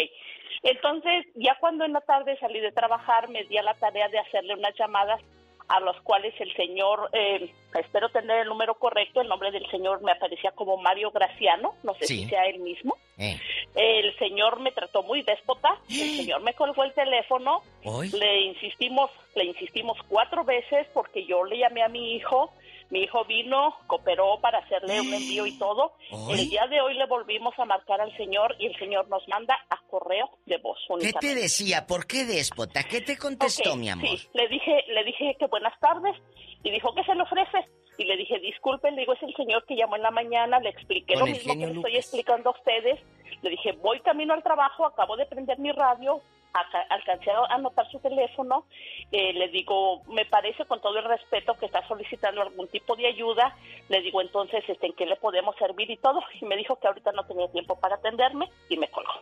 Entonces, ya cuando en la tarde salí de trabajar, me di a la tarea de hacerle unas llamadas a los cuales el señor, eh, espero tener el número correcto, el nombre del señor me aparecía como Mario Graciano, no sé
Sí.
si sea él mismo.
Eh.
El señor me trató muy déspota, el señor me colgó el teléfono,
¿Hoy?
le insistimos, le insistimos cuatro veces porque yo le llamé a mi hijo, mi hijo vino, cooperó para hacerle un envío y todo.
¿Hoy?
El día de hoy le volvimos a marcar al señor y el señor nos manda a correo de voz
¿Qué te decía? ¿Por qué déspota? ¿Qué te contestó, mi amor?
Sí, le dije, le dije que buenas tardes y dijo que se le ofrece. Y le dije, disculpen, le digo, es el señor que llamó en la mañana, le expliqué
Con
lo mismo que
genio
le estoy explicando a ustedes. Le dije, voy camino al trabajo, acabo de prender mi radio, alcancé a anotar su teléfono. Eh, le digo, me parece con todo el respeto que está solicitando algún tipo de ayuda. Le digo, entonces, este, ¿en qué le podemos servir y todo? Y me dijo que ahorita no tenía tiempo para atenderme y me colgó.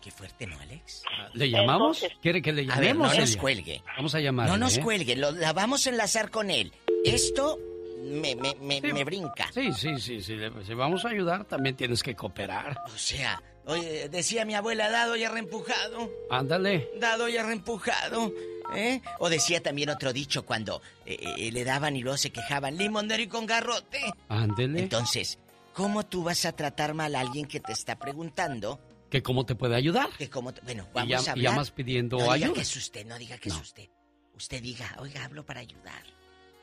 Qué fuerte, ¿no, Alex?
¿Le llamamos?
Entonces-
¿Quiere que le
A ver,
llamemos?
no nos cuelgue.
Vamos a llamar.
No nos cuelgue, lo- la vamos a enlazar con él. Esto me, me, me, me brinca.
Sí, sí, sí, sí. Si vamos a ayudar, también tienes que cooperar.
O sea, oye, decía mi abuela, dado y reempujado.
Ándale.
Dado y reempujado. ¿Eh? O decía también otro dicho cuando eh, eh, le daban y luego se quejaban, limonero y con garrote.
Ándele.
Entonces, ¿cómo tú vas a tratar mal a alguien que te está preguntando?
¿Que cómo te puede ayudar?
Que cómo te- Bueno,
Y
vamos
llam-
a hablar.
llamas pidiendo
no diga que es usted, no diga que
No.
es usted. Usted diga, oiga, hablo para ayudar.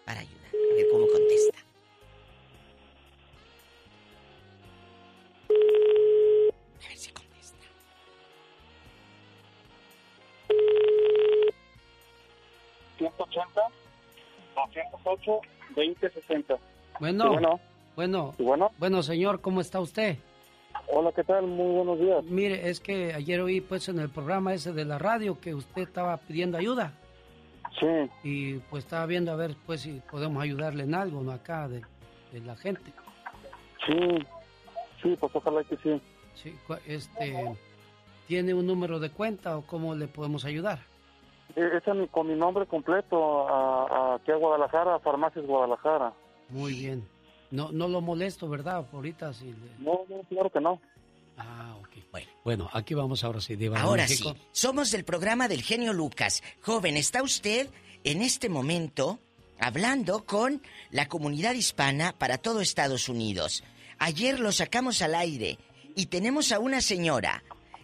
Para ayudar. A ver cómo contesta.
Bueno,
bueno.
bueno,
bueno,
bueno, señor, ¿cómo está usted?
Hola, ¿qué tal? Muy buenos días.
Mire, es que ayer oí pues en el programa ese de la radio que usted estaba pidiendo ayuda.
Sí.
Y pues estaba viendo a ver pues si podemos ayudarle en algo, ¿no? Acá de, de la gente.
Sí, sí, pues ojalá que sí.
Sí, este, ¿tiene un número de cuenta o cómo le podemos ayudar?
Ese es mi, con mi nombre completo, a, a, aquí a Guadalajara, a Farmacias Guadalajara.
Muy bien. No, no lo molesto, ¿verdad? Ahorita sí. le-
No, no, claro que no.
Ah, ok. Bueno, aquí vamos ahora sí, Diva
Ahora sí, somos del programa del genio Lucas. Joven, ¿está usted en este momento hablando con la comunidad hispana para todo Estados Unidos? Ayer lo sacamos al aire y tenemos a una señora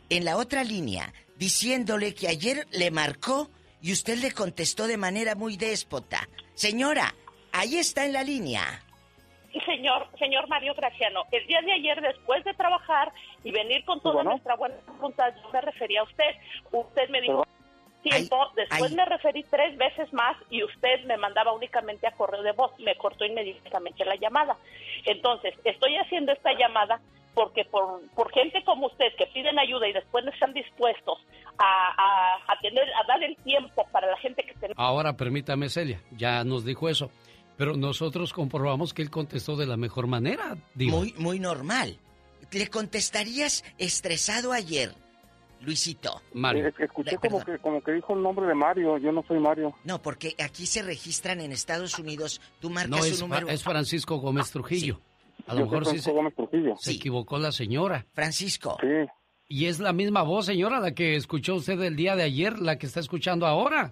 en la otra línea diciéndole que ayer le marcó y usted le contestó de manera muy déspota. Señora, ahí está en la línea.
Señor, señor Mario Graciano, el día de ayer, después de trabajar y venir con toda nuestra buena voluntad, yo me refería a usted. Usted me dijo tiempo, después me referí tres veces más y usted me mandaba únicamente a correo de voz, me cortó inmediatamente la llamada. Entonces, estoy haciendo esta llamada porque por, por gente como usted que piden ayuda y después no están dispuestos a, a, tener, a dar el tiempo para la gente que tenemos.
Ahora permítame, Celia, ya nos dijo eso. Pero nosotros comprobamos que él contestó de la mejor manera.
Muy, muy normal. ¿Le contestarías estresado ayer, Luisito?
Mario. Eh, escuché como que, como que dijo el nombre de Mario. Yo no soy Mario.
No, porque aquí se registran en Estados Unidos. Tú marcas
no, es,
su número.
es Francisco Gómez Trujillo. A lo mejor sí se, se equivocó la señora.
Francisco.
Sí.
Y es la misma voz, señora, la que escuchó usted el día de ayer, la que está escuchando ahora.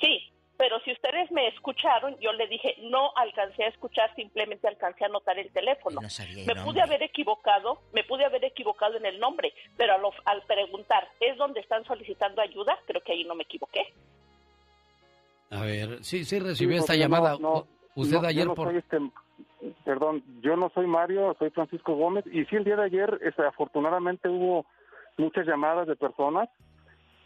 Sí, pero si ustedes me escucharon, yo le dije, no alcancé a escuchar, simplemente alcancé a anotar el teléfono. me pude haber equivocado, me pude haber equivocado en el nombre, pero al, preguntar, ¿es donde están solicitando ayuda? Creo que ahí no me equivoqué.
A ver, sí, sí recibió esta llamada. Usted ayer por...
Este, perdón, yo no soy Mario, soy Francisco Gómez. Y sí, el día de ayer, este, afortunadamente hubo muchas llamadas de personas,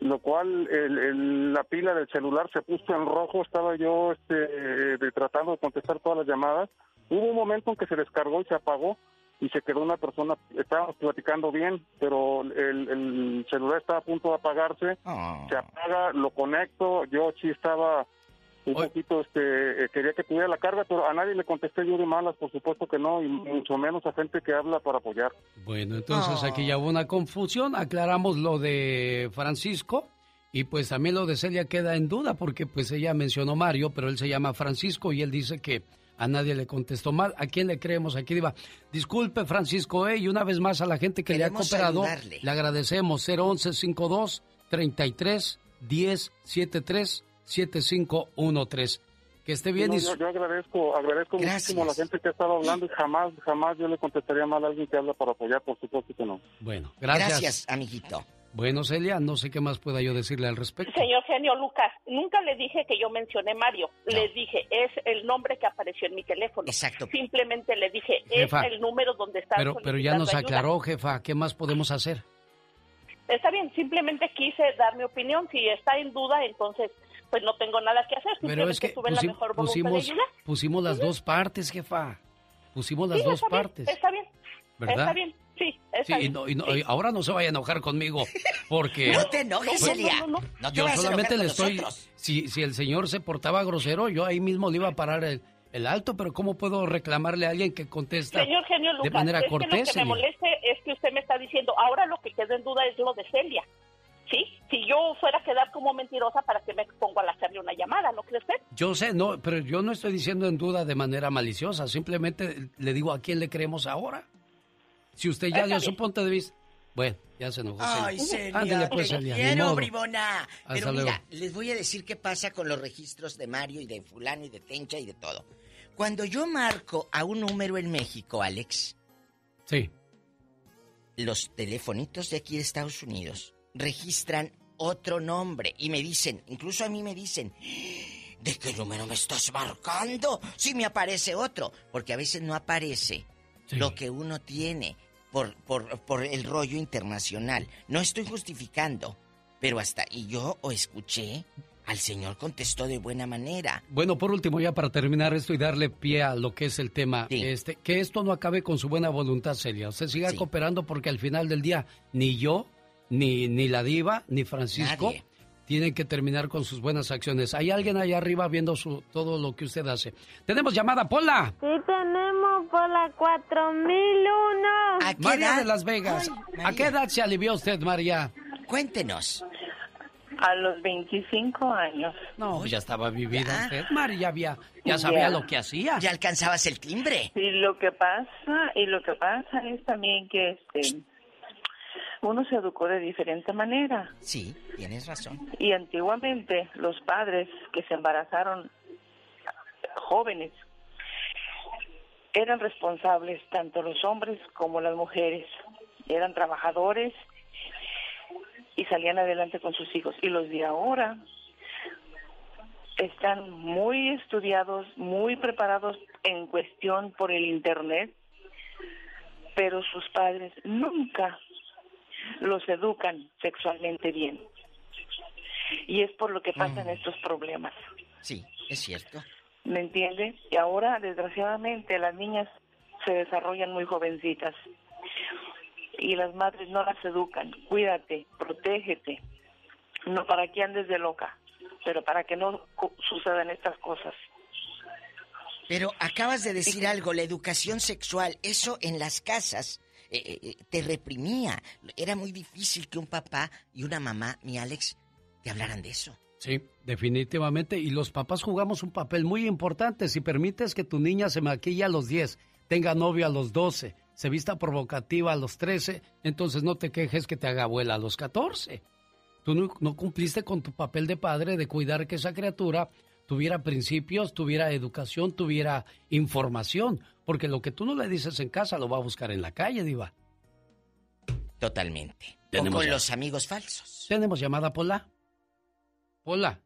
lo cual el, la pila del celular se puso en rojo. Estaba yo este, de, tratando de contestar todas las llamadas. Hubo un momento en que se descargó y se apagó y se quedó una persona, estábamos platicando bien, pero el, el celular estaba a punto de apagarse,
Ah.
se apaga, lo conecto, yo sí estaba un poquito, este, eh, quería que tuviera la carga, pero a nadie le contesté yo de malas, por supuesto que no, y mucho menos a gente que habla para apoyar.
Bueno, entonces aquí ya hubo una confusión, aclaramos lo de Francisco y pues también lo de Celia queda en duda porque pues ella mencionó Mario, pero él se llama Francisco y él dice que a nadie le contestó mal. ¿A quién le creemos? Aquí diva. Disculpe, Francisco, eh, y una vez más a la gente que le ha
Queremos
cooperado,
ayudarle.
le agradecemos. 011 52 33 10 73 7513. Que esté bien.
No,
y
yo,
su-
yo agradezco, agradezco muchísimo a la gente que ha estado hablando y jamás, jamás yo le contestaría mal a alguien que habla para apoyar, por supuesto que no.
Bueno, gracias.
Gracias, amiguito.
Bueno, Celia, no sé qué más pueda yo decirle al respecto.
Señor genio Lucas, nunca le dije que yo mencioné Mario. Le dije, es el nombre que apareció en mi teléfono.
Exacto.
Simplemente le dije,
Jefa,
es el número donde está
Pero, pero ya nos
ayuda.
aclaró, jefa, ¿qué más podemos hacer?
Está bien, simplemente quise dar mi opinión. Si está en duda, entonces pues no tengo nada que hacer.
Pero es que
tuve la mejor
pusimos, pusimos las dos partes, jefa. Pusimos las
Sí,
dos
está bien,
partes.
está bien.
¿Verdad?
Está bien, sí,
Sí,
está
y,
bien.
no- y no-
Sí.
y ahora no se vaya a enojar conmigo, porque...
No te enojes,
Pues,
Celia. No te
yo solamente le estoy... Si, si el señor se portaba grosero, yo ahí mismo le iba a parar el, el alto, pero ¿cómo puedo reclamarle a alguien que contesta
Señor genio Lucas,
de manera
es que
cortés?
lo que me moleste es que usted me está diciendo, ahora lo que queda en duda es lo de Celia. ¿Sí? Si yo fuera a quedar como mentirosa, ¿para qué me pongo a hacerle una llamada? ¿No cree usted?
Yo sé, no, pero yo no estoy diciendo en duda de manera maliciosa, simplemente le digo a quién le creemos ahora. Si usted ya dio su punto de vista. Bueno, ya se enojó.
Ay,
Celia. Ándele, pues, Celia,
quiero, bribona. Pero mira, les voy a decir qué pasa con los registros de Mario y de fulano y de Tencha y de todo. Cuando yo marco a un número en México, Alex,
Sí.
los telefonitos de aquí de Estados Unidos registran otro nombre y me dicen, incluso a mí me dicen, ¿de qué número me estás marcando? Si me aparece otro, porque a veces no aparece lo que uno tiene por, por, por el rollo internacional. No estoy justificando, pero hasta, y yo o escuché, al señor contestó de buena manera.
Bueno, por último, ya para terminar esto y darle pie a lo que es el tema, este, que esto no acabe con su buena voluntad, Celia. Usted siga cooperando porque al final del día, ni yo, ni, ni la diva, ni Francisco
Nadie.
tienen que terminar con sus buenas acciones. Hay alguien allá arriba viendo su, todo lo que usted hace. Tenemos llamada, Pola.
Sí tenemos por la 4001.
María de Las Vegas. ¿A qué edad se alivió usted, María?
Cuéntenos.
A los 25 años.
No, ya estaba vivida usted. María ya, había, ya sabía
Ya.
lo que hacía.
Ya alcanzabas el timbre.
Y lo que pasa, y lo que pasa es también que este uno se educó de diferente manera.
Sí, tienes razón.
Y antiguamente los padres que se embarazaron jóvenes eran responsables tanto los hombres como las mujeres. Eran trabajadores y salían adelante con sus hijos. Y los de ahora están muy estudiados, muy preparados en cuestión por el Internet, pero sus padres nunca los educan sexualmente bien. Y es por lo que pasan estos problemas.
Sí, es cierto.
¿Me entiende? Y ahora, desgraciadamente, las niñas se desarrollan muy jovencitas y las madres no las educan. Cuídate, protégete. No para que andes de loca, pero para que no sucedan estas cosas.
Pero acabas de decir algo, la educación sexual, eso en las casas eh, eh, te reprimía. Era muy difícil que un papá y una mamá, mi Alex, te hablaran de eso.
Sí, definitivamente. Y los papás jugamos un papel muy importante. Si permites que tu niña se maquille a los 10, tenga novio a los 12, se vista provocativa a los 13, entonces no te quejes que te haga abuela a los 14. Tú no cumpliste con tu papel de padre de cuidar que esa criatura tuviera principios, tuviera educación, tuviera información. Porque lo que tú no le dices en casa lo va a buscar en la calle, Diva.
Totalmente. O con los amigos falsos.
Tenemos llamada, Pola. Pola.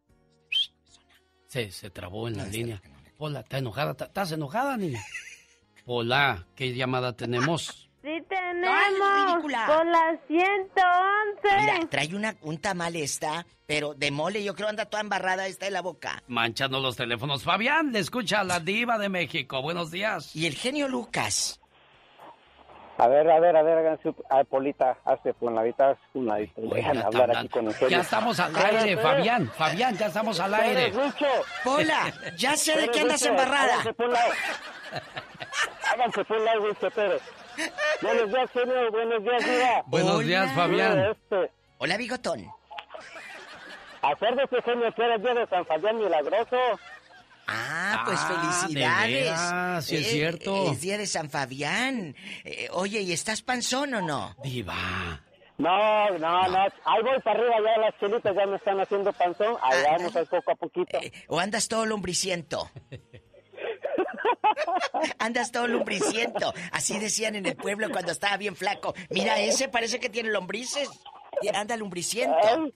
Se, se trabó en la línea. Pola, ¿estás enojada? ¿Estás- ¿Estás enojada, niña? Pola, ¿qué llamada tenemos?
Tenemos por las 111.
Mira, trae una, un tamal esta, pero de mole, yo creo anda toda embarrada esta de la boca.
Manchando los teléfonos. Fabián, le escucha a la diva de México. Buenos días.
Y el genio Lucas.
A ver, a ver, a ver, háganse, a Polita, hazte punadita, hazte punadita. Déjame hablar aquí con ustedes.
Ya estamos al aire, Fabián. Fabián, ya estamos al aire.
Pola, ya sé de qué andas embarrada.
Háganse por un lado. Háganse por un lado, Lucho Pérez. Buenos días, genio. Buenos días, Diva.
Buenos días, Fabián.
Este,
Hola, bigotón.
acuérdese, genio, que era el día de San Fabián Milagroso.
Ah, pues
Ah,
felicidades.
de veras, sí es
Eh,
cierto.
Es día de San Fabián. Eh, oye, ¿y estás panzón o no?
Diva.
No, no, no, Ahí voy para arriba, ya las chelitas ya me están haciendo panzón. Ahí
Ah,
vamos, ahí poco a poquito.
¿O andas todo lombriciento? Andas todo lombriciento. Así decían en el pueblo cuando estaba bien flaco. Mira, ese parece que tiene lombrices. Anda lombriciento.
Ay.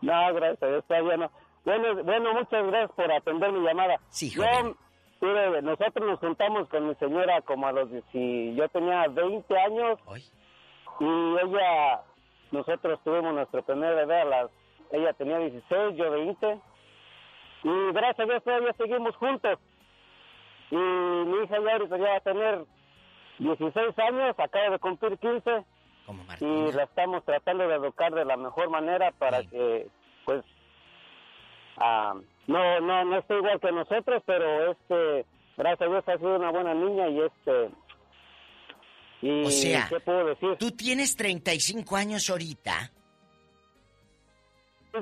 No, gracias, a Dios, todavía no. Bueno, bueno, muchas gracias por atender mi llamada.
Sí,
Yo,
joven.
mire, nosotros nos juntamos con mi señora como a los... Si yo tenía 20 años y ella... Nosotros tuvimos nuestro primer bebé a las... Ella tenía 16, yo 20. Y gracias a Dios todavía seguimos juntos. Y mi hija ya ahorita ya va a tener 16 años, acaba de cumplir 15. Y la estamos tratando de educar de la mejor manera para que, pues, ah, no, no, no esté igual que nosotros, pero este, gracias a Dios ha sido una buena niña y este, y
O sea,
¿qué puedo decir?
Tú tienes 35 años ahorita.
Sí,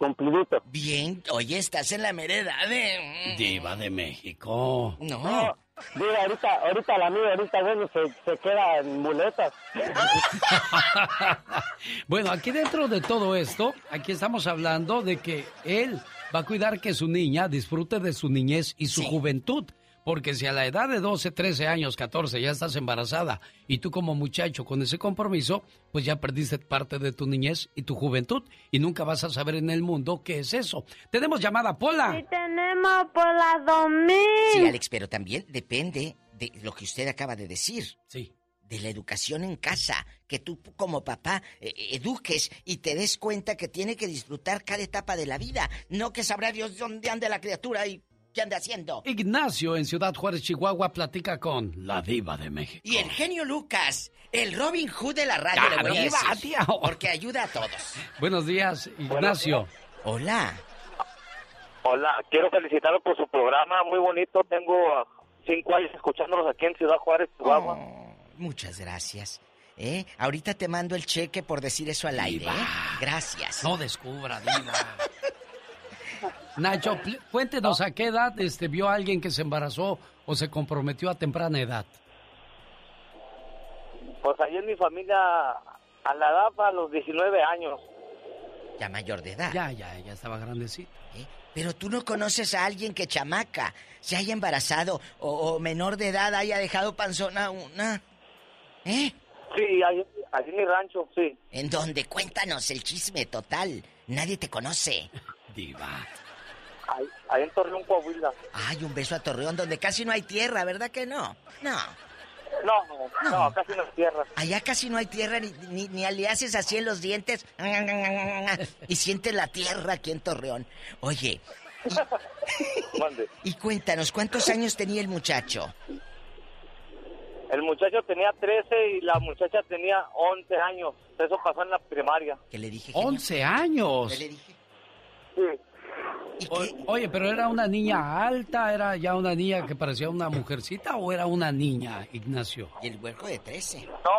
cumplidito.
Bien, oye, estás en la mereda de...
Diva de México.
No.
Diva, ahorita, ahorita la mía, ahorita bueno, se, se queda en muletas.
Bueno, aquí dentro de todo esto, aquí estamos hablando de que él va a cuidar que su niña disfrute de su niñez y su juventud. Porque si a la edad de 12, 13 años, 14 ya estás embarazada y tú como muchacho con ese compromiso, pues ya perdiste parte de tu niñez y tu juventud y nunca vas a saber en el mundo qué es eso. Tenemos llamada, Pola.
Sí tenemos por las 2000.
Sí, Alex, pero también depende de lo que usted acaba de decir.
Sí.
De la educación en casa, que tú como papá eh, eduques y te des cuenta que tiene que disfrutar cada etapa de la vida, no que sabrá Dios dónde anda la criatura y qué anda haciendo.
Ignacio en Ciudad Juárez, Chihuahua, platica con la diva de México.
Y el genio Lucas, el Robin Hood de la radio,
Ya,
le voy a
diva,
decir,
tío.
porque ayuda a todos.
Buenos días, Ignacio.
Hola.
Hola, quiero felicitarlo por su programa, muy bonito. Tengo ah, cinco años escuchándolos aquí en Ciudad Juárez, Chihuahua.
Oh, muchas gracias. ¿Eh? Ahorita te mando el cheque por decir eso al aire. ¿eh? Gracias.
No descubra, diva. Nacho, cuéntenos a qué edad este, vio a alguien que se embarazó o se comprometió a temprana edad.
Pues ahí en mi familia, a la edad, a los 19 años.
Ya mayor de edad.
Ya, ya, ya estaba grandecito.
¿Eh? Pero tú no conoces a alguien que chamaca se haya embarazado o, o menor de edad haya dejado panzona una. ¿Eh?
Sí, ahí, ahí en mi rancho, sí.
¿En dónde? Cuéntanos el chisme total. Nadie te conoce.
Diva.
Ahí, ahí en Torreón, Coahuila.
Ay, un beso a Torreón, donde casi no hay tierra, ¿verdad que no? No.
No, no, casi no es tierra.
Allá casi no hay tierra, ni, ni, ni le haces así en los dientes. Y sientes la tierra aquí en Torreón. Oye. Y, y cuéntanos, ¿cuántos años tenía el muchacho?
El muchacho tenía 13 y la muchacha tenía 11 años. Eso pasó en la primaria.
¿Qué le dije?
11 años.
¿Qué le dije?
O- oye, pero era una niña alta, era ya una niña que parecía una mujercita o era una niña, Ignacio.
Y el huerco de 13.
No,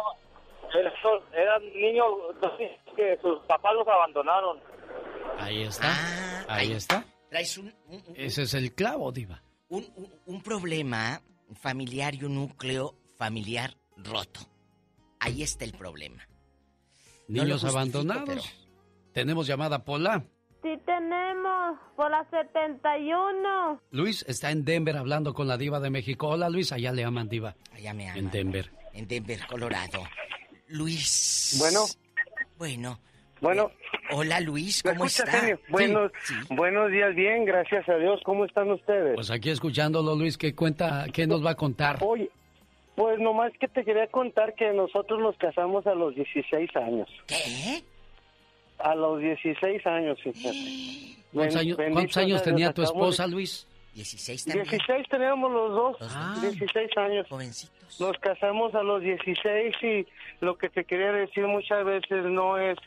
eran niños que sus papás los abandonaron.
Ahí está.
Ah,
ahí está.
Traes un, un,
Ese es el clavo, Diva.
un- un- un problema familiar y un núcleo familiar roto. Ahí está el problema.
Niños abandonados.
pero-
Tenemos llamada Pola.
Sí tenemos, por la 71.
Luis está en Denver hablando con la diva de México. Hola Luis, allá le aman diva.
Allá me aman.
En Denver.
En Denver, Colorado. Luis.
Bueno.
Bueno.
Bueno.
Hola Luis,
¿Me
¿cómo
escucha,
está?
Buenos, buenos días, bien, gracias a Dios. ¿Cómo están ustedes?
Pues aquí escuchándolo Luis, ¿qué cuenta, qué nos va a contar?
Oye, pues nomás que te quería contar que nosotros nos casamos a los 16 años.
¿Qué?
A los 16 años, fíjate.
¿Cuántos cuántos años tenía tu esposa, Luis?
16
16 teníamos los dos,
Ah.
16 años. Nos casamos a los 16 y lo que te quería decir muchas veces no es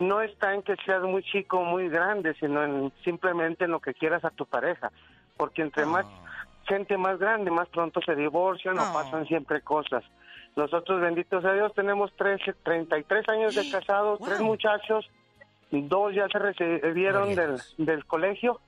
no está en que seas muy chico o muy grande, sino en simplemente en lo que quieras a tu pareja, porque entre más gente más grande, más pronto se divorcian o pasan siempre cosas. Nosotros, benditos sea Dios, tenemos 13, 33 años de casados, tres muchachos, dos ya se recibieron del, del colegio,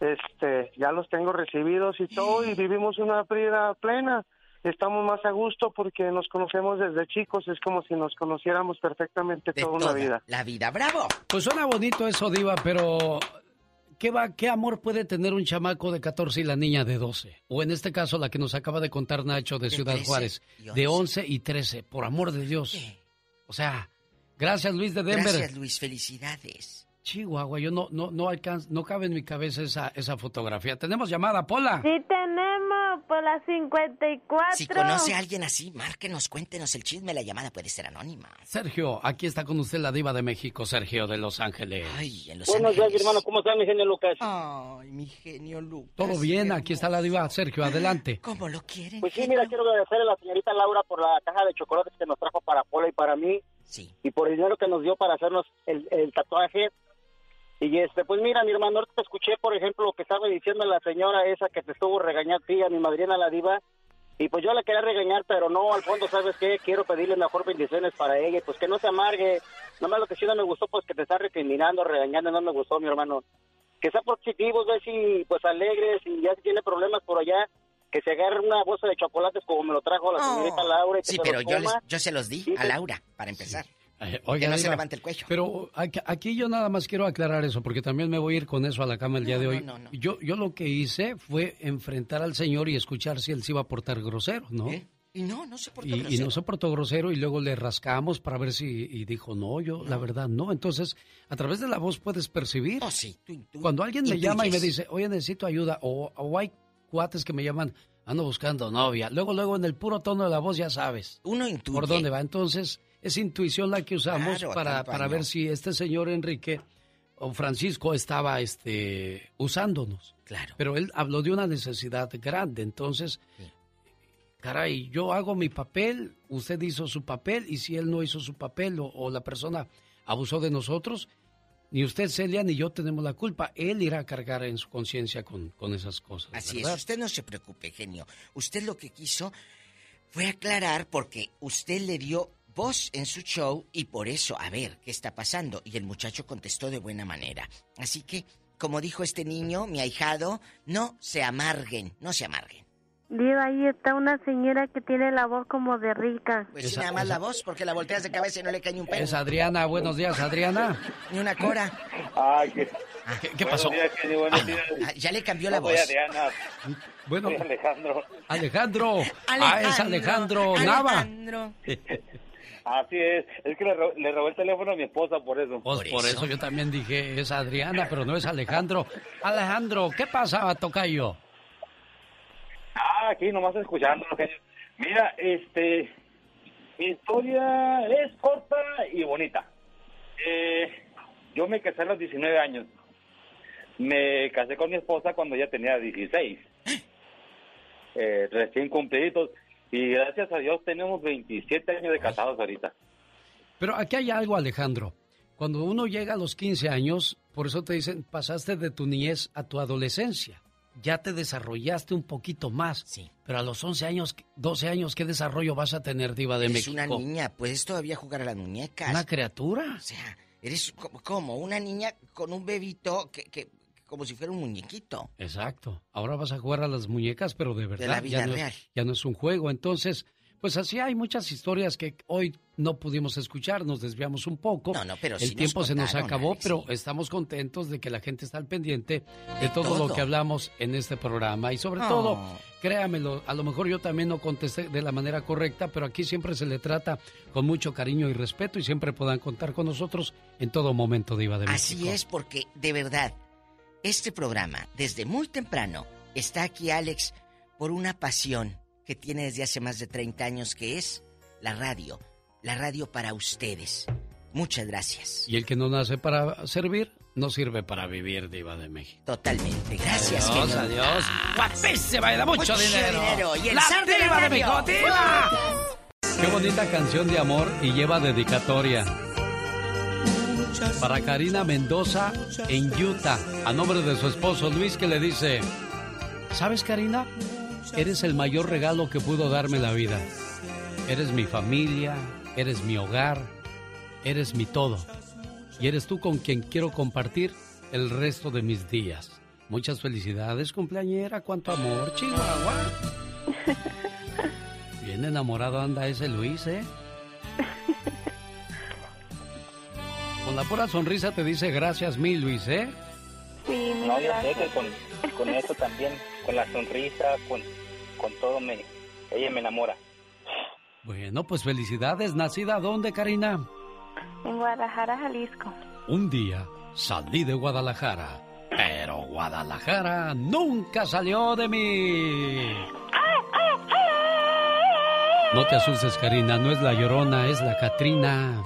este, ya los tengo recibidos y todo, y vivimos una vida plena. Estamos más a gusto porque nos conocemos desde chicos, es como si nos conociéramos perfectamente toda una vida.
La vida, bravo.
Pues suena bonito eso, Diva, pero ¿qué, va, ¿qué amor puede tener un chamaco de 14 y la niña de 12? O en este caso, la que nos acaba de contar Nacho de, Ciudad
13
Juárez, de 11 y 13, por amor de Dios. O sea, gracias Luis de Denver.
Gracias Luis, felicidades.
Chihuahua, yo no, no, no alcanzo, no cabe en mi cabeza esa, esa fotografía. Tenemos llamada, Pola.
Sí tenemos, por la 54.
Si conoce a alguien así, márquenos, cuéntenos el chisme, la llamada puede ser anónima.
Sergio, aquí está con usted la diva de México, Sergio de Los Ángeles.
Ay, en Los
Buenos días,
Ángeles.
hermano. ¿Cómo está mi genio Lucas?
Ay, mi genio Lucas.
Todo bien, aquí está la diva. Sergio, adelante.
¿Cómo lo quieren?
Pues sí, mira, quiero agradecerle a la señorita Laura por la caja de chocolates que nos trajo para Pola y para mí.
Sí.
Y por el dinero que nos dio para hacernos el, el tatuaje. Y este, pues mira, mi hermano, te escuché, por ejemplo, lo que estaba diciendo la señora esa que te estuvo regañando a ti, a mi madrina la diva. Y pues yo la quería regañar, pero no, al fondo, ¿sabes qué? Quiero pedirle mejor bendiciones para ella y pues que no se amargue. Nomás lo que sí no me gustó, pues que te está recriminando, regañando, no me gustó, mi hermano. Que sea positivos, ver si, pues alegres, y ya si tiene problemas por allá, que se agarre una bolsa de chocolates como me lo trajo la señorita Laura. Y que
Sí,
se
pero yo, les- yo se los di
Sí,
a
sí.
Laura, para empezar.
Eh, oiga,
que no se levante el cuello.
Pero aquí, yo nada más quiero aclarar eso, porque también me voy a ir con eso a la cama el día de hoy.
no, no.
Yo, yo lo que hice fue enfrentar al señor y escuchar si él se iba a portar grosero, ¿no?
Y no, no se portó
Y, y
grosero.
no se portó grosero y luego le rascamos para ver si y dijo no yo la verdad no entonces a través de la voz puedes percibir
Oh, sí, tú- tú
cuando alguien me llama y me dice oye necesito ayuda o, o hay cuates que me llaman ando buscando novia luego luego en el puro tono de la voz ya sabes
uno intuye
por dónde va entonces es intuición la que usamos
Claro,
para para ver si este señor Enrique o Francisco estaba este usándonos
claro
pero él habló de una necesidad grande entonces caray, yo hago mi papel, usted hizo su papel, y si él no hizo su papel o, o la persona abusó de nosotros, ni usted, Celia, ni yo tenemos la culpa. Él irá a cargar en su conciencia con, con esas cosas.
Así
¿verdad?
es, usted no se preocupe, genio. Usted lo que quiso fue aclarar porque usted le dio voz en su show y por eso, a ver, ¿qué está pasando? Y el muchacho contestó de buena manera. Así que, como dijo este niño, mi ahijado, no se amarguen, no se amarguen.
Diva, ahí está una señora que tiene la voz como de rica.
Pues sí, nada más la voz, porque la volteas de cabeza y no le cae ni un pelo.
Es Adriana. Buenos días, Adriana.
Ni una cora.
Ay, qué,
¿Qué, qué pasó?
Días, días.
Ah, ya le cambió la voz.
Adriana.
Bueno.
Soy Alejandro.
Alejandro. Ah, es Alejandro Nava.
Así es. Es que le, ro- le robé el teléfono a mi esposa por eso.
Pues por eso yo también dije, es Adriana, pero no es Alejandro. Alejandro, ¿qué pasa, Tocayo?
Ah, aquí nomás escuchando. Mira, este, mi historia es corta y bonita. Eh, yo me casé a los 19 años. Me casé con mi esposa cuando ella tenía 16. Eh, recién cumpliditos. Y gracias a Dios tenemos 27 años de casados ahorita.
Pero aquí hay algo, Alejandro. Cuando uno llega a los 15 años, por eso te dicen, pasaste de tu niñez a tu adolescencia. Ya te desarrollaste un poquito más. Sí. Pero a los 11 años, 12 años, ¿qué desarrollo vas a tener, Diva de
Eres
México?
una niña, puedes todavía jugar a las muñecas.
¿Una criatura?
O sea, eres como, como una niña con un bebito que, que como si fuera un muñequito.
Exacto. Ahora vas a jugar a las muñecas, pero de verdad.
la vida
ya no,
real.
Es, ya no es un juego. Entonces, pues así hay muchas historias que hoy no pudimos escuchar, nos desviamos un poco.
No, no, pero
El
sí nos
tiempo se nos acabó,
Alex,
pero estamos contentos de que la gente está al pendiente de,
De
todo, lo que hablamos en este programa. Y sobre
Oh.
todo, créamelo, a lo mejor yo también no contesté de la manera correcta, pero aquí siempre se le trata con mucho cariño y respeto y siempre puedan contar con nosotros en todo momento, Diva de
Así
México.
es, porque de verdad, este programa, desde muy temprano, está aquí Alex por una pasión que tiene desde hace más de 30 años, que es la radio. La radio para ustedes. Muchas gracias.
Y el que no nace para servir, no sirve para vivir, Diva de México.
Totalmente. Gracias,
Adiós,
genio.
adiós. Guapísima y da mucho,
Mucho
dinero.
dinero. Y el
La
zar de la
de. México, Diva. Qué bonita canción de amor y lleva dedicatoria. Para Karina Mendoza en Utah, a nombre de su esposo Luis, que le dice: ¿Sabes, Karina? Eres el mayor regalo que pudo darme la vida. Eres mi familia, eres mi hogar, eres mi todo. Y eres tú con quien quiero compartir el resto de mis días. Muchas felicidades, cumpleañera. Cuánto amor, Chihuahua. Bien enamorado anda ese Luis, ¿eh? Con la pura sonrisa te dice gracias mil, Luis, ¿eh?
Sí, mil
No, yo sé que con, con eso también, con la sonrisa, con, con todo, me, ella me enamora.
Bueno, pues felicidades. ¿Nacida dónde, Karina?
En Guadalajara, Jalisco.
Un día salí de Guadalajara, pero Guadalajara nunca salió de mí. No te asustes, Karina, no es la llorona, es la Catrina.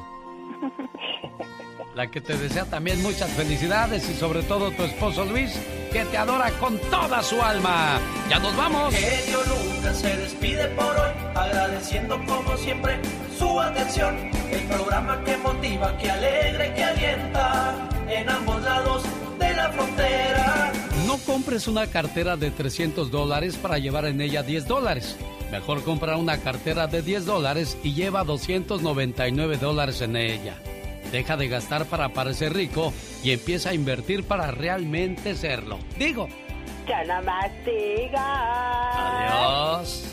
La que te desea también muchas felicidades y sobre todo tu esposo Luis, que te adora con toda su alma. ¡Ya nos vamos!
Genio Lucas se despide por hoy, agradeciendo como siempre su atención. El programa que motiva, que alegra y que alienta en ambos lados de la frontera.
No compres una cartera de 300 dólares para llevar en ella 10 dólares. Mejor compra una cartera de 10 dólares y lleva 299 dólares en ella. Deja de gastar para parecer rico y empieza a invertir para realmente serlo. Digo.
Ya no más.
Adiós.